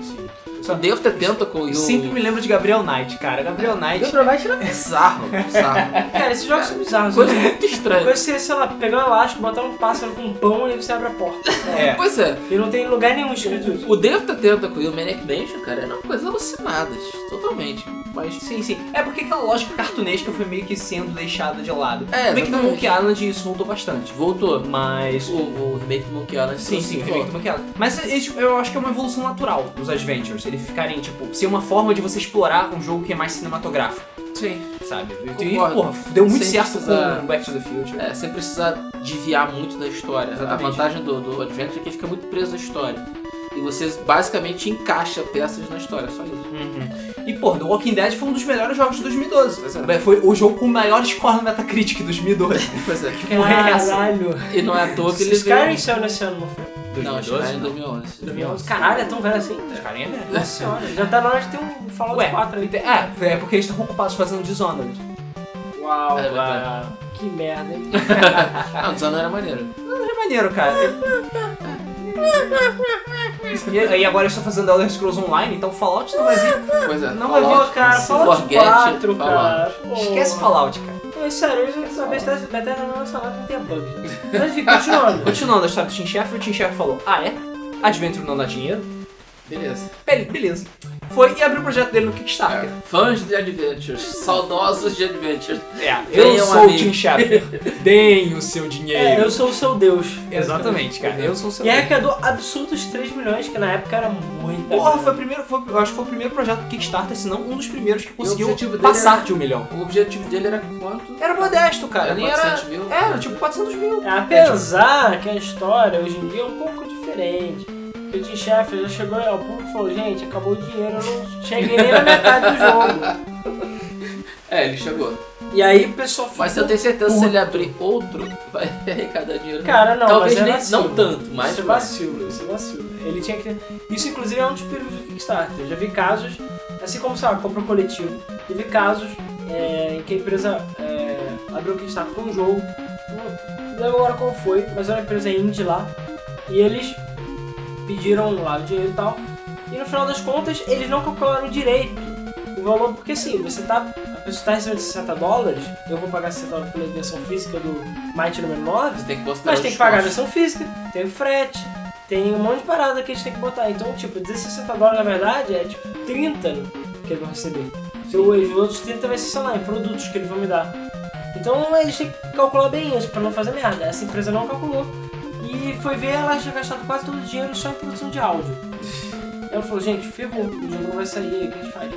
Day of the Tentacle e o. Sempre me lembro de Gabriel Knight, cara. Gabriel Knight. Provavelmente era Bizarro, bizarro. Cara, esses jogos são bizarros. Coisa né? muito estranha. Coisa você, sei lá, pegar um elástico, botar um pássaro com um pão e você abre a porta. É. Pois é. E não tem lugar nenhum escrito isso. O of the Tentacle e o Maniac Mansion, cara, eram coisas alucinadas. Totalmente. Mas. Sim, sim. É porque aquela lógica cartunesca foi meio que sendo deixada de lado. É, Bem que no. Monkey Island isso voltou bastante. Voltou. Mas. O, o remake do Monkey Island Sim, sim, o remake do. Monkey Island. Mas esse- eu acho que é uma evolução natural dos Adventures. Eles ficarem, tipo, ser uma forma de você explorar um jogo que é mais cinematográfico, Sim. sabe? E, porra, deu muito Sem certo precisar- com Back to the Future. É, sem precisar desviar muito da história. Exatamente. A vantagem do, do Adventure é que fica muito preso na história. E você basicamente encaixa peças na história, só isso. Uhum. E, pô, The Walking Dead foi um dos melhores jogos de 2012. Pois é. Foi o jogo com o maior score no Metacritic de 2012. [LAUGHS] Pois é. porra é essa? Caralho. E não é à toa que ele Skyrim saiu nesse ano, não foi? Não, acho que era em 2011. 2011. Caralho, é tão velho assim? Skyrim é velho. Nossa senhora, já tá na hora de ter um Fallout Ué, 4 aí. é, é porque eles estão ocupados fazendo Dishonored. Uau, É verdade. que merda, hein? [LAUGHS] Não, Dishonored era maneiro. É maneiro, cara. [LAUGHS] E aí agora eles estão fazendo Elder Scrolls Online, então Fallout não vai vir. Pois é. Não vai vir, Fallout, cara, Fallout forget, 4, Fallout. cara. Pô. Esquece Fallout, cara. É sério, eu já sabia que Bethesda não nada, não tem bug. [LAUGHS] Mas enfim, continuando. Continuando a história do Tim Schafer, o Tim Schafer falou, ah é? Adventure não dá dinheiro? Beleza. Be- Beleza. Foi e abriu o projeto dele no Kickstarter. Fãs de Adventures, saudosos de Adventures. É, eu Venham sou o. Tim Schafer. [LAUGHS] Deem o seu É, dinheiro. eu sou o seu deus. Exatamente, cara. Eu sou o seu E arrecadou absurdos 3 milhões, que na época era muita Porra, foi o primeiro, foi, eu acho que foi o primeiro projeto do Kickstarter, se não um dos primeiros que conseguiu passar era- de um milhão. O objetivo dele era quanto? Era modesto, cara. Era nem era, 400 mil? Era, tipo 400 mil. Apesar que a história hoje em dia é um pouco diferente. O Tim Schafer já chegou ao público e falou, gente, acabou o dinheiro, eu não cheguei nem na metade do jogo. [LAUGHS] É, ele chegou. E aí o pessoal ficou... Mas eu tenho certeza que se ele abrir outro, [LAUGHS] vai arrecadar dinheiro. Cara, não, Talvez mas é nem, vacilo. não tanto, mas Isso é vacilo, isso é vacilo. Ele tinha que... Isso, inclusive, é um dos perigos do Kickstarter. Eu já vi casos, assim como, sabe, compra coletivo, eu vi casos é, em que a empresa é, abriu o Kickstarter para um jogo, não lembro agora qual foi, mas era uma empresa indie lá, e eles pediram lá o dinheiro e tal, e no final das contas, eles não calcularam direito o valor, porque assim, você tá... A pessoa tá recebendo 60 dólares, eu vou pagar 60 dólares pela versão física do Might número 9, Você tem que mas tem que pagar a versão física, tem o frete, tem um monte de parada que eles têm que botar. Então, tipo, 60 dólares na verdade é tipo 30 que eles vão receber. Se o- os outros 30 vai ser, sei lá, em produtos que eles vão me dar. Então eles têm que calcular bem isso pra não fazer merda. Essa empresa não calculou. E foi ver, ela tinha gastado quase todo o dinheiro só em produção de áudio. Ela falou, gente, ferrou, o jogo não vai sair, o que a gente faz?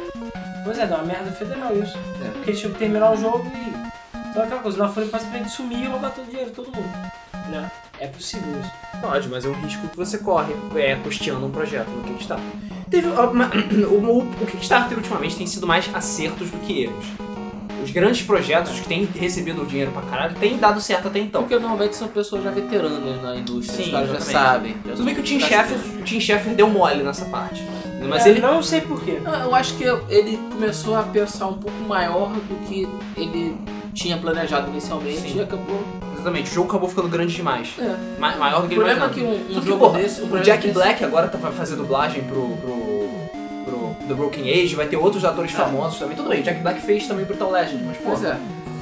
Pois é, dá uma merda federal isso. É. Porque eles tinham que terminar o jogo e. Então é aquela coisa, na Folha basicamente sumir e roubar todo o dinheiro de todo mundo. Né? É possível isso. Pode, mas é um risco que você corre é, custeando um projeto no Kickstarter. Teve, ó, ma- [CLEARS THROAT] o, o, o Kickstarter ultimamente tem sido mais acertos do que erros. Os grandes projetos que têm recebido o dinheiro pra caralho têm dado certo até então. Porque normalmente são pessoas já veteranas na indústria, Sim, os caras já sabem. já Tudo bem que o Tim Schafer, o Tim Schafer deu mole nessa parte. Mas É, ele. Não sei porquê. Não, Eu acho que ele começou a pensar um pouco maior do que ele tinha planejado inicialmente Sim. e acabou. Exatamente, o jogo acabou ficando grande demais. É. Ma- maior do O que ele problema é imaginava. que um, um que, jogo porra, desse. O Jack desse- Black agora tá, vai fazer dublagem pro, pro, The Broken Age, vai ter outros atores É. famosos também. Tudo bem, Jack Black fez também Brutal Legend, mas pô, Pois é,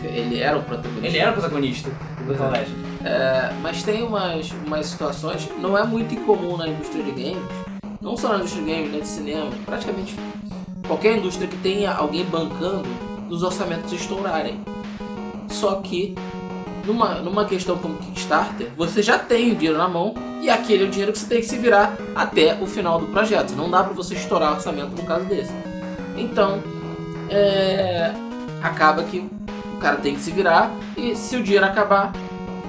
ele era o protagonista. ele era o protagonista do Brutal Uhum. Legend. É, mas tem umas, umas situações, não é muito incomum na indústria de games, não só na indústria de games, né, de cinema, praticamente qualquer indústria que tenha alguém bancando, os orçamentos estourarem. Só que numa, numa questão como Kickstarter, você já tem o dinheiro na mão e aquele é o dinheiro que você tem que se virar até o final do projeto. Não dá pra você estourar orçamento no caso desse. Então, é, acaba que o cara tem que se virar e se o dinheiro acabar,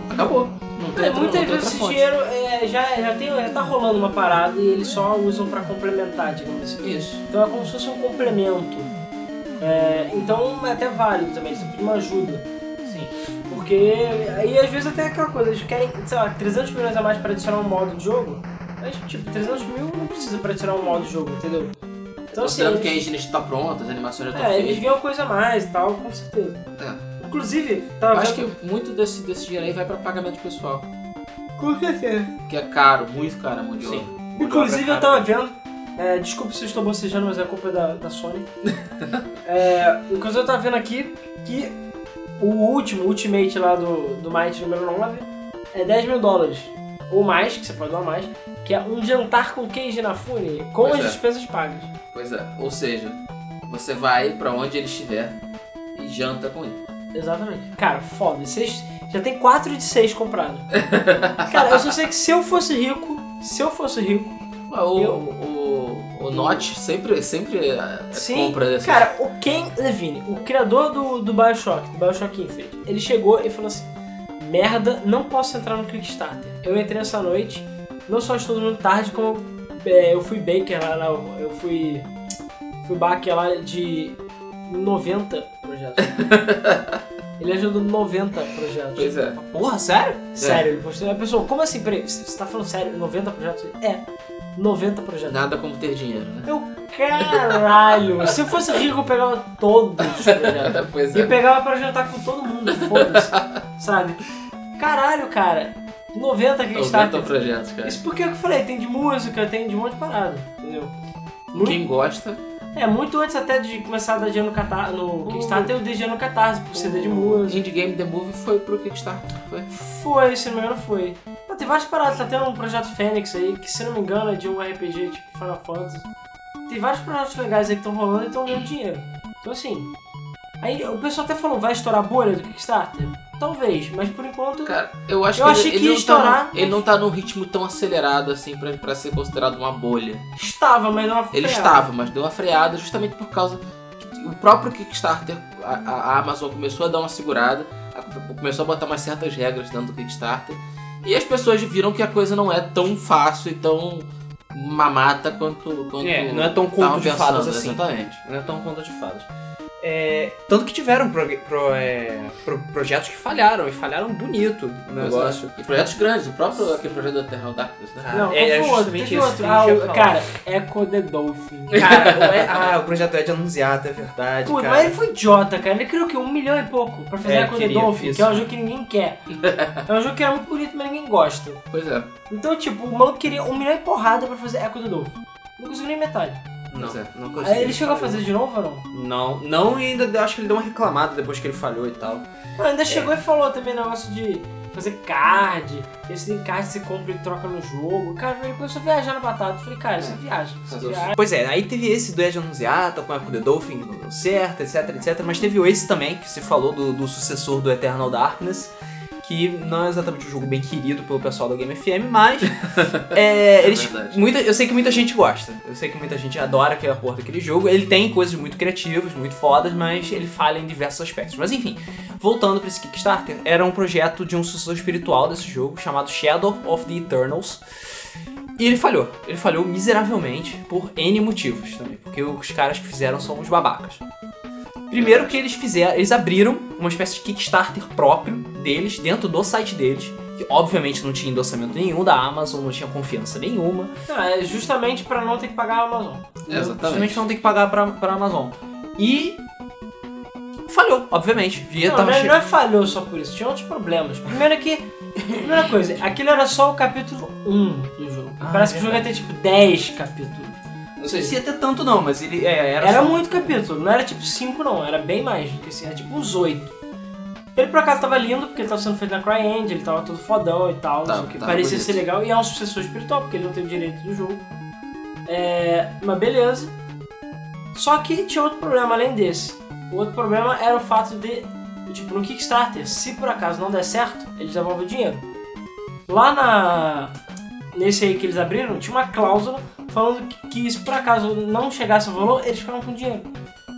acabou. Não tem, É, outra- muitas vezes esse dinheiro é, já, já, tem, já tá rolando uma parada e eles só usam pra complementar, digamos assim. Isso. Então é como se fosse um complemento. É, então é até válido também, isso é uma ajuda. Porque aí às vezes até aquela coisa, eles querem, sei lá, 300 milhões a mais pra adicionar um modo de jogo. Mas tipo, 300 mil não precisa pra adicionar um modo de jogo, entendeu? Então assim, Considerando que a eles, engine está pronta, as animações já estão é, eles ganham coisa a mais e tal, com certeza. É. Inclusive, tava Acho vendo... que muito desse, desse dinheiro aí vai pra pagamento pessoal. Com certeza. Que é caro, muito caro a mão de Sim. obra. Inclusive eu tava vendo, é, desculpa se eu estou bocejando, mas é culpa da, da Sony. [LAUGHS] é, inclusive eu tava vendo aqui que o último, Ultimate lá do, do Might número 9 é 10 mil dólares. Ou mais, que você pode dar mais, que é um jantar com Keiji Inafune com Pois as é. despesas pagas. Pois é. Ou seja, você vai pra onde ele estiver e janta com ele. Exatamente. Cara, foda. Seis, já tem 4 de 6 comprados. Cara, eu só sei que se eu fosse rico, se eu fosse rico, [LAUGHS] O, Eu- o, o Notch sempre, sempre é, Sim, compra dessas. Cara, o Ken Levine, o criador do, do Bioshock, do Bioshock Infinite, ele chegou e falou assim: Merda, não posso entrar no Kickstarter. Eu entrei essa noite, não só estou dormindo tarde, como é, eu fui baker lá, lá, eu fui. Fui backer lá de 90 projetos. [LAUGHS] ele ajudou 90 projetos. Pois é. Porra, sério? Sério, ele postou. A pessoa, como assim? Peraí, você tá falando sério? 90 projetos? É, 90 projetos. Nada como ter dinheiro, né? Eu, caralho! Se eu fosse rico, eu pegava todos os projetos. pois E pegava pra jantar com todo mundo, foda-se. sabe? Caralho, cara. 90 que está. 90 projetos, cara. Isso porque é o que eu falei, tem de música, tem de um monte de parada, entendeu? Muito- Quem gosta, é, muito antes até de começar a dar dinheiro no, Catar, no Kickstarter, eu dei dinheiro no Catarse, por CD de música. Indie Game The Movie foi pro Kickstarter. Foi. Foi, se não me engano, foi. Tem várias paradas, tá tendo um projeto Fênix aí, que se não me engano é de um RPG tipo Final Fantasy. Tem vários projetos legais aí que estão rolando e estão ganhando dinheiro. Então assim. Aí o pessoal até falou, vai estourar a bolha do Kickstarter? Talvez, mas por enquanto. Cara, eu acho Eu que achei ele, que ele tá estourar, num- ele não tá num ritmo tão acelerado assim pra, pra ser considerado uma bolha. Estava, mas não Ele freada. estava, mas deu uma freada justamente por causa que o próprio Kickstarter, a, a- a Amazon começou a dar uma segurada, a- começou a botar umas certas regras dentro do Kickstarter, e as pessoas viram que a coisa não é tão fácil e tão mamata quanto, quanto É, não é tão conto de fadas assim. Exatamente. Não é tão conto de fadas. É, tanto que tiveram pro- pro- é, pro- projetos que falharam, e falharam bonito o negócio. E projetos grandes, o próprio aquele projeto do Eternal Darkness, né? Cara, Não, é, é outro? isso outro. Ah, cara, Echo the Dolphin. Cara, o é- ah, o projeto Ed anunciado, é verdade, Pô, cara. mas ele foi idiota, cara. Ele criou o quê? Um milhão e pouco pra fazer É, Echo the Dolphin, isso. que é um jogo que ninguém quer. é um jogo que era muito bonito, mas ninguém gosta. Pois é. Então, tipo, o maluco queria um milhão e porrada pra fazer Echo the Dolphin. Não conseguiu nem metade. Não, Pois é. não consegui. Aí ele chegou a fazer de novo ou não? Não, não e ainda acho que ele deu uma reclamada depois que ele falhou e tal. Não, ainda chegou e falou também negócio de fazer card. Esse tem card que você compra e troca no jogo. Cara, ele começou a viajar na batata. Eu falei, cara, você viaja. Você Fazer o- viaja. Pois é, aí teve esse do Ed Anunciata com a The Dolphin que não deu certo, etc, etc. Mas teve esse também, que se falou do, do sucessor do Eternal Darkness, que não é exatamente um jogo bem querido pelo pessoal da Game FM, mas [LAUGHS] é, eles, verdade. muita, eu sei que muita gente gosta. Eu sei que muita gente adora aquela porra daquele jogo. Ele tem coisas muito criativas, muito fodas, mas ele falha em diversos aspectos. Mas enfim, voltando para esse Kickstarter, era um projeto de um sucessor espiritual desse jogo chamado Shadow of the Eternals. E ele falhou. Ele falhou miseravelmente por N motivos também. Porque os caras que fizeram são os babacas. Primeiro que eles fizeram, eles abriram uma espécie de Kickstarter próprio deles, dentro do site deles, que obviamente não tinha endossamento nenhum da Amazon, não tinha confiança nenhuma, Não, é justamente pra não ter que pagar a Amazon. justamente Exatamente. pra não ter que pagar pra, pra Amazon. E falhou, obviamente. E Não, tava não, é- che- não é falhou só por isso, tinha outros problemas. Primeiro que, primeira coisa, aquilo era só o capítulo 1 do jogo. Ah, Parece é que o jogo ia ter tipo 10 capítulos. Não sei se ia ter tanto não, mas ele é, era, Era só- muito capítulo, não era tipo 5 não, era bem mais do que assim, era tipo uns 8. Ele por acaso tava lindo, porque ele tava sendo feito na CryEngine, ele tava todo fodão e tal, o que, tava parecia bonito. ser legal, e é um sucessor espiritual, porque ele não teve direito do jogo. É, mas beleza. Só que tinha outro problema além desse. O outro problema era o fato de, tipo, no Kickstarter, se por acaso não der certo, eles devolvem o dinheiro. Lá na. Nesse aí que eles abriram, tinha uma cláusula falando que, que se por acaso não chegasse ao valor, eles ficavam com dinheiro.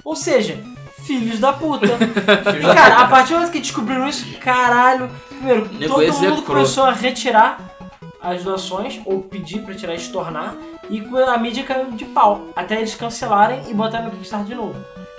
Ou seja, Filhos da puta. [LAUGHS] E, cara, a partir do momento que descobriram isso, caralho. Primeiro, todo execrou. mundo começou a retirar as doações, ou pedir pra tirar e estornar, e a mídia caiu de pau. Até eles cancelarem e botarem no Kickstarter de novo.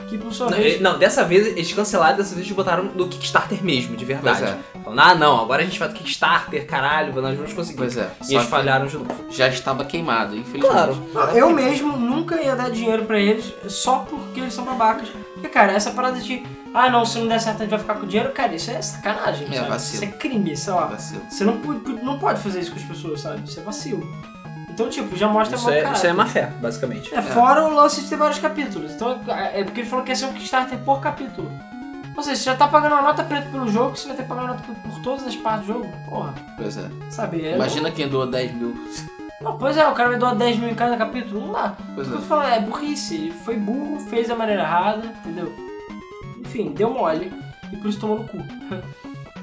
Que por sua Não, vez. não, dessa vez eles cancelaram, dessa vez eles botaram no Kickstarter mesmo, de verdade. Pois é. Falando, ah não, agora a gente vai do Kickstarter, caralho, nós vamos conseguir. Pois é. E eles falharam de novo. já estava queimado, infelizmente. Claro. Eu mesmo nunca ia dar dinheiro pra eles só porque eles são babacas. Porque, cara, essa parada de. Ah, não, se não der certo a gente vai ficar com o dinheiro, cara, isso é sacanagem. É sabe? vacilo. Isso é crime, sei lá. Vacilo. Você não, não pode fazer isso com as pessoas, sabe? Isso é vacilo. Então, tipo, já mostra Isso é, caráter. isso é má fé, basicamente. É, fora o lance de ter vários capítulos. Então, é porque ele falou que ia ser um Kickstarter por capítulo. Ou seja, você já tá pagando uma nota preta pelo jogo, você vai ter que pagar uma nota preta por todas as partes do jogo. Porra, Pois é. sabe? É- Imagina quem doa 10 mil. Não, pois é, o cara vai doar 10 mil em cada capítulo. Não dá. Pois O que eu é. tô falando é burrice. Ele foi burro, fez da maneira errada, entendeu? Enfim, deu mole. E por isso tomou no cu.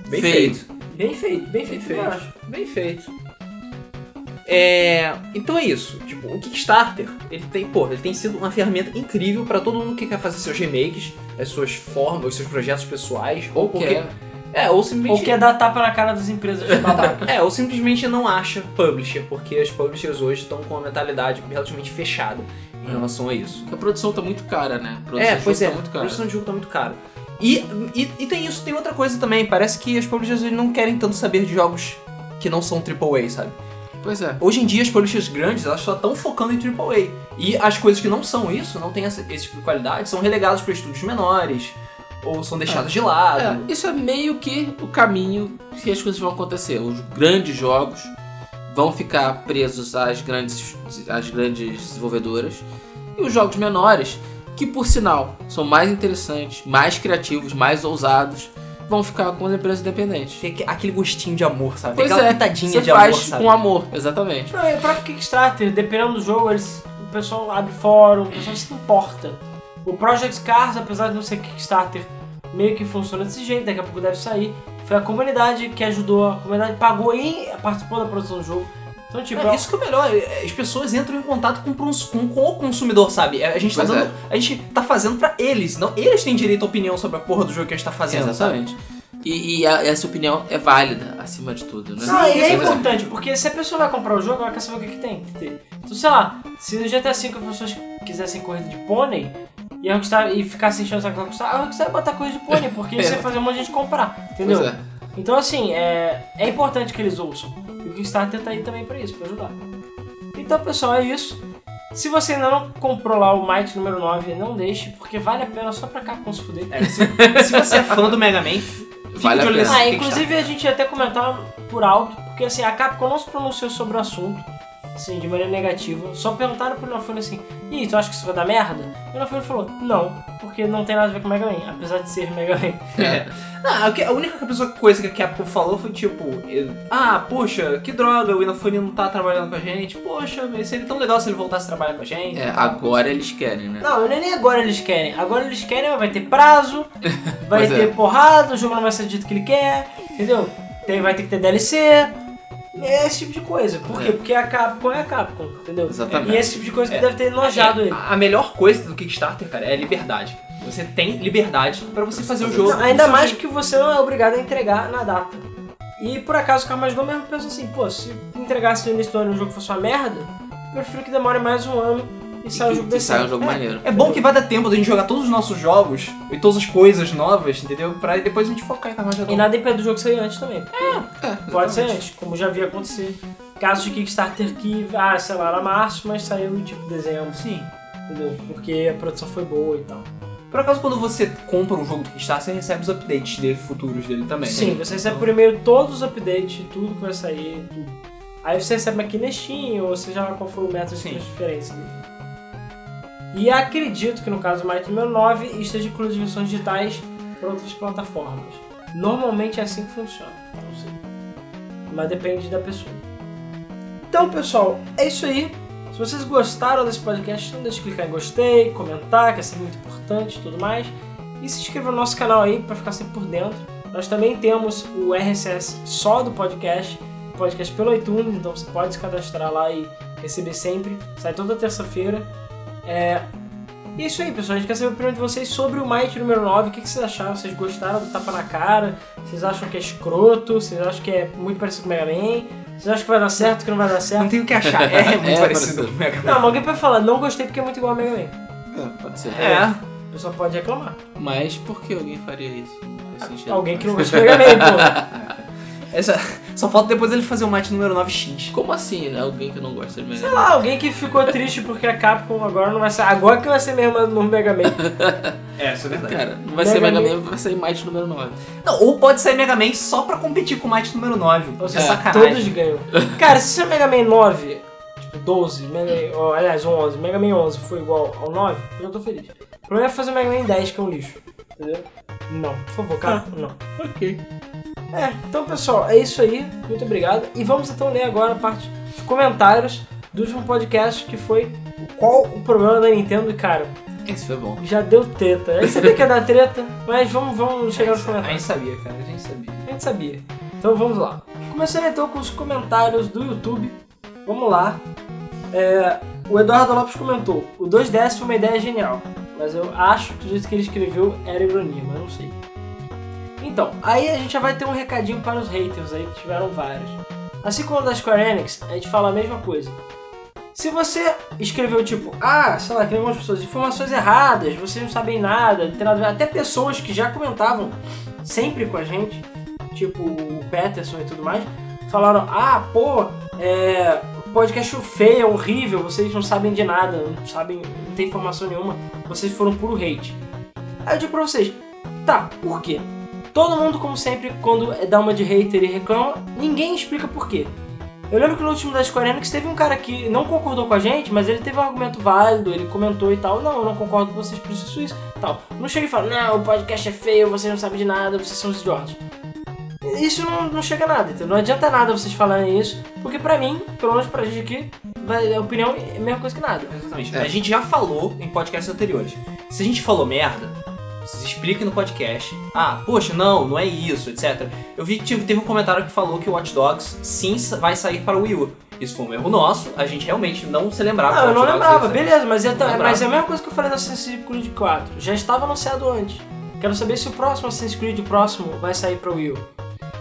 Bem Feito. feito. Bem feito, bem feito, feito. eu acho. Bem feito. É, então é isso. Tipo, o Kickstarter, ele tem, pô, ele tem sido uma ferramenta incrível pra todo mundo que quer fazer seus remakes, as suas formas, os seus projetos pessoais, ou porque Quer. é, ou simplesmente Ou quer dar tapa na cara das empresas [LAUGHS] babacas. É, ou simplesmente não acha publisher, porque as publishers hoje estão com uma mentalidade relativamente fechada em relação a isso. Porque a produção tá muito cara, né? A produção É, de pois jogo é, Tá muito a cara. produção de jogo tá muito cara. E, e, e tem isso, tem outra coisa também, parece que as publishers não querem tanto saber de jogos que não são AAA, sabe? Pois é. Hoje em dia as publishers grandes, elas só estão focando em AAA. E as coisas que não são isso, não tem essa- esse tipo de qualidade, são relegadas para estúdios menores, ou são deixadas de lado. É, isso é meio que o caminho que as coisas vão acontecer. Os grandes jogos vão ficar presos às grandes, às grandes desenvolvedoras. E os jogos menores, que por sinal são mais interessantes, mais criativos, mais ousados, vão ficar com as empresas independentes. Tem aque- aquele gostinho de amor, sabe? Pois tem aquela é, pitadinha Você de faz amor, sabe? com amor, exatamente. Não, o próprio Kickstarter, dependendo do jogo, eles, o pessoal abre fórum, o pessoal se importa. O Project Cars, apesar de não ser Kickstarter, meio que funciona desse jeito, daqui a pouco deve sair. Foi a comunidade que ajudou, a comunidade pagou e participou da produção do jogo. Então, tipo, É, isso que é o melhor, é, as pessoas entram em contato com, com, com o consumidor, sabe? É, A gente, tá dando, a gente tá fazendo pra eles, não eles têm direito à opinião sobre a porra do jogo que a gente tá fazendo, sabe? Exatamente. E, e a- essa opinião é válida, acima de tudo, né? Não, e é Sim, importante, porque se a pessoa vai comprar o jogo, ela quer saber o que, que tem. Então, sei lá, se no GTA V as pessoas quisessem corrida de pônei e, a Rockstar, e ficassem enchendo essa Rockstar, a Rockstar vai botar corrida de pônei, porque isso É. vai fazer um monte de gente comprar, entendeu? Pois é. Então, assim, é, é importante que eles ouçam. E o Kickstarter tá aí também pra isso, pra ajudar. Então, pessoal, é isso. Se você ainda não comprou lá o Might número 9, não deixe, porque vale a pena só pra cá com se fuder. É, se, se você é fã do Mega Man, fique Vale de a olho pena. Ah, inclusive a gente ia até comentar por alto, porque assim, a Capcom não se pronunciou sobre o assunto, assim, de maneira negativa. Só perguntaram pro Inafune assim, Ih, tu acha que isso vai dar merda? E o Inafune falou, não, porque não tem nada a ver com Mega Man, apesar de ser Mega Man. [LAUGHS] É. Não, a única pessoa- coisa que a Capcom falou foi tipo, ah, poxa, que droga, o Inafune não tá trabalhando com a gente. Poxa, mas seria tão legal se ele voltasse a trabalhar com a gente. É, agora eles querem, né? Não, não é nem agora eles querem. Agora eles querem, vai ter prazo, [LAUGHS] vai Pois é. ter porrada, o jogo não vai ser do jeito que ele quer, entendeu? Tem, vai ter que ter DLC. É esse tipo de coisa. Por quê? É. Porque a Capcom é a Capcom, entendeu? Exatamente. E esse tipo de coisa que É. deve ter enojado ele. A melhor coisa do Kickstarter, cara, é a liberdade. Você tem liberdade pra você fazer o jogo. Não, ainda mais jeito. que você não é obrigado a entregar na data. E por acaso o Carmageddon mesmo pensa assim, pô, se entregasse no início do ano e o jogo fosse uma merda, eu prefiro que demore mais um ano e saia um jogo que sai um jogo maneiro. É bom que vai dar tempo da gente jogar todos os nossos jogos e todas as coisas novas, entendeu? Pra depois a gente focar em Carmageddon. E nada impede do jogo sair antes também. porque É, Pode ser antes, como já havia acontecer. Casos de Kickstarter que, ah, sei lá, era março, mas saiu em tipo dezembro, Sim. entendeu? Porque a produção foi boa e tal. Por acaso, quando você compra um jogo do Kickstarter, você recebe os updates dele, futuros dele também. Sim, você recebe por e-mail todos os updates, tudo que vai sair, tudo. Aí você recebe aqui na Steam, ou seja lá qual for o método de transferência dele. E acredito que no caso do número 9 esteja incluído versões digitais para outras plataformas. Normalmente é assim que funciona, não sei. Mas depende da pessoa. Então, pessoal, é isso aí. Se vocês gostaram desse podcast, não deixe de clicar em gostei, comentar, que é sempre muito importante e tudo mais. E se inscreva no nosso canal aí para ficar sempre por dentro. Nós também temos o RSS só do podcast, podcast pelo iTunes, então você pode se cadastrar lá e receber sempre. Sai toda terça-feira. É, E é isso aí, pessoal. A gente quer saber a opinião de vocês sobre o Might número 9. O que, que vocês acharam? Vocês gostaram do tapa na cara? Vocês acham que é escroto? Vocês acham que é muito parecido com o Mega Man? Vocês acham que vai dar certo, que não vai dar Não certo? tem o que achar. [LAUGHS] É muito É, parecido com o Mega Man. Não, mas alguém pode falar, não gostei porque é muito igual ao Mega Man. É, pode ser. É. O pessoal pode reclamar. Mas por que alguém faria isso? Não. Alguém que não gosta do Mega Man, pô. [LAUGHS] Essa, só falta depois ele fazer o Might número 9X. Como assim, né? Alguém que não gosta de Mega Sei Man? lá, alguém que ficou triste porque a Capcom agora não vai ser. Agora que vai ser mesmo no Mega Man. [LAUGHS] É, isso é verdade. Cara, não vai Mega ser Mega Man. Man, vai ser Might número 9. Não, ou pode sair Mega Man só pra competir com o Might número 9. Ou é seja, sacanagem. todos ganham. [LAUGHS] Cara, se o Mega Man 9, tipo 12, Mega, ó, aliás, 11, Mega Man 11 foi igual ao 9, eu já tô feliz. O problema é fazer o Mega Man 10, que é um lixo. Entendeu? Não, por favor, cara, não. Ok. É, então pessoal, é isso aí. Muito obrigado. E vamos então ler agora a parte dos comentários do último podcast, que foi qual o problema da Nintendo. E cara, Esse foi bom. já deu treta. A gente sabia que ia dar treta, mas vamos, vamos chegar nos A comentários. gente sabia, cara, a gente sabia. A gente sabia. Então vamos lá. Começando então com os comentários do YouTube. Vamos lá. É, o Eduardo Lopes comentou: o 2DS foi uma ideia genial, mas eu acho que o jeito que ele escreveu era ironia, mas não sei. Então, aí a gente já vai ter um recadinho para os haters aí, que tiveram vários. Assim como da Square Enix, a gente fala a mesma coisa. Se você escreveu tipo, ah, sei lá, que algumas pessoas, informações erradas, vocês não sabem nada, não tem nada a ver, até pessoas que já comentavam sempre com a gente, tipo o Peterson e tudo mais, falaram, ah, pô, é, podcast feio, é horrível, vocês não sabem de nada, não sabem, não tem informação nenhuma, vocês foram puro hate. Aí eu digo pra vocês, tá, por quê? Todo mundo, como sempre, quando é dá uma de hater e reclama, ninguém explica por quê. Eu lembro que no último da Square Enix teve um cara que não concordou com a gente, mas ele teve um argumento válido, ele comentou e tal. Não, eu não concordo com vocês por isso, isso, isso tal. Não chega e fala, não, o podcast é feio, vocês não sabem de nada, vocês são os idiotas. Isso não, não chega a nada, entendeu? Não adianta nada vocês falarem isso, porque pra mim, pelo menos pra gente aqui, a opinião é a mesma coisa que nada. Exatamente. É. A gente já falou em podcasts anteriores. Se a gente falou merda, vocês expliquem no podcast. Ah, poxa, não, não é isso, etc. Eu vi que teve um comentário que falou que o Watch Dogs sim vai sair para o Wii U. Isso foi um erro nosso, a gente realmente não se lembrava. Não, que eu o não lembrava, beleza, mas é, Não lembrava. mas é a mesma coisa que eu falei do Assassin's Creed 4. Já estava anunciado antes. Quero saber se o próximo Assassin's Creed, o próximo, vai sair pra Wii U.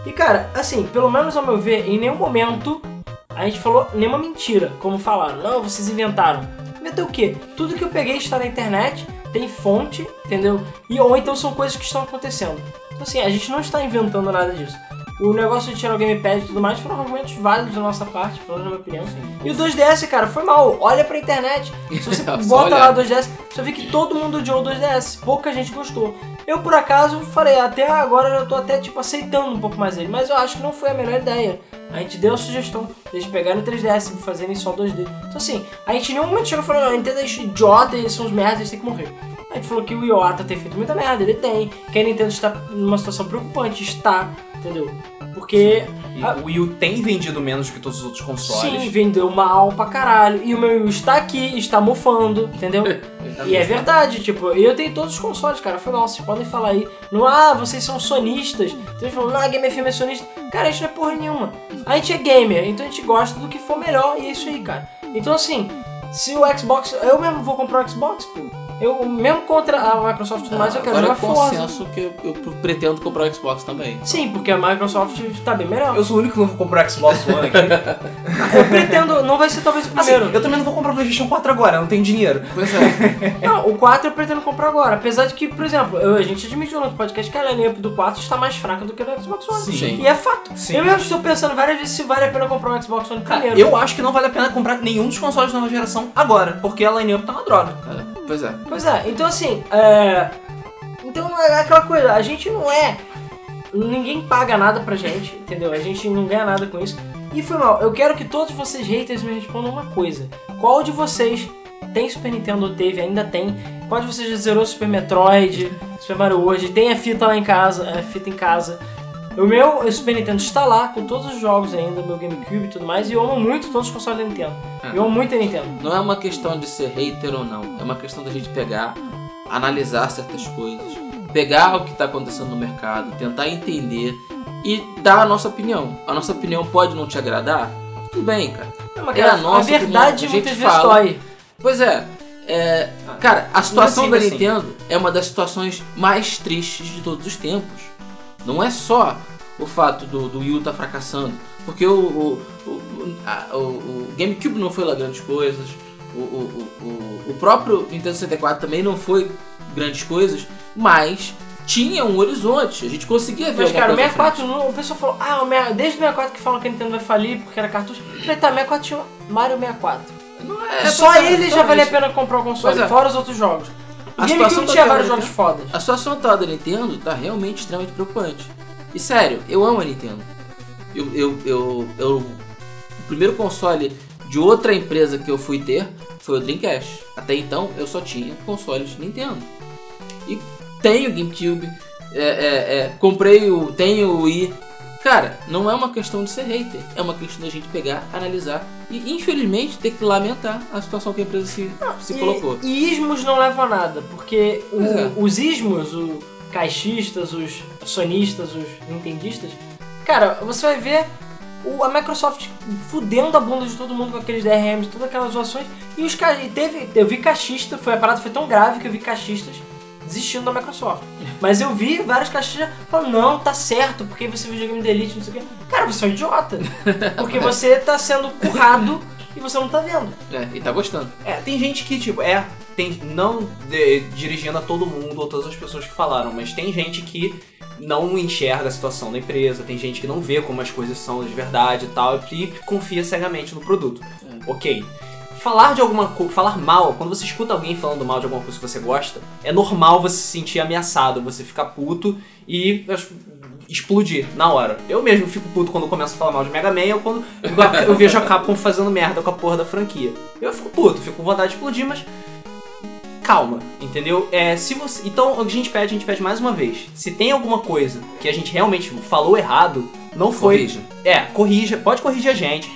E cara, assim, pelo menos ao meu ver, em nenhum momento a gente falou nenhuma mentira, como falaram. Não, vocês inventaram. Inventei o quê? Tudo que eu peguei está na internet, tem fonte, entendeu? E ou então são coisas que estão acontecendo. Então assim, a gente não está inventando nada disso. O negócio de tirar o gamepad e tudo mais foram argumentos válidos da nossa parte, pelo menos na minha opinião. E o 2DS, cara, foi mal. Olha pra internet. Se você [LAUGHS] bota lá o 2DS, você vê que todo mundo odiou o 2DS. Pouca gente gostou. Eu, por acaso, falei, até agora eu tô até, tipo, aceitando um pouco mais ele. Mas eu acho que não foi a melhor ideia. A gente deu a sugestão deles pegarem o 3DS e fazerem só 2D. Então, assim, a gente em nenhum momento chegou e falou, não, Nintendo é idiota, eles são os merdas, eles têm que morrer. A gente falou que o Iwata tem feito muita merda, ele tem. Que a Nintendo está numa situação preocupante, está, entendeu? Porque E o Wii U tem vendido menos que todos os outros consoles. Sim, vendeu mal pra caralho. E o meu Wii U está aqui, está mofando, entendeu? [LAUGHS] e é verdade, tipo, eu tenho todos os consoles, cara. Foi mal, vocês podem falar aí. Não, ah, vocês são sonistas. Então eles falam, não, a Game FM é sonista. Cara, a gente não é porra nenhuma. A gente é gamer, então a gente gosta do que for melhor e é isso aí, cara. Então assim, se o Xbox. Eu mesmo vou comprar o Xbox, pô. Eu mesmo contra a Microsoft e tudo mais, eu quero Agora jogar é Forza. consenso que eu, eu pretendo comprar o Xbox também. Sim, porque a Microsoft tá bem melhor. Eu sou o único que não vou comprar o Xbox One aqui. [LAUGHS] Eu pretendo, não vai ser talvez o Assim, primeiro. eu também não vou comprar o PlayStation 4 agora, eu não tenho dinheiro. Pois é. [LAUGHS] Não, o 4 eu pretendo comprar agora. Apesar de que, por exemplo, eu- a gente admitiu no outro podcast que a lineup do 4 está mais fraca do que a do Xbox One. Sim. E é fato. Sim. Eu mesmo estou pensando várias vezes se vale a pena comprar um Xbox One Cara, primeiro. eu acho que não vale a pena comprar nenhum dos consoles de nova geração agora, porque a line-up tá uma droga. É, Pois é. Pois é, então assim, é. Então é aquela coisa, a gente não é. Ninguém paga nada pra gente, entendeu? A gente não ganha nada com isso. E foi mal, eu quero que todos vocês haters me respondam uma coisa. Qual de vocês tem Super Nintendo ou teve, ainda tem? Qual de vocês já zerou Super Metroid, Super Mario World? Tem a fita lá em casa, a fita em casa. O meu Super Nintendo está lá, com todos os jogos ainda, meu GameCube e tudo mais, e eu amo muito todos os consoles da Nintendo. É. Eu amo muito a Nintendo. Não é uma questão de ser hater ou não. É uma questão da gente pegar, analisar certas coisas, pegar o que está acontecendo no mercado, tentar entender e dar a nossa opinião. A nossa opinião pode não te agradar? Tudo bem, cara. Não, mas, É cara, a nossa verdade opinião, a gente fala. dói. Pois é, É, cara, a situação assim, da assim. Nintendo é uma das situações mais tristes de todos os tempos. Não é só o fato do, do Wii U tá fracassando, porque o, o, o, a- o- GameCube não foi lá grandes coisas, o, o, o, o próprio Nintendo 64 também não foi grandes coisas, mas tinha um horizonte, a gente conseguia ver Mas, cara, o coisa à 64, não- o pessoal falou, ah, o meia- desde o 64 que falam que a Nintendo vai falir porque era cartucho. Eu falei, tá, o 64 tinha Mario 64. frente. Não é, Só é, ele já valia a pena comprar o console, é. fora os outros jogos. A situação tinha da vários Nintendo- jogos fodas. A situação atual da Nintendo tá realmente extremamente preocupante. E sério, eu amo a Nintendo. Eu, eu, eu, eu- o primeiro console de outra empresa que eu fui ter foi o Dreamcast. Até então eu só tinha consoles de Nintendo. E tenho GameCube, é, é, é, comprei o. tenho o Wii. Cara, não é uma questão de ser hater, é uma questão da gente pegar, analisar e infelizmente ter que lamentar a situação que a empresa se, se E- colocou. E, ismos não levam a nada, porque o- é. os ismos, os caixistas, os sonistas, os nintendistas, cara, você vai ver o- a Microsoft fudendo a bunda de todo mundo com aqueles DRMs, todas aquelas zoações, e os e teve, eu vi caixista, foi a parada foi tão grave que eu vi caixistas desistindo da Microsoft. Mas eu vi vários caixistas falando, não, tá certo, porque você viu videogame de Elite, não sei o quê. Cara, você é um idiota. [LAUGHS] Porque você tá sendo currado e você não tá vendo. É, e tá gostando. É, tem gente que, tipo, é. Tem, não de- dirigindo a todo mundo ou todas as pessoas que falaram, mas tem gente que não enxerga a situação da empresa, tem gente que não vê como as coisas são de verdade e tal, e confia cegamente no produto. Ok. Falar de alguma coisa, falar mal, quando você escuta alguém falando mal de alguma coisa que você gosta, é normal você se sentir ameaçado, você ficar puto e explodir na hora. Eu mesmo fico puto quando começo a falar mal de Mega Man ou quando [LAUGHS] eu vejo a Capcom fazendo merda com a porra da franquia. Eu fico puto, fico com vontade de explodir, mas calma, entendeu? É, se você, então o que a gente pede, a gente pede mais uma vez. Se tem alguma coisa que a gente realmente falou errado, não foi. Corrija. É, corrija, pode corrigir a gente.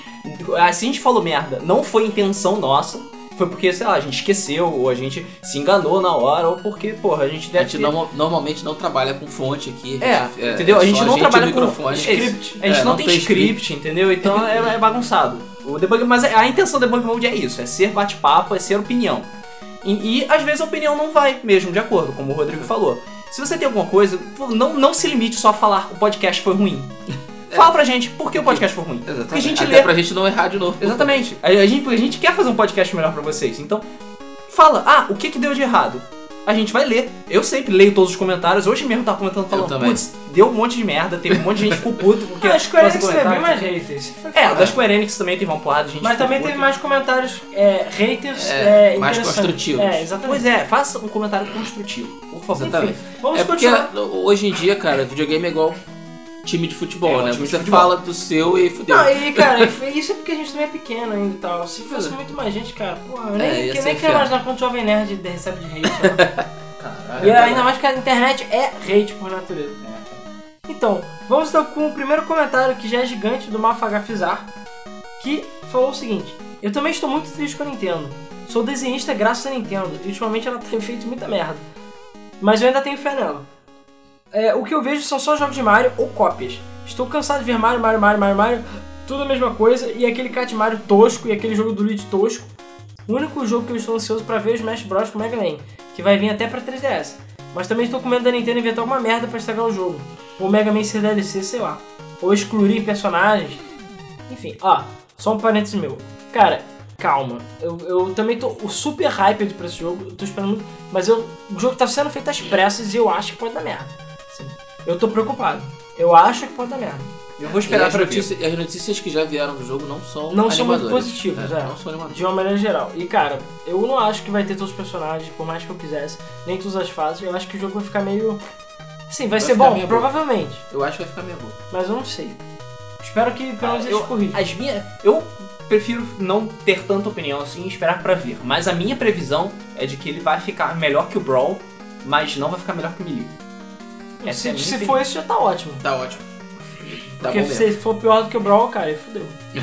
Se a gente falou merda, não foi intenção nossa. Foi porque, sei lá, a gente esqueceu, ou a gente se enganou na hora, ou porque, porra, a gente A deve gente ter- norma- normalmente não trabalha com fonte aqui. É, gente- entendeu? a gente só não trabalha com script. A gente É, não, tem, script, entendeu? Então é, é bagunçado. O debug, mas a intenção do debug mode é isso, é ser bate-papo, é ser opinião. E, e, às vezes a opinião não vai mesmo de acordo, como o Rodrigo falou. Se você tem alguma coisa, não, não se limite só a falar o podcast foi ruim. Fala pra gente por que o podcast foi ruim. Exatamente. Porque a gente Até lê. pra gente não errar de novo. Exatamente. A, gente, a gente quer fazer um podcast melhor pra vocês. Então, fala, ah, o que que deu de errado? A gente vai ler. Eu sempre leio todos os comentários. Hoje mesmo eu tava comentando, falando, também. putz, deu um monte de merda, teve um monte de gente que ficou puto [LAUGHS] porque... Ah, a Square nosso Enix teve bem comentário- mais haters. Foi É, foda. da Square Enix também teve uma porrada de gente Mas que ficou também teve puta. mais comentários é, haters É, é, mais interessantes. construtivos. É, exatamente. Pois é, faça um comentário construtivo, por favor. Exatamente. Enfim, vamos É porque continuar. hoje em dia, cara, videogame é igual time de futebol, É, né? Você futebol. fala do seu e fudeu. Não, e cara, [LAUGHS] isso é porque a gente também é pequeno ainda e tal. Se fosse É. muito mais gente, cara, porra, eu É, nem, ia que, nem quero imaginar quanto Jovem Nerd recebe de hate. né? [LAUGHS] Caralho. e ainda mais que a internet é hate por natureza. Então, vamos então com o primeiro comentário que já é gigante do Mafagafizar, que falou o seguinte: Eu também estou muito triste com a Nintendo. Sou desenhista graças à Nintendo e ultimamente ela tem feito muita merda. Mas eu ainda tenho fé nela. É, o que eu vejo são só jogos de Mario ou cópias. Estou cansado de ver Mario, Mario, Mario, Mario, Mario, tudo a mesma coisa e aquele Cat Mario tosco e aquele jogo do Luigi tosco. O único jogo que eu estou ansioso para ver é o Smash Bros com Mega Man, que vai vir até para 3DS. Mas também estou com medo da Nintendo inventar alguma merda para estragar o jogo. Ou Mega Man ser DLC, sei lá. Ou excluir personagens. Enfim, ó, só um parênteses meu. Cara, calma. Eu, eu também tô super hyped pra esse jogo, eu tô esperando muito. Mas eu, o jogo tá sendo feito às pressas e eu acho que pode dar merda. Assim, eu tô preocupado. Eu acho que pode dar merda. Eu vou E esperar as pra ver. notícias, as notícias que já vieram do jogo não são Não são muito positivas, é. é. Não são. De uma maneira geral. E cara, eu não acho que vai ter todos os personagens, por mais que eu quisesse, nem todas as fases. Eu acho que o jogo vai ficar meio. Sim, vai, Vai ser bom, provavelmente. Eu acho que vai ficar meio bom. Mas eu não sei. Espero que pelo menos Ah, eles eu, corrijam. as minhas, eu prefiro não ter tanta opinião assim e esperar pra ver. Mas a minha previsão é de que ele vai ficar melhor que o Brawl, mas não vai ficar melhor que o Melee. Essa é se minha se for isso, já tá ótimo. Tá ótimo. Tá Porque bom mesmo. se for pior do que o Brawl, cara, aí fudeu. [LAUGHS]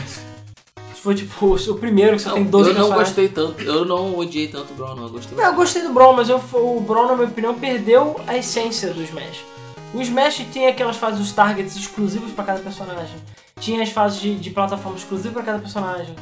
se for tipo o primeiro que você Não, tem 12 eu não gostei tanto, eu não odiei tanto o Brawl, não. Eu gostei Não, eu gostei do Brawl, mas eu, o Brawl, na minha opinião, perdeu a essência do Smash. O Smash tinha aquelas fases dos targets exclusivos pra cada personagem. Tinha as fases de, de plataforma exclusiva pra cada personagem.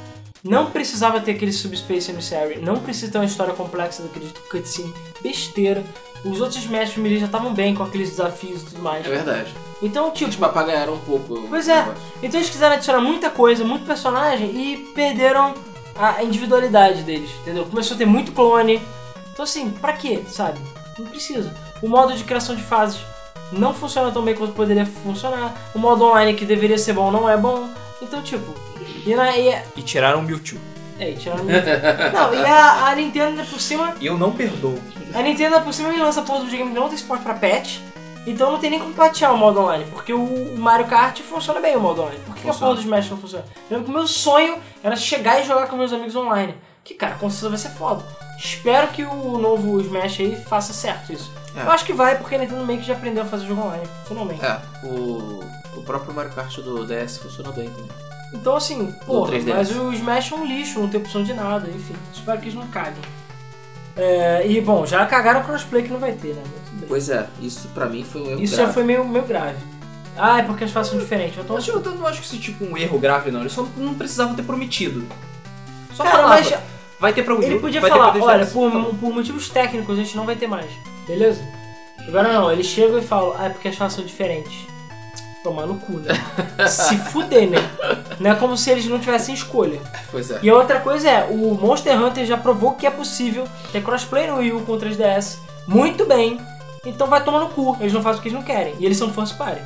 Não precisava ter aquele Subspace Emissary, não precisa ter uma história complexa daquele cutscene besteira. Os outros Smash Melee já estavam bem com aqueles desafios e tudo mais. É verdade. Então, tipo, Eles papagaiaram um pouco. Pois é. negócio. então eles quiseram adicionar muita coisa, muito personagem e perderam a individualidade deles, entendeu? Começou a ter muito clone. Então assim, pra quê, sabe? Não precisa. O modo de criação de fases não funciona tão bem quanto poderia funcionar. O modo online que deveria ser bom não é bom. Então, tipo, e, na, e, E tiraram o Mewtwo. é, e tiraram Não, e a, a Nintendo ainda por cima E eu não perdoo. a Nintendo por cima me lança a porra do videogame que não tem suporte pra patch, então não tem nem como patear o modo online, porque o o Mario Kart funciona bem o modo online. Por que, que a Funciona. porra do Smash não funciona? Eu lembro que o meu sonho era chegar e jogar com meus amigos online. Que, cara, com certeza vai ser foda. Espero que o novo Smash aí faça certo isso. É. Eu acho que vai, porque a Nintendo meio que já aprendeu a fazer jogo online, finalmente. É, o, o próprio Mario Kart do DS funcionou bem também. Então, assim, 3DS. mas o Smash é um lixo, não tem opção de nada, enfim. Espero que eles não caguem. É, e, bom, já cagaram o crossplay que não vai ter, né? Pois é, isso pra mim foi um erro Isso grave. já foi meio, meio grave. Ah, é porque as faces são diferentes. Eu tô... Mas eu não acho que isso é tipo um erro grave, não. Eles só não precisavam ter prometido. Só Cara, falava. mas Vai ter pra ele podia falar, olha, 3DS. por, Tá por motivos técnicos a gente não vai ter mais. Beleza? Agora não, eles chegam e falam, ah, é porque as faces são diferentes. Tomar no cu, né? Se fuder, né? Não é como se eles não tivessem escolha. Pois é. E a outra coisa é, o Monster Hunter já provou que é possível ter crossplay no Wii U com o 3DS muito bem. Então vai tomar no cu, eles não fazem o que eles não querem. E eles são first party.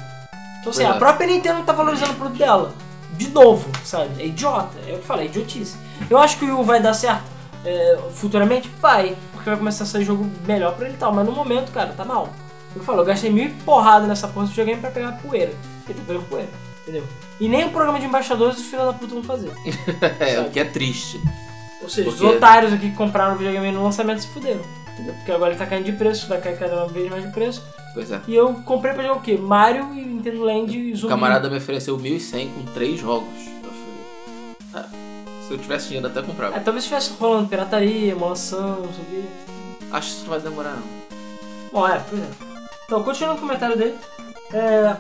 Então assim, a própria Nintendo não tá valorizando o produto dela. De novo, sabe? É idiota. É o que eu falei, é idiotice. Eu acho que o Wii U vai dar certo é, futuramente? Vai. Porque vai começar a sair jogo melhor pra ele e tal. Mas no momento, cara, tá mal. Eu falo, eu gastei mil porrada nessa porra de videogame pra pegar poeira. Ele pegando poeira. Entendeu? E nem o programa de embaixadores os filhos da puta vão fazer. [LAUGHS] É, o que é triste. Ou seja, Porque- os otários aqui que compraram o videogame no lançamento se fuderam. Entendeu? Porque agora ele tá caindo de preço, vai cair cada vez mais de preço. Pois é. E eu comprei pra jogar o quê? Mario e Nintendo Land e O Zumbi. camarada me ofereceu 1.100 com três jogos. Eu falei, ah, se eu tivesse dinheiro até comprava. É, talvez estivesse rolando pirataria, emulação, não sei o quê. Acho que isso não vai demorar não. Bom, é, pois é. Então, continuando o comentário dele. É,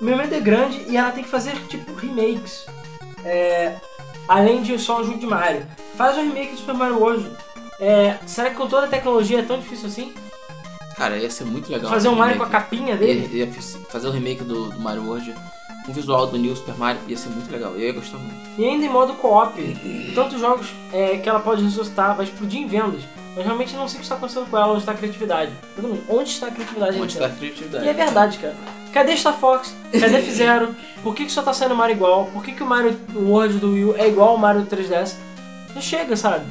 meu medo é grande e ela tem que fazer, tipo, remakes. É, além de só um jogo de Mario. Faz um remake do Super Mario World. É, será que com toda a tecnologia é tão difícil assim? Cara, ia ser muito legal. Fazer um Mario com a capinha dele? Ia, ia fazer um remake do, do Mario World com o visual do New Super Mario ia ser muito legal. Eu ia gostar muito. E ainda em modo co-op. Tantos jogos é, que ela pode ressuscitar, vai explodir em vendas. Mas realmente não sei o que está acontecendo com ela, onde está a criatividade. Todo mundo, Onde está a criatividade? Onde está a criatividade? E é verdade, cara. Cadê Star Fox? Cadê [LAUGHS] F-Zero? Por que, que só tá saindo Mario igual? Por que, que o Mario World do Wii é igual ao Mario 3DS? Não chega, sabe?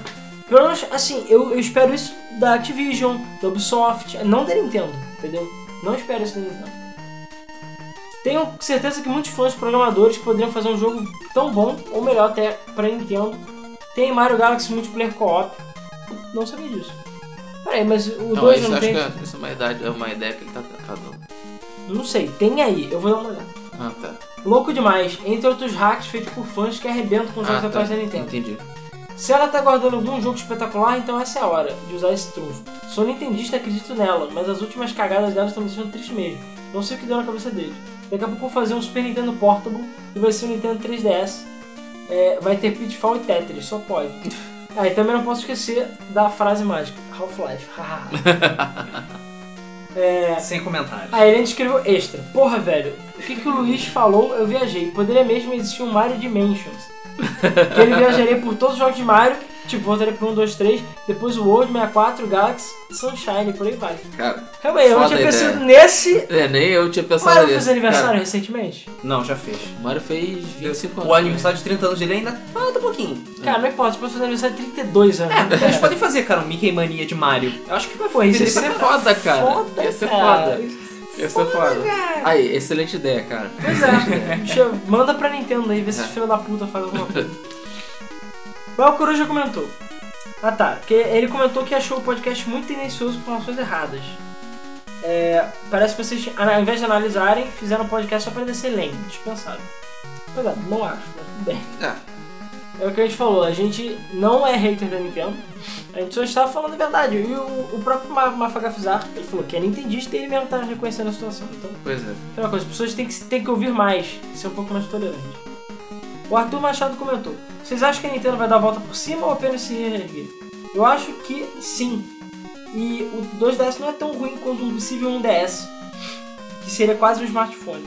Pelo menos, assim, eu, eu espero isso da Activision, da Ubisoft, não da Nintendo, entendeu? Não espero isso da Nintendo. Tenho certeza que muitos fãs programadores poderiam fazer um jogo tão bom, ou melhor até, pra Nintendo. Tem Mario Galaxy Multiplayer Co-op. Não sabia disso. Peraí, mas o Não, 2 isso não acho tem... que é, isso é uma, idade, é uma ideia que ele tá, dando. Não sei, tem aí, eu vou dar uma olhada. Ah, tá. Louco demais, entre outros hacks feitos por fãs que arrebentam com os jogos Ah, atuais tá. da Nintendo. Entendi. Se ela tá guardando algum jogo espetacular, então essa é a hora de usar esse trunfo. Sou nintendista, acredito nela, mas as últimas cagadas dela estão me deixando triste mesmo. Não sei o que deu na cabeça deles. Daqui a pouco eu vou fazer um Super Nintendo Portable e vai ser um Nintendo 3DS. É, vai ter Pitfall e Tetris, só pode. Ah, e também não posso esquecer da frase mágica, Half-Life. [LAUGHS] é, Sem comentários. Aí ele escreveu extra. Porra, velho, o que, que o Luiz falou, eu viajei. Poderia mesmo existir um Mario Dimensions. [LAUGHS] que ele viajaria por todos os jogos de Mario, tipo, voltaria pro 1, 2, 3, depois o World, 64, Galaxy, Sunshine, por aí vai. Cara, Realmente, eu não tinha a pensado nesse. é, nem eu tinha O pensado Mario fez aniversário Cara, recentemente? Não, já fez. o Mario fez 25 anos. O aniversário de 30 anos dele ainda falta um pouquinho. Cara, não importa, pode fazer aniversário de 32 anos. Eles podem fazer, cara, um Mickey Mania de Mario. Eu acho que vai Pô, isso Ia ser foda, cara. Foda, Ia ser cara. foda. Ia ser foda. Aí, excelente ideia, cara. Pois é, [LAUGHS] manda pra Nintendo aí, ver se É. os filhos da puta fazem alguma coisa. [LAUGHS] O Coruja comentou. Ah tá, que ele comentou que achou o podcast muito tendencioso com informações erradas. É, parece que vocês, ao invés de analisarem, fizeram um podcast só pra descer lane, dispensável. Pois é, não acho, mas tudo bem. É. É o que a gente falou, a gente não é hater da Nintendo, a gente só estava falando a verdade. E o, o próprio Ma- Mafagafizar, ele falou que é nintendista e ele mesmo tá reconhecendo a situação. Então, Pois é. Aquela coisa, as pessoas têm que, têm que ouvir mais, ser um pouco mais tolerante. O Arthur Machado comentou: Vocês acham que a Nintendo vai dar a volta por cima ou apenas se reerguer? Eu acho que sim. E o 2DS não é tão ruim quanto um possível 1DS, que seria quase um smartphone.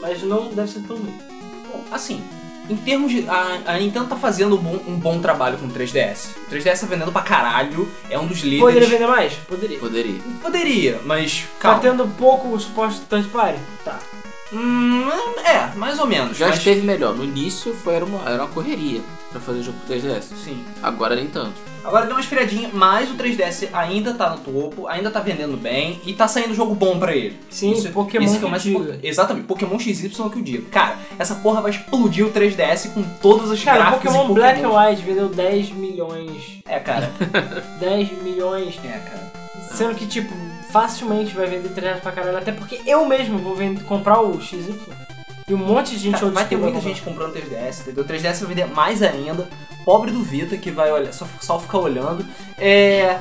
Mas não deve ser tão ruim. Bom, assim, em termos de. A, a Nintendo tá fazendo um bom, um bom trabalho com o 3DS. O 3DS tá vendendo pra caralho, é um dos líderes. Poderia vender mais? Poderia. Poderia. Poderia, mas. Tá Calma. tendo pouco suporte do Touch Party? Tá. Hum, é, mais ou menos. Já mas... esteve melhor. No início foi, era, uma, era uma correria pra fazer jogo pro 3DS. Sim. Agora nem tanto. Agora deu uma esfriadinha, mas o 3DS ainda tá no topo, ainda tá vendendo bem e tá saindo jogo bom pra ele. Sim, Isso- Pokémon isso que é o mais que diga. Exatamente, Pokémon XY é o que eu digo. Cara, essa porra vai explodir o 3DS com todas as Cara, gráficas Pokémon e Black Pokémon. and White vendeu 10 milhões. É, cara. [LAUGHS] 10 milhões. É, cara. Sendo que, tipo, facilmente vai vender 3 pra caralho. Até porque eu mesmo vou vender, comprar o XY. E um monte de gente Cara, vai ter muita comprar. gente comprando 3DS, entendeu? O 3DS vai vender mais ainda. Pobre do Vita que vai olhar, só, só ficar olhando. É.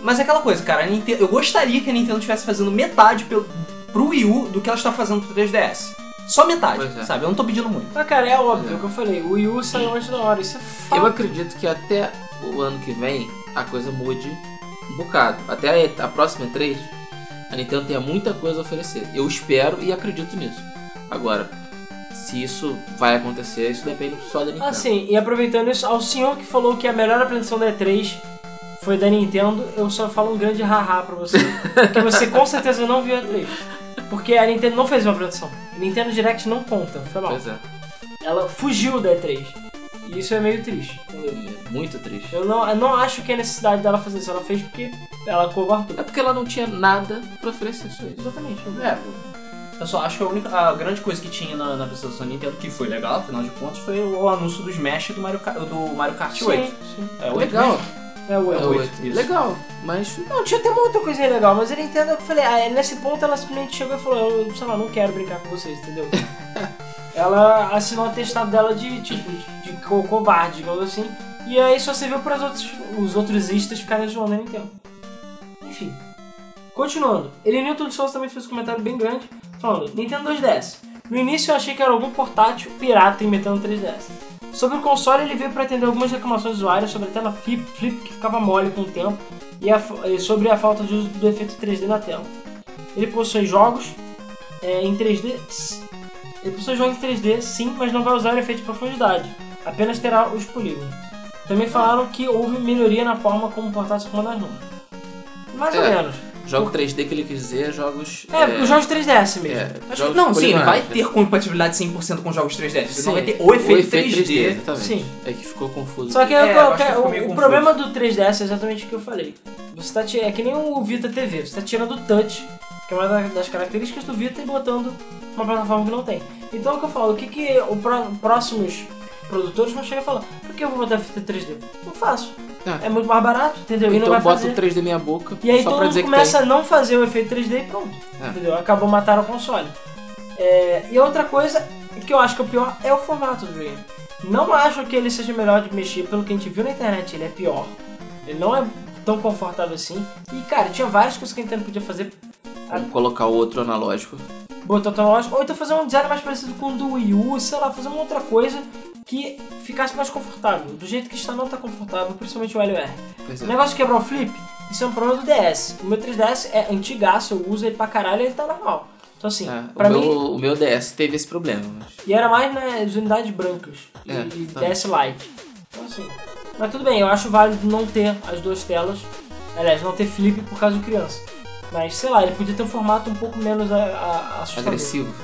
Mas é aquela coisa, cara, a Nintendo, eu gostaria que a Nintendo estivesse fazendo metade pelo, pro Wii U do que ela está fazendo pro 3DS. Só metade, é. sabe? Eu não tô pedindo muito. Mas, cara, é óbvio o que eu falei. O Wii U saiu antes da hora. Isso é fato. Eu acredito que até o ano que vem a coisa mude bocado. Até a, a próxima E3, a Nintendo tenha muita coisa a oferecer. Eu espero e acredito nisso. Agora, se isso vai acontecer, isso depende só da Nintendo. Ah, sim. E aproveitando isso, ao senhor que falou que a melhor apresentação da E3 foi da Nintendo, eu só falo um grande haha pra você. [LAUGHS] porque você com certeza não viu a E3. Porque a Nintendo não fez uma apresentação. Nintendo Direct não conta, foi mal. Pois é. Ela fugiu da E3. E isso é meio triste, entendeu? É Muito triste. Eu não, eu não acho que é necessidade dela fazer isso. Ela fez porque ela covartou. É porque ela não tinha nada pra oferecer isso. Exatamente. É, eu só acho que a, única, a grande coisa que tinha na, na apresentação da Nintendo, que foi legal, afinal de contas, foi o, anúncio do Smash do Mario, do Mario Kart Sim, 8. sim. É, oito Legal. mesmo? É o É é o o oito, isso. Legal, mas Não, tinha até uma outra coisinha legal, mas a Nintendo, eu falei, ah, nesse ponto ela simplesmente chegou e falou, eu, sei lá, não quero brincar com vocês, entendeu? [LAUGHS] ela assinou o atestado dela de, tipo, de, de co- covarde, digamos assim, e aí só serviu para os outros, os outros istas ficarem zoando a Nintendo. Enfim. Continuando, ele Newton de Souza também fez um comentário bem grande, falando, Nintendo 2DS. No início eu achei que era algum portátil pirata imitando 3DS. Sobre o console, ele veio para atender algumas reclamações dos usuários sobre a tela flip, flip que ficava mole com o tempo e, a e sobre a falta de uso do efeito 3D na tela. Ele possui jogos é, em 3D. Ele possui jogos em 3D, sim, mas não vai usar o efeito de profundidade. Apenas terá os polígonos. Também falaram que houve melhoria na forma como o portátil comanda as mãos. Mais ou É. menos. jogo 3D que ele quis dizer é jogos. É, os jogos 3DS mesmo. é, Acho que, não, sim, ele vai ter compatibilidade 100% com jogos 3D. Ele Sim, não vai ter o efeito 3D. exatamente. Sim. É que ficou confuso. Só que, É, eu- eu que o- o, confuso. problema do 3DS é exatamente o que eu falei. Você tá é que nem o Vita TV, você tá tirando o touch, que é uma da- das características do Vita, e botando uma plataforma que não tem. Então é o que eu falo, o que, que os próximos produtores vão chegar e falar, por que eu vou botar fita 3D? Não faço. É. É muito mais barato, entendeu? e não Então vai bota fazer. o 3D minha boca E aí só todo pra mundo começa a não fazer o efeito 3D e pronto. É. Entendeu? Acabou matando o console. É, e outra coisa que eu acho que é o pior é o formato do game. Não acho que ele seja melhor de mexer, pelo que a gente viu na internet, ele é pior. Ele não é tão confortável assim. E cara, tinha várias coisas que a Nintendo podia fazer. Vamos colocar o outro analógico. Botar tecnológico, ou então fazer um design mais parecido com o do Wii U, sei lá, fazer uma outra coisa que ficasse mais confortável. Do jeito que está não tá confortável, principalmente o LR. Pois O é. negócio de quebrar o flip, isso é um problema do DS. O meu 3DS é antigaço, eu uso ele pra caralho e ele tá normal. Então assim, É, pra o, meu, mim, o meu DS teve esse problema. Mas... e era mais nas unidades brancas e, É, e tá. DS Lite. Então assim, mas tudo bem, eu acho válido não ter as duas telas, aliás, não ter flip por causa de criança. Mas sei lá, ele podia ter um formato um pouco menos a, a, assustador. Agressivo.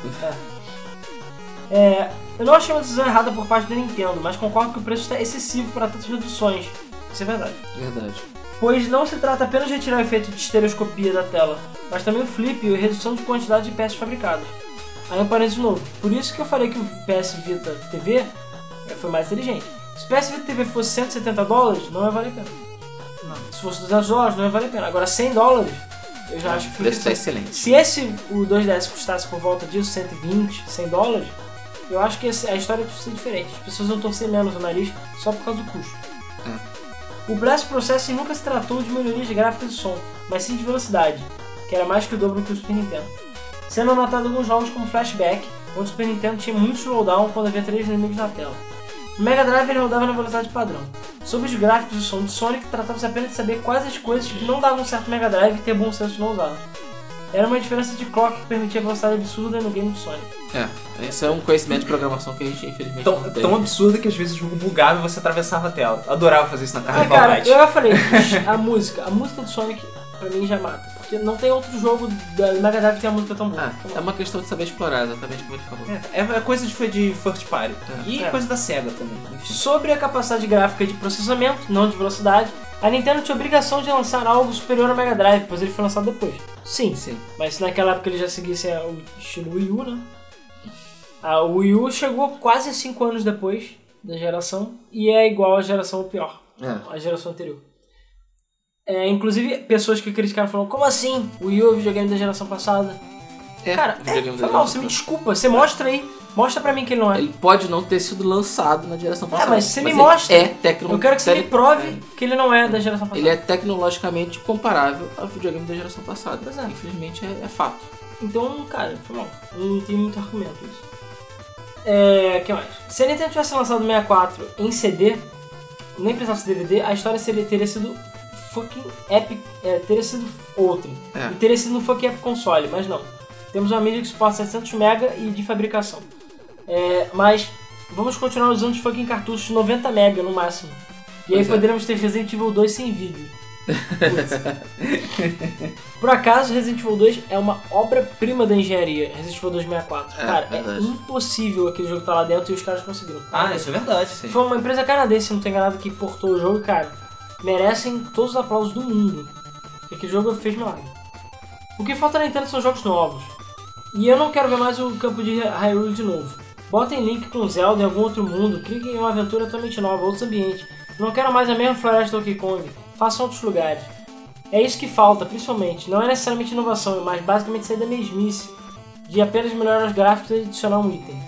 É, eu não achei uma decisão errada por parte da Nintendo, mas concordo que o preço está excessivo para tantas reduções. Isso é verdade. Verdade. Pois não se trata apenas de retirar o efeito de estereoscopia da tela, mas também o flip e a redução de quantidade de peças fabricadas. Aí um parênteses de novo. Por isso que eu falei que o PS Vita TV é, foi mais inteligente. Se o PS Vita TV fosse 170 dólares, não ia valer a pena. Se fosse 200 dólares, não ia valer a pena. Agora 100 dólares, eu já acho que O foi preço tá interessante. excelente. Se esse, o 2DS custasse por volta disso, 120, 100 dólares, eu acho que a história ia ser diferente. As pessoas iam torcer menos o nariz só por causa do custo. O Blast Processing nunca se tratou de melhorias de gráficos e som, mas sim de velocidade, que era mais que o dobro que o Super Nintendo. Sendo notado alguns jogos como Flashback, onde o Super Nintendo tinha muito slowdown quando havia três inimigos na tela. No Mega Drive ele rodava na velocidade padrão. Sobre os gráficos do som de Sonic, tratava-se apenas de saber quais as coisas que não davam certo no Mega Drive e ter bom senso de não usá-las. Era uma diferença de clock que permitia velocidade absurda no game de Sonic. É, esse é um conhecimento de programação que a gente infelizmente Tão, não tem. tão absurdo que às vezes o jogo bugava e você atravessava a tela. Adorava fazer isso na Ah, Carnival cara, Night. eu já falei, [LAUGHS] a música, a música do Sonic pra mim já mata. Porque não tem outro jogo da Mega Drive que tenha música tão boa. Ah, é uma questão de saber explorar, exatamente como ele falou. É, é coisa de, de first party. E É. coisa da SEGA também. Sobre a capacidade gráfica de processamento, não de velocidade, a Nintendo tinha obrigação de lançar algo superior ao Mega Drive, pois ele foi lançado depois. Sim, Sim. mas se naquela época ele já seguisse é, o estilo Wii U, né? O Wii U chegou quase 5 anos depois da geração e é igual à geração pior, É. à geração anterior. É, inclusive, pessoas que criticaram falaram, como assim? O Wii U é o videogame da geração passada? É, Cara, é, foi mal, você me desculpa, você mostra aí, mostra pra mim que ele não é. Ele pode não ter sido lançado na geração passada. mas você me ele mostra. É tecno... Eu quero que você me prove que ele não é da geração passada. Ele é tecnologicamente comparável ao videogame da geração passada. Pois é. Infelizmente é, é fato. Então, cara, foi mal. Não tem muito argumento isso. É, que mais? Se a Nintendo tivesse lançado o 64 em CD, nem precisasse de DVD, a história seria, teria sido fucking epic, é, teria sido outra. É. E teria sido no fucking epic console, mas não. Temos uma mídia que suporta 700 MB e de fabricação. É, mas vamos continuar usando os fucking cartuchos 90 MB no máximo. E aí Pois é. poderemos ter Resident Evil 2 sem vídeo. [LAUGHS] Por acaso, Resident Evil 2 é uma obra-prima da engenharia. Resident Evil 2 64. É, cara, é verdade. impossível aquele jogo estar lá dentro e os caras conseguiram. Ah, isso é verdade. Sim. Foi uma empresa canadense, se não tem enganado, que portou o jogo, cara. Merecem todos os aplausos do mundo. Porque aquele jogo fez milagre. O que falta na Nintendo são jogos novos. E eu não quero ver mais o campo de Hyrule de novo. Botem Link com Zelda em algum outro mundo, cliquem em uma aventura totalmente nova, outros ambientes. Não quero mais a mesma floresta do Donkey Kong. Façam outros lugares. É isso que falta, principalmente. Não é necessariamente inovação, mas basicamente sair da mesmice. De apenas melhorar os gráficos e adicionar um item.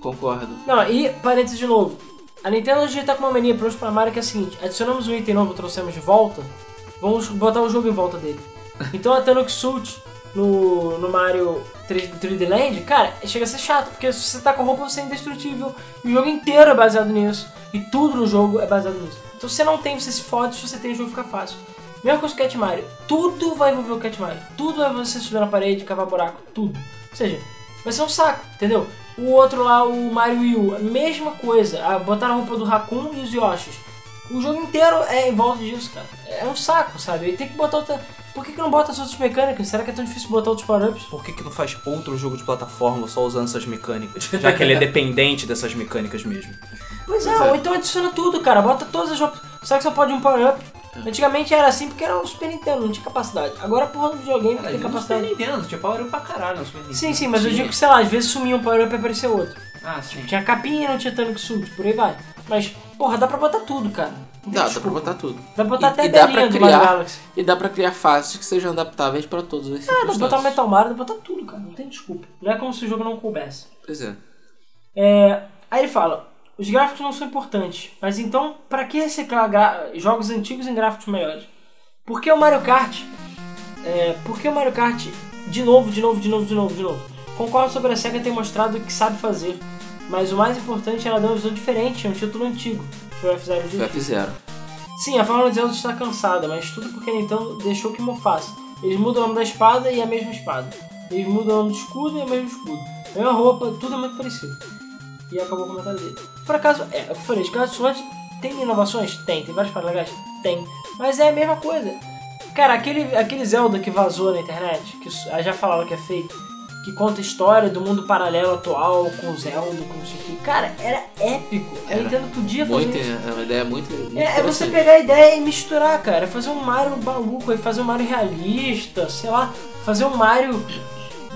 Concordo. Não, e parênteses de novo. A Nintendo hoje tá com uma mania para Super Mario que é a seguinte: adicionamos um item novo, trouxemos de volta, vamos botar o jogo em volta dele. Então a Tanuki Suit no, no Mario 3, 3D Land, cara, chega a ser chato, porque se você tá com roupa você é indestrutível. E o jogo inteiro é baseado nisso. E tudo no jogo é baseado nisso. Então se você não tem, você se fode, se você tem, o jogo fica fácil. Mesma coisa com o Cat Mario. Tudo vai envolver o Cat Mario. Tudo vai você subir na parede, cavar buraco, tudo. Ou seja, vai ser um saco, entendeu? O outro lá, o Mario Wii U, a mesma coisa. Ah, botaram a roupa do Raccoon e os Yoshis. O jogo inteiro é em volta disso, cara. É um saco, sabe? E tem que botar outra... Por que, que não bota as outras mecânicas? Será que é tão difícil botar outros power-ups? Por que, que não faz outro jogo de plataforma só usando essas mecânicas? [LAUGHS] Já que ele é dependente dessas mecânicas mesmo. Pois é, Pois é. ou então adiciona tudo, cara. Bota todas as roupas. Será que só pode um power-up? Antigamente era assim porque era o Super Nintendo, não tinha capacidade. Agora, porra, no videogame tem no Super capacidade. Nintendo, tinha power up pra caralho no Super Nintendo. Sim, sim, mas eu digo que, sei lá, às vezes sumia um power-up e aparecia outro. Ah, sim. Tinha capinha, não tinha Tanuki Suit, por aí vai. Mas, porra, dá pra botar tudo, cara. Não Dá, dá pra botar tudo. Dá pra botar E- até e dá pra do criar-. E dá pra criar fases que sejam adaptáveis pra todas as Ah, dá pra botar o. Metal Mario, dá pra botar tudo, cara. Não tem desculpa. Não é como se o jogo não coubesse. Pois é. É, aí ele fala, os gráficos não são importantes, mas então pra que reciclar jogos antigos em gráficos melhores? Por que o Mario Kart? É, por que o Mario Kart de novo, de novo, de novo, de novo, de novo? Concordo sobre a SEGA ter mostrado o que sabe fazer, mas o mais importante é ela dar uma visão diferente, é um título antigo. Foi o F-Zero Foi F0. Sim, a Fórmula de Zelda está cansada, mas tudo porque a Nintendo deixou que mofasse. Eles mudam o nome da espada e a mesma espada. Eles mudam o nome do escudo e a mesma escudo. Mesma roupa, tudo é muito parecido. E acabou o comentário dele. Por acaso, é, é eu falei, de caso sorte, tem inovações? Tem. Tem várias paradas legais? Tem. Mas é a mesma coisa. Cara, aquele, aquele Zelda que vazou na internet, que já falaram que é fake, que conta a história do mundo paralelo atual com Zelda, com isso aqui. Cara, era épico. A Era. Nintendo podia fazer Muito, isso. é uma ideia muito. muito É, é você pegar a ideia e misturar, cara. Fazer um Mario maluco, aí fazer um Mario realista, sei lá, fazer um Mario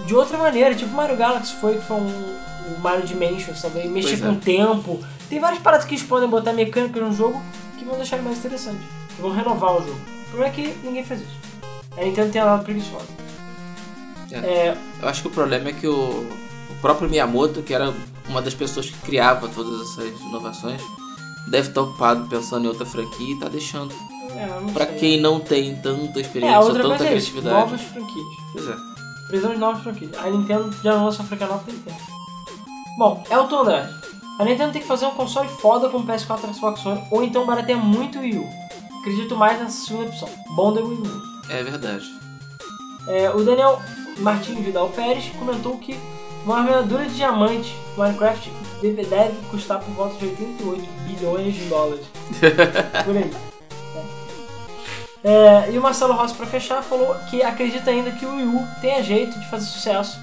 de outra maneira, tipo o Mario Galaxy foi, que foi um, um Mario Dimensions também, mexer Pois com é. o tempo. Tem várias paradas que eles podem botar mecânicas no jogo que vão deixar ele mais interessante, que vão renovar o jogo. O problema é que ninguém faz isso. A Nintendo tem a lado preguiçosa. É. É, Eu acho que o problema é que o, o próprio Miyamoto, que era uma das pessoas que criava todas essas inovações, deve estar ocupado pensando em outra franquia e tá deixando. é, sei. quem não tem tanta É, experiência a ou tanta coisa é isso, criatividade. novas franquias. Pois é. Precisamos de novas franquias. A Nintendo já lançou a franquia nova tem tempo. Bom, Elton Andrade. A Nintendo tem que fazer um console foda com o PS4 e Xbox One, ou então barateia muito o Wii U. Acredito mais nessa segunda opção. Bom de Wii U. É verdade. É, o Daniel Martin Vidal Pérez comentou que uma armadura de diamante Minecraft deve, deve custar por volta de 88 bilhões de dólares. [LAUGHS] por aí. É. É, e o Marcelo Rossi, pra fechar, falou que acredita ainda que o Wii U tenha jeito de fazer sucesso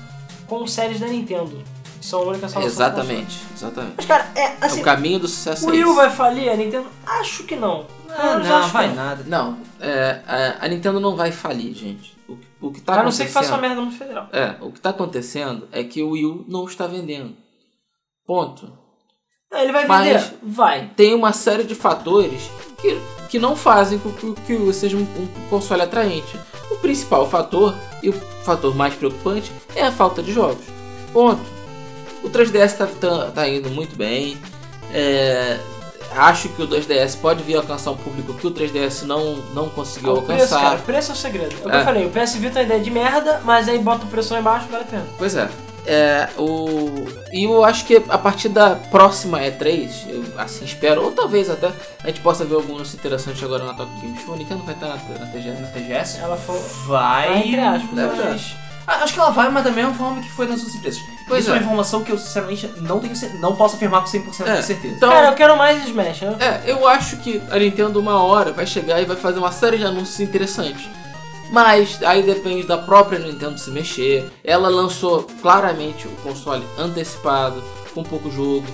com séries da Nintendo. São a única Exatamente, exatamente. Mas, cara, é É assim. o caminho do sucesso o é Wii U vai falir a Nintendo? Acho que não. Ah, não, acho que vai não. nada. Não, é, a, a Nintendo não vai falir, gente. O, que- o que tá A não ser acontecendo... que faça uma merda no federal. É, o que tá acontecendo é que o Wii U não está vendendo. Ponto. Não, ele vai Mas- vender? Vai. Tem uma série de fatores que, que não fazem com que, o- que o Wii seja um, um console atraente. O principal fator, e o fator mais preocupante, é a falta de jogos. Ponto. O 3DS tá, tá, tá indo muito bem. É, acho que o 2DS pode vir alcançar um público que o 3DS não, não conseguiu o preço, alcançar. cara, preço é o segredo. É o que É. eu falei, o PS Vita é uma ideia de merda, mas aí bota o preço lá embaixo, vale a pena. Pois é. É, o... E eu acho que a partir da próxima E3, eu assim espero, ou talvez até a gente possa ver algumas interessantes agora na Tokyo Game Show. A Nintendo vai estar na, na TGS. Na TGS? Ela falou. Vai. Vai, entre aspas? Ah, Acho que ela vai, mas da mesma forma que foi nas outras empresas. Pois Isso é é. uma informação que eu sinceramente não tenho não posso afirmar com 100% É, de certeza. Então, Cara, eu quero mais Smash, né? é, eu acho que a Nintendo uma hora vai chegar e vai fazer uma série de anúncios interessantes. Mas aí depende da própria Nintendo se mexer. Ela lançou claramente o console antecipado, com pouco jogo,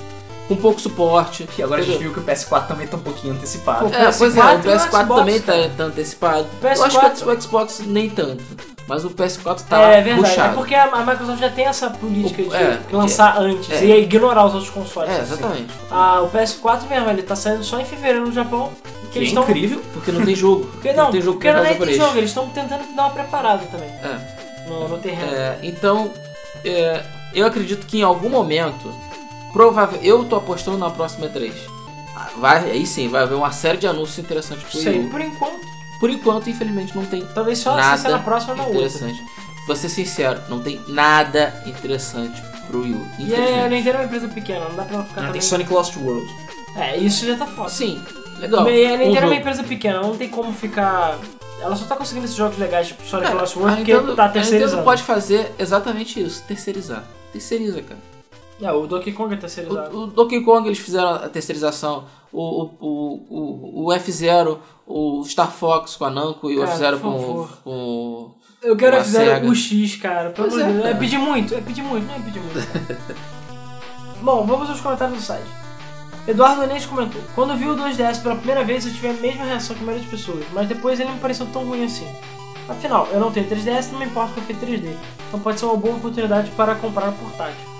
com pouco suporte. E agora a gente entendeu? viu que o PS4 também tá um pouquinho antecipado. Pô, É, pois é, o PS4 e o PS4 Xbox, também tá, tá antecipado. O Eu acho PS4 que o Xbox nem tanto. Mas o PS4 tá é verdade, puxado. é porque a a Microsoft já tem essa política O- de é, lançar antes é. e ignorar os outros consoles. É, exatamente. Ah, o PS4 mesmo, ele tá saindo só em fevereiro no Japão. Que Que é eles estão. incrível. Porque não tem jogo. [LAUGHS] Porque não, tem jogo porque não nem tem japonês. jogo, eles estão tentando dar uma preparada também É. no, no terreno. É, então, é, eu acredito que em algum momento, provável, eu tô apostando na próxima E3. Ah, Vai, aí sim, vai haver uma série de anúncios interessantes pro Sei, Wii U. por enquanto. Por enquanto, infelizmente, não tem Talvez só Nada na próxima ou na outra. interessante. Vou ser sincero, não tem nada interessante pro Wii U. E é, a Nintendo é uma empresa pequena, não dá pra ela ficar Não, tem também... Sonic Lost World. É, isso já tá foda. Sim, legal. E a Nintendo é uma empresa pequena, não tem como ficar... Ela só tá conseguindo esses jogos legais, tipo Sonic Cara, Lost World, porque Nintendo, tá a Nintendo terceirizando. pode fazer exatamente isso, terceirizar. Terceiriza, cara. O Donkey Kong é terceirizado. O, o Donkey Kong eles fizeram a terceirização, o, o, o, o, o F-Zero, o Star Fox com a Namco e o Cara, F-Zero por com, favor. com. Eu quero Uma fazer Sega. o X, cara. Pelo Pois amor de é, Deus. É pedir muito, é pedir muito, não é pedir muito. [LAUGHS] Bom, vamos aos comentários do site. Eduardo Enes comentou: Quando vi o 2DS pela primeira vez, eu tive a mesma reação que a maioria das pessoas, mas depois ele não me pareceu tão ruim assim. Afinal, eu não tenho 3DS, não me importa com o efeito 3D, então pode ser uma boa oportunidade para comprar portátil.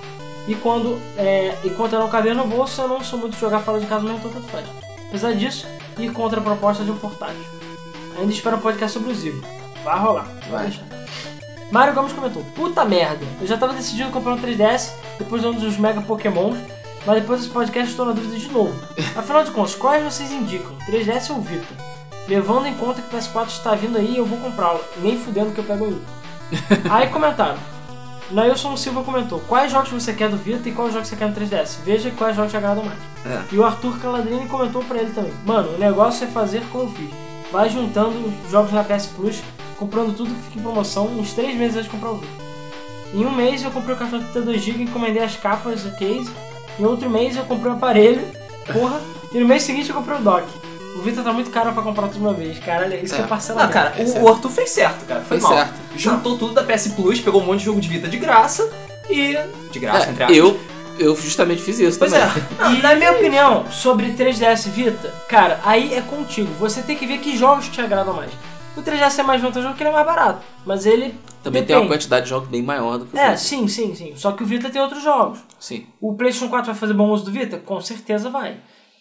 E quando é, enquanto eu não caber no bolso, eu não sou muito de jogar fora de casa mesmo, então tanto faz. Apesar disso, ir contra a proposta de um portátil. Ainda espero um podcast sobre o Zibo. Vai rolar, vai deixar. Mário Gomes comentou: Puta merda, eu já tava decidido comprar um 3DS depois de um dos Mega Pokémons, mas depois desse podcast estou na dúvida de novo. Afinal de contas, quais vocês indicam? 3DS ou Vita? Levando em conta que o PS4 está vindo aí, eu vou comprá-lo. Nem fudendo que eu pego o. [LAUGHS] Aí comentaram. Nailson Silva comentou: Quais jogos você quer do Vita e quais jogos você quer no 3DS? Veja quais jogos te agradam mais. É. E o Arthur Caladrini comentou pra ele também: Mano, o negócio é fazer como eu fiz. Vai juntando os jogos na PS Plus, comprando tudo que fica em promoção, uns 3 meses antes de comprar o Vita. Em um mês eu comprei o cartão de 32GB e encomendei as capas do case. Em outro mês eu comprei o aparelho, porra. E no mês seguinte eu comprei o dock. O Vita tá muito caro pra comprar tudo uma vez. Caralho, isso que é É. parcelamento. Ah, cara, é o, certo. o Arthur fez certo, cara. Foi Fez mal. certo. Juntou tudo da PS Plus, pegou um monte de jogo de Vita de graça e. De graça, entre É, aspas. eu, eu justamente fiz isso Pois também. é. E na minha opinião, sobre 3DS Vita, cara, aí é contigo. Você tem que ver que jogos te agradam mais. O 3DS é mais vantajoso porque ele é mais barato. Mas ele. Também tem uma depende. quantidade de jogos bem maior do que o É, Vita. sim, sim, sim. Só que o Vita tem outros jogos. Sim. O PlayStation 4 vai fazer bom uso do Vita? Com certeza vai.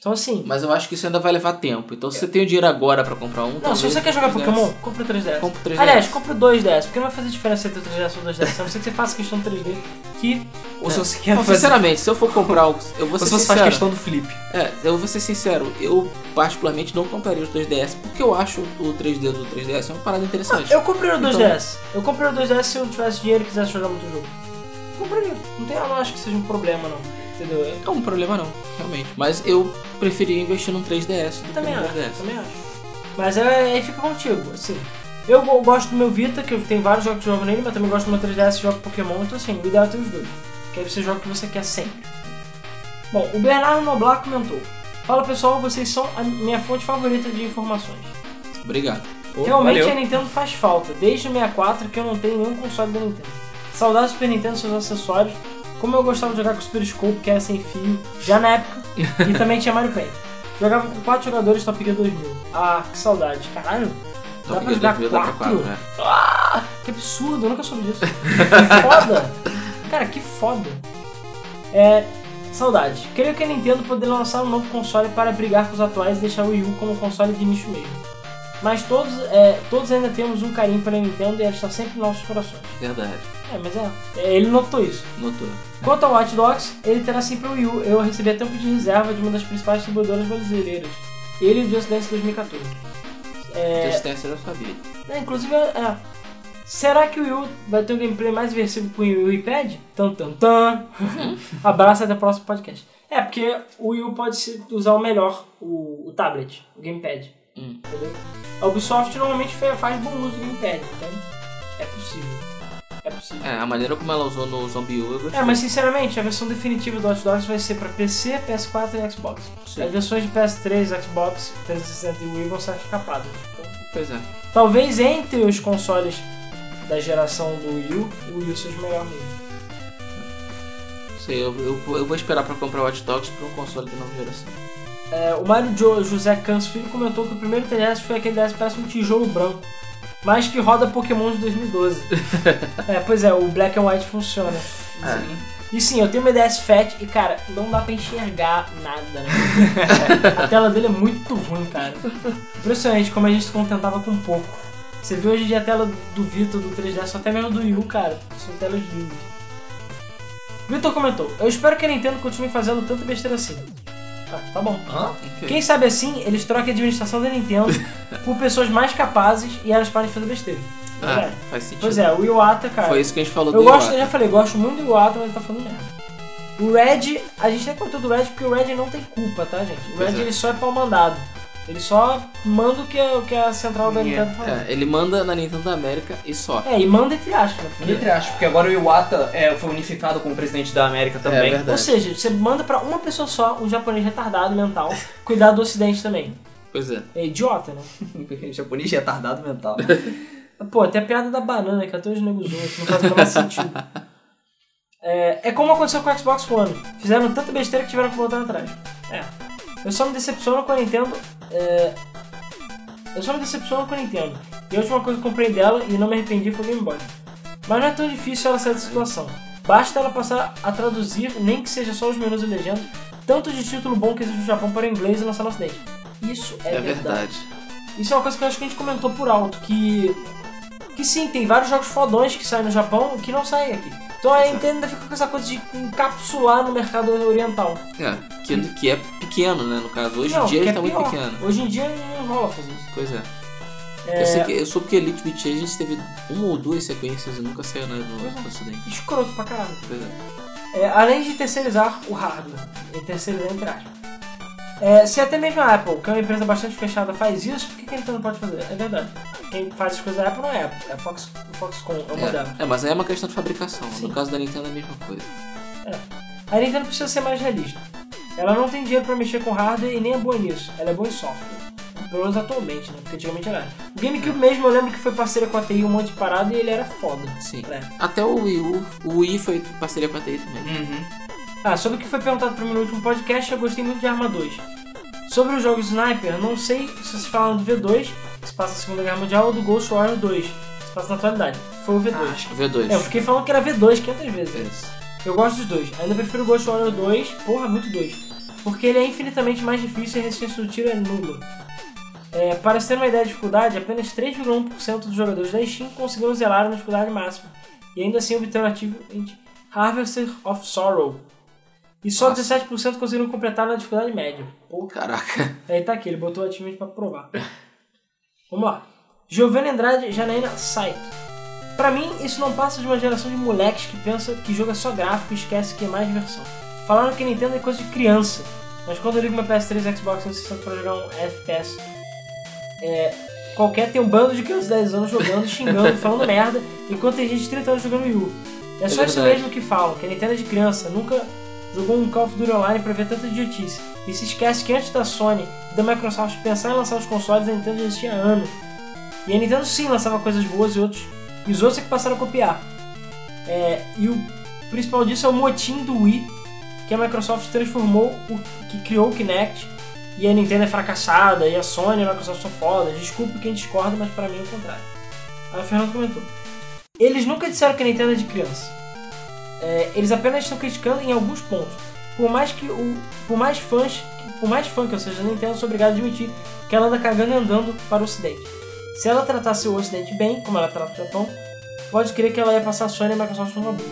Então assim. Mas eu acho que isso ainda vai levar tempo. Então se você tem o dinheiro agora pra comprar um. Não, se você quer jogar Pokémon compra o 3DS. Compra o 3DS. Aliás, compra o 2DS, porque não vai fazer diferença você ter o 3DS ou o 2DS, a não ser que você faça questão do 3D, que Ou se você quer Não, fazer. sinceramente, se eu for comprar o. [LAUGHS] Eu vou Ou ser se você sincero. faz questão do flip. É, eu vou ser sincero, eu particularmente não compraria os 2DS porque eu acho o 3D do 3DS uma parada interessante. Eu comprei o Então- 2DS. Eu comprei o 2DS se eu tivesse dinheiro e quisesse jogar muito jogo. compraria. Não tem, eu não acho que seja um problema, não. Entendeu? Eu É um problema não, realmente. Mas eu preferia investir num 3DS do também que no acho, 3DS. também acho. Mas é, aí fica contigo, assim. Eu go- gosto do meu Vita, que eu tenho vários jogos que jogo nele, mas também gosto do meu 3DS e jogo Pokémon, então assim, o ideal é ter os dois. Que aí você joga o que você quer sempre. Bom, o Bernardo Noblar comentou. Fala pessoal, vocês são a minha fonte favorita de informações. Obrigado. Pô, Realmente valeu. a Nintendo faz falta, desde o 64 que eu não tenho nenhum console da Nintendo. Saudades do Super Nintendo e seus acessórios, como eu gostava de jogar com o Super Scope, que era sem fio, já na época, e [LAUGHS] também tinha Mario Paint. Jogava com 4 jogadores Top Gear 2000. Ah, que saudade, caralho. Dá Top pra Gear jogar 2000 dá pra 4? 4, né? Que absurdo, eu nunca soube disso. [LAUGHS] Que foda. Cara, que foda. É. Saudade. Creio que a Nintendo poderia lançar um novo console para brigar com os atuais e deixar o Wii U como console de nicho mesmo. Mas todos, é, todos ainda temos um carinho pela Nintendo e ela está sempre em nossos corações. Verdade. É, mas é. é, Ele notou isso. Notou. Quanto ao Watch Dogs, ele terá sempre o Wii U. Eu recebi a tempo de reserva de uma das principais distribuidoras brasileiras. Ele e o Just Dance 2014. É, Just Dance eu sabia. é, inclusive, é. Será que o Wii U vai ter um gameplay mais imersivo com o Wii U e Pad? Tan, tan, tan. [LAUGHS] Abraço até o próximo podcast. É, porque o Wii U pode usar o melhor, o, o tablet, o gamepad. Hum. Entendeu? A Ubisoft normalmente faz bom uso do gamepad, então é possível. É possível. É, a maneira como ela usou no Zombie U eu gostei. É, mas sinceramente, a versão definitiva do Watch Dogs vai ser para PC, PS4 e Xbox. Sim. As versões de PS3, Xbox, 360 e Wii vão ser escapadas. Então, Pois é. Talvez entre os consoles da geração do Wii U, o Wii U seja o melhor mesmo. Sei, eu, eu, eu vou esperar pra comprar o Watch Dogs pra um console de nova geração. É, o Mário Jo- José Cans Filho comentou que o primeiro 3DS foi aquele DS que parece um tijolo branco, mas que roda Pokémon de 2012. [LAUGHS] é, pois é, o Black and White funciona. Sim. E sim, eu tenho uma DS Fat e, cara, não dá pra enxergar nada, né? [LAUGHS] a tela dele é muito ruim, cara. Impressionante como a gente se contentava com pouco. Você vê hoje em dia a tela do Vitor, do 3DS, até mesmo do Wii U, cara, são telas lindas. Vitor comentou, eu espero que a Nintendo continue fazendo tanta besteira assim. Ah, tá bom. Hã? Ok. Quem sabe assim, eles troquem a administração da Nintendo [LAUGHS] por pessoas mais capazes e elas parem de fazer besteira. Ah, Verdade. faz sentido. Pois é, o Iwata, cara. Foi isso que a gente falou Eu do gosto, eu Iwata. já falei, gosto muito do Iwata, mas ele tá falando merda. O Red, a gente nem contou do Red porque o Red não tem culpa, tá, gente? O Pois Red é. ele só é pau mandado. Ele só manda o que, o que a central da Nintendo fala. É, ele manda na Nintendo da América e só. É, e manda entre aspas, né? Porque- Entre aspas, porque agora o Iwata é, foi unificado com o presidente da América também. É verdade. Ou seja, você manda pra uma pessoa só, um japonês retardado mental, [LAUGHS] cuidar do ocidente também. Pois é. É idiota, né? [LAUGHS] japonês retardado mental. [LAUGHS] Pô, tem a piada da banana, que até negros zoam, que não faz o menor sentido. É, é como aconteceu com o Xbox One. Fizeram tanta besteira que tiveram que voltar atrás. É. Eu só me decepciono com a Nintendo. É, eu só me decepciono com a Nintendo. E a última coisa que eu comprei dela e não me arrependi foi o Game Boy. Mas não é tão difícil ela sair da situação. Basta ela passar a traduzir, nem que seja só os menus e legendas, tanto de título bom que existe no Japão para o inglês e lançar no ocidente. Isso é, É, verdade. isso é uma coisa que eu acho que a gente comentou por alto, que. Que sim, tem vários jogos fodões que saem no Japão que não saem aqui. Então a Nintendo ainda fica com essa coisa de encapsular no mercado oriental. É, que, que é pequeno, né, no caso. Hoje Não, em dia ele é tá muito pior. pequeno. Hoje em dia não rola fazer isso. Pois é. É, Eu, sei que, eu soube que Elite Beat Agents teve uma ou duas sequências e nunca saiu né, no, no ocidente. escroto pra caralho. Pois é. É, além de terceirizar o hardware, e terceirizar entre aspas. É, se até mesmo a Apple, que é uma empresa bastante fechada, faz isso, por que que a Nintendo não pode fazer? É verdade. Quem faz as coisas da Apple não é a Apple, é a Fox, o Foxconn, é o modelo. É, é, mas aí é uma questão de fabricação. Sim. No caso da Nintendo é a mesma coisa. A Nintendo precisa ser mais realista. Ela não tem dinheiro pra mexer com hardware e nem é boa nisso. Ela é boa em software. Pelo menos atualmente, né? Porque antigamente ela era. O GameCube mesmo, eu lembro que foi parceira com a TI um monte de parada e ele era foda. Sim. É. Até o Wii U. O Wii foi parceria com a TI também. Uhum. Ah, sobre o que foi perguntado pra mim no último podcast, eu gostei muito de Arma 2. Sobre os jogos Sniper, não sei se vocês falaram do V2, que se passa na Segunda Guerra Mundial, ou do Ghost Warrior 2, que se passa na atualidade. Foi o V2. O V2. É, eu fiquei falando que era V2 500 vezes. Isso. Eu gosto dos dois. Ainda prefiro o Ghost Warrior 2, porra, muito 2. Porque ele é infinitamente mais difícil e a resistência do tiro é nula. É, para se ter uma ideia de dificuldade, apenas 3,1% dos jogadores da Steam conseguiram zelar na dificuldade máxima. E ainda assim obteram ativo em Harvester of Sorrow. E só Nossa. 17% conseguiram completar na dificuldade média. Pô, Caraca. [LAUGHS] Aí tá aqui, ele botou o achievement pra provar. Vamos lá. Giovanni Andrade Janaína Saito. Pra mim, isso não passa de uma geração de moleques que pensa que jogo é só gráfico e esquece que é mais diversão. Falaram que Nintendo é coisa de criança, mas quando eu ligo meu PS3 e Xbox 360 pra jogar um FPS, é, qualquer tem um bando de crianças de 10 anos jogando, xingando, [LAUGHS] falando merda, enquanto tem gente de 30 anos jogando Wii U. É só É isso verdade. mesmo que falam, que a Nintendo é de criança, nunca jogou um Call of Duty Online pra ver tanta idiotice. E se esquece que antes da Sony e da Microsoft pensar em lançar os consoles, a Nintendo já existia há anos. E a Nintendo sim lançava coisas boas e outros. E os outros é que passaram a copiar. É, e o principal disso é o motim do Wii, que a Microsoft transformou, o, que criou o Kinect. E a Nintendo é fracassada, e a Sony e a Microsoft são foda. Desculpe quem discorda, mas pra mim é o contrário. Aí o Fernando comentou. Eles nunca disseram que a Nintendo é de criança. É, eles apenas estão criticando em alguns pontos. Por mais que o. Por mais fãs. Por mais fã que eu seja da Nintendo, sou obrigado a admitir que ela anda cagando e andando para o ocidente. Se ela tratasse o ocidente bem, como ela trata o Japão, pode crer que ela ia passar a Sony e a Microsoft numa boa.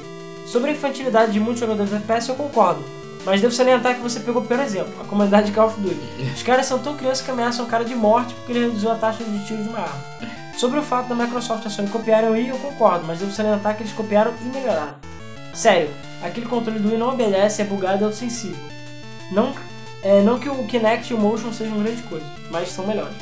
Sobre a infantilidade de muitos jogadores de FPS, eu concordo. Mas devo salientar que você pegou o pior exemplo, a comunidade de Call of Duty. Os caras são tão crianças que ameaçam o cara de morte porque ele reduziu a taxa de tiro de uma arma. Sobre o fato da Microsoft e a Sony copiarem o Wii, eu concordo, mas devo salientar que eles copiaram e melhoraram. Sério, aquele controle do Wii não obedece, é bugado e autossensível. Não, é, não que o Kinect e o Motion sejam grande coisa, mas são melhores.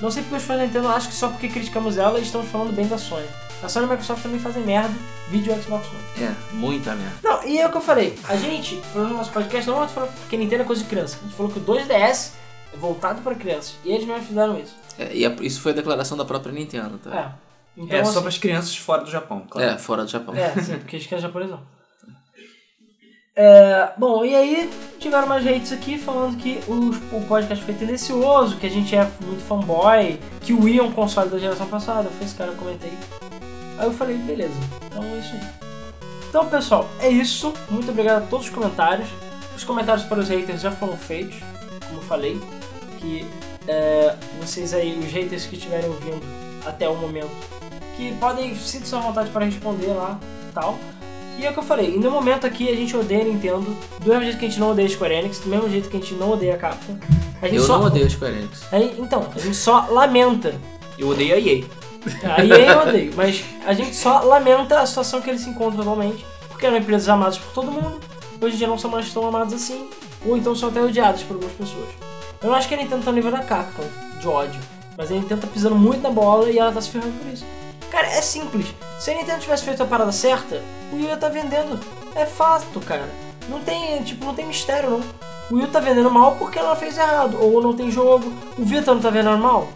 Não sei porque os fãs da Nintendo acham que só porque criticamos ela estamos falando bem da Sony. A Sony e a Microsoft também fazem merda, vídeo Xbox One. É, muita merda. Não, e é o que eu falei. A gente, no nosso podcast, não falou que Nintendo é coisa de criança. A gente falou que o 2DS é voltado para crianças. E eles mesmos fizeram isso. É, e a- isso foi a declaração da própria Nintendo, tá? É. Então, É só assim, para as crianças fora do Japão, claro. É, fora do Japão. É, sim, porque eles querem japonês não. [LAUGHS] É, bom, e aí tiveram mais hates aqui falando que o, o podcast foi tendencioso, que a gente é muito fanboy, que o Wii é um console da geração passada. Foi esse cara que eu comentei. Aí eu falei, beleza, então é isso aí. Então, pessoal, é isso. Muito obrigado a todos os comentários. Os comentários para os haters já foram feitos, como eu falei. Que é, vocês aí, os haters que estiverem ouvindo até o momento, que podem sinta-se à vontade para responder lá tal. E é o que eu falei, e no momento aqui a gente odeia a Nintendo, do mesmo jeito que a gente não odeia a Square Enix, do mesmo jeito que a gente não odeia a Capcom. A gente Eu só, não odeio Square Enix. a gente- então, a gente só lamenta. Eu odeio a EA. Aí eu odeio, mas a gente só lamenta a situação que eles se encontram atualmente, porque eram empresas amadas por todo mundo, hoje em dia não são mais tão amadas assim, ou então são até odiadas por algumas pessoas. Eu não acho que a Nintendo tá no nível da Capcom, de ódio, mas a Nintendo tá pisando muito na bola e ela tá se ferrando por isso. Cara, é simples. Se a Nintendo tivesse feito a parada certa, o Wii ia tá vendendo. É fato, cara. Não tem, tipo, não tem mistério, não. O Wii tá vendendo mal porque ela fez errado, ou não tem jogo. O Vita não tá vendendo mal,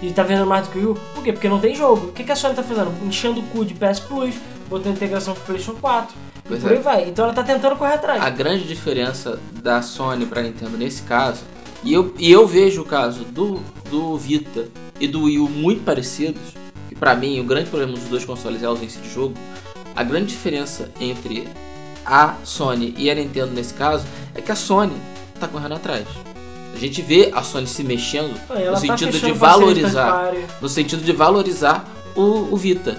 e tá vendendo mais do que o Wii? Por quê? Porque não tem jogo. O que, que a Sony tá fazendo? Enchendo o cu de PS Plus, botando integração com o PlayStation 4. Pois e por é. aí vai. Então ela tá tentando correr atrás. A grande diferença da Sony pra Nintendo nesse caso, e eu, e eu vejo o caso do, do Vita e do Wii U muito parecidos, pra mim o grande problema dos dois consoles é a ausência de jogo, a grande diferença entre a Sony e a Nintendo nesse caso é que a Sony tá correndo atrás. A gente vê a Sony se mexendo Ela no tá sentido parceria de valorizar no sentido de valorizar o, o Vita.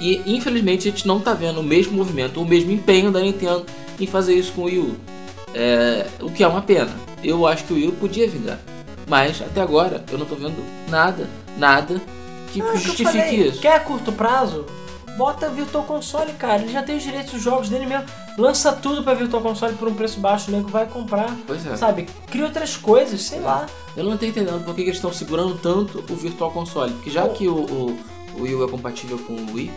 E infelizmente a gente não tá vendo o mesmo movimento, o mesmo empenho da Nintendo em fazer isso com o Wii U. É, o que é uma pena. Eu acho que o Wii U podia vingar. Mas até agora eu não tô vendo nada, nada que Ah, é que justifique falei. isso. Quer curto prazo? Bota Virtual Console, cara. Ele já tem os direitos dos jogos dele mesmo. Lança tudo pra Virtual Console por um preço baixo, o nego vai comprar. Pois é. Sabe? Cria outras coisas, sei lá. Eu não tô entendendo por que que eles estão segurando tanto o Virtual Console. Porque já Oh. que o, o, o Wii U é compatível com o Wii,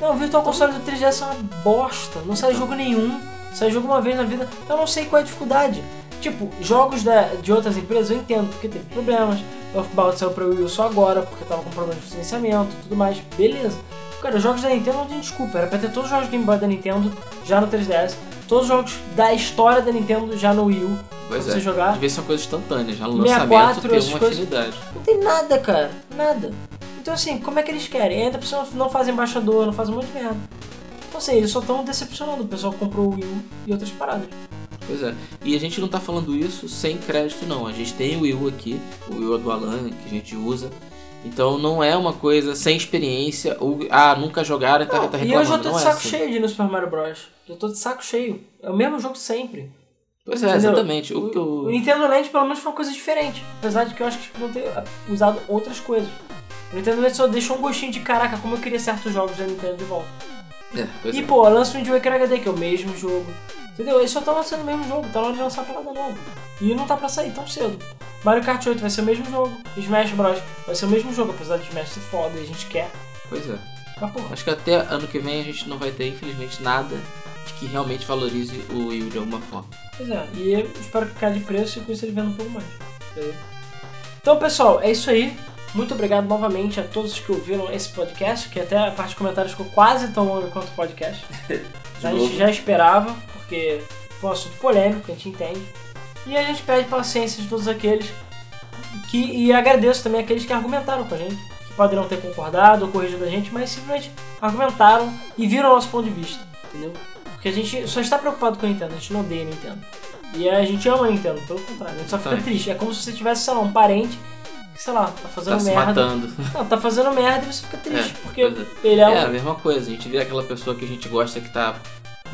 Não, o Virtual Console do 3DS é uma bosta. Não sai jogo nenhum. Sai jogo uma vez na vida. Eu não sei qual é a dificuldade. Tipo, jogos da, de outras empresas eu entendo, porque teve problemas. Earthbound saiu pra Wii U só agora, porque tava com problemas de financiamento e tudo mais. Beleza. Cara, os jogos da Nintendo não tem desculpa. Era pra ter todos os jogos Game Boy da Nintendo já no 3DS. Todos os jogos da história da Nintendo já no Wii U. pois pra é. você jogar. Devia ser uma coisa instantânea, já no 64, lançamento essas uma coisas. afinidade. Não tem nada, cara. Nada. Então assim, como é que eles querem? Ainda por cima não fazem embaixador, não fazem um monte de merda. Então assim, eles só estão decepcionando o pessoal que comprou o Wii U e outras paradas. Pois é. E a gente não tá falando isso sem crédito, não. A gente tem o Wii U aqui, o Wii U do Alan, que a gente usa. Então não é uma coisa sem experiência, ou ah, nunca jogaram e tá, tá e eu reclamando. já tô não de é saco assim. cheio de ir no Super Mario Bros. Já tô de saco cheio. É o mesmo jogo sempre. Pois é, Entendeu? exatamente. O O eu... Nintendo Land pelo menos foi uma coisa diferente. Apesar de que eu acho que eles podiam ter usado outras coisas. O Nintendo Land só deixou um gostinho de caraca, como eu queria certos jogos da Nintendo de volta. É, E é. pô, lança o Wind Waker HD, que é o mesmo jogo. Entendeu? Eles só estão lançando o mesmo jogo, tá na hora de lançar parada nova. E não tá pra sair tão cedo. Mario Kart 8 vai ser o mesmo jogo. Smash Bros. vai ser o mesmo jogo, apesar de Smash ser foda e a gente quer. Pois é. Porra, Acho que até ano que vem a gente não vai ter, infelizmente, nada que realmente valorize o Wii de alguma forma. pois é. E eu espero que caia de preço e com isso ele venda um pouco mais. Entendeu? Então, pessoal, é isso aí. Muito obrigado novamente a todos que ouviram esse podcast, que até a parte de comentários ficou quase tão longa quanto o podcast. [LAUGHS] a gente já esperava, porque foi um assunto polêmico, a gente entende. E a gente pede paciência de todos aqueles que. E agradeço também aqueles que argumentaram com a gente, que poderiam ter concordado ou corrigido a gente, mas simplesmente argumentaram e viram o nosso ponto de vista, entendeu? Porque a gente só está preocupado com a Nintendo, a gente não odeia a Nintendo. E a gente ama a Nintendo, pelo contrário, a gente só fica Tá. triste. É como se você tivesse, sei lá, um parente que, sei lá, tá fazendo Tá se merda. matando. Não, tá fazendo merda e você fica [LAUGHS] triste, É, porque pois ele é, um- É a mesma coisa, a gente vê aquela pessoa que a gente gosta que tá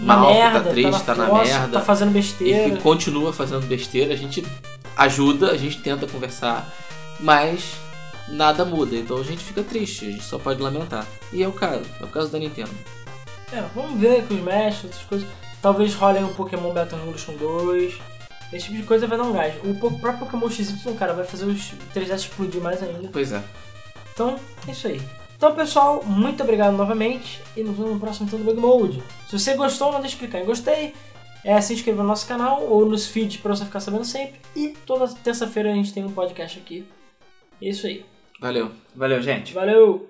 uma mal, merda, que tá triste, tá, na fossa, merda. tá fazendo e besteira. que continua fazendo besteira, a gente ajuda, a gente tenta conversar, mas nada muda, então a gente fica triste, a gente só pode lamentar. E é o caso, é o caso da Nintendo. É, vamos ver com os Smash, outras coisas. Talvez rolem um Pokémon Battle Revolution 2. Esse tipo de coisa vai dar um gás. O próprio Pokémon XY, cara, vai fazer os 3S explodir mais ainda. Pois é. Então, é isso aí. Então, pessoal, muito obrigado novamente e nos vemos no próximo Nintendo Bug Mode. Se você gostou, não deixe de clicar em gostei, é, se inscrever no nosso canal ou nos feeds pra você ficar sabendo sempre. E toda terça-feira a gente tem um podcast aqui. É isso aí. Valeu. Valeu, gente. Valeu!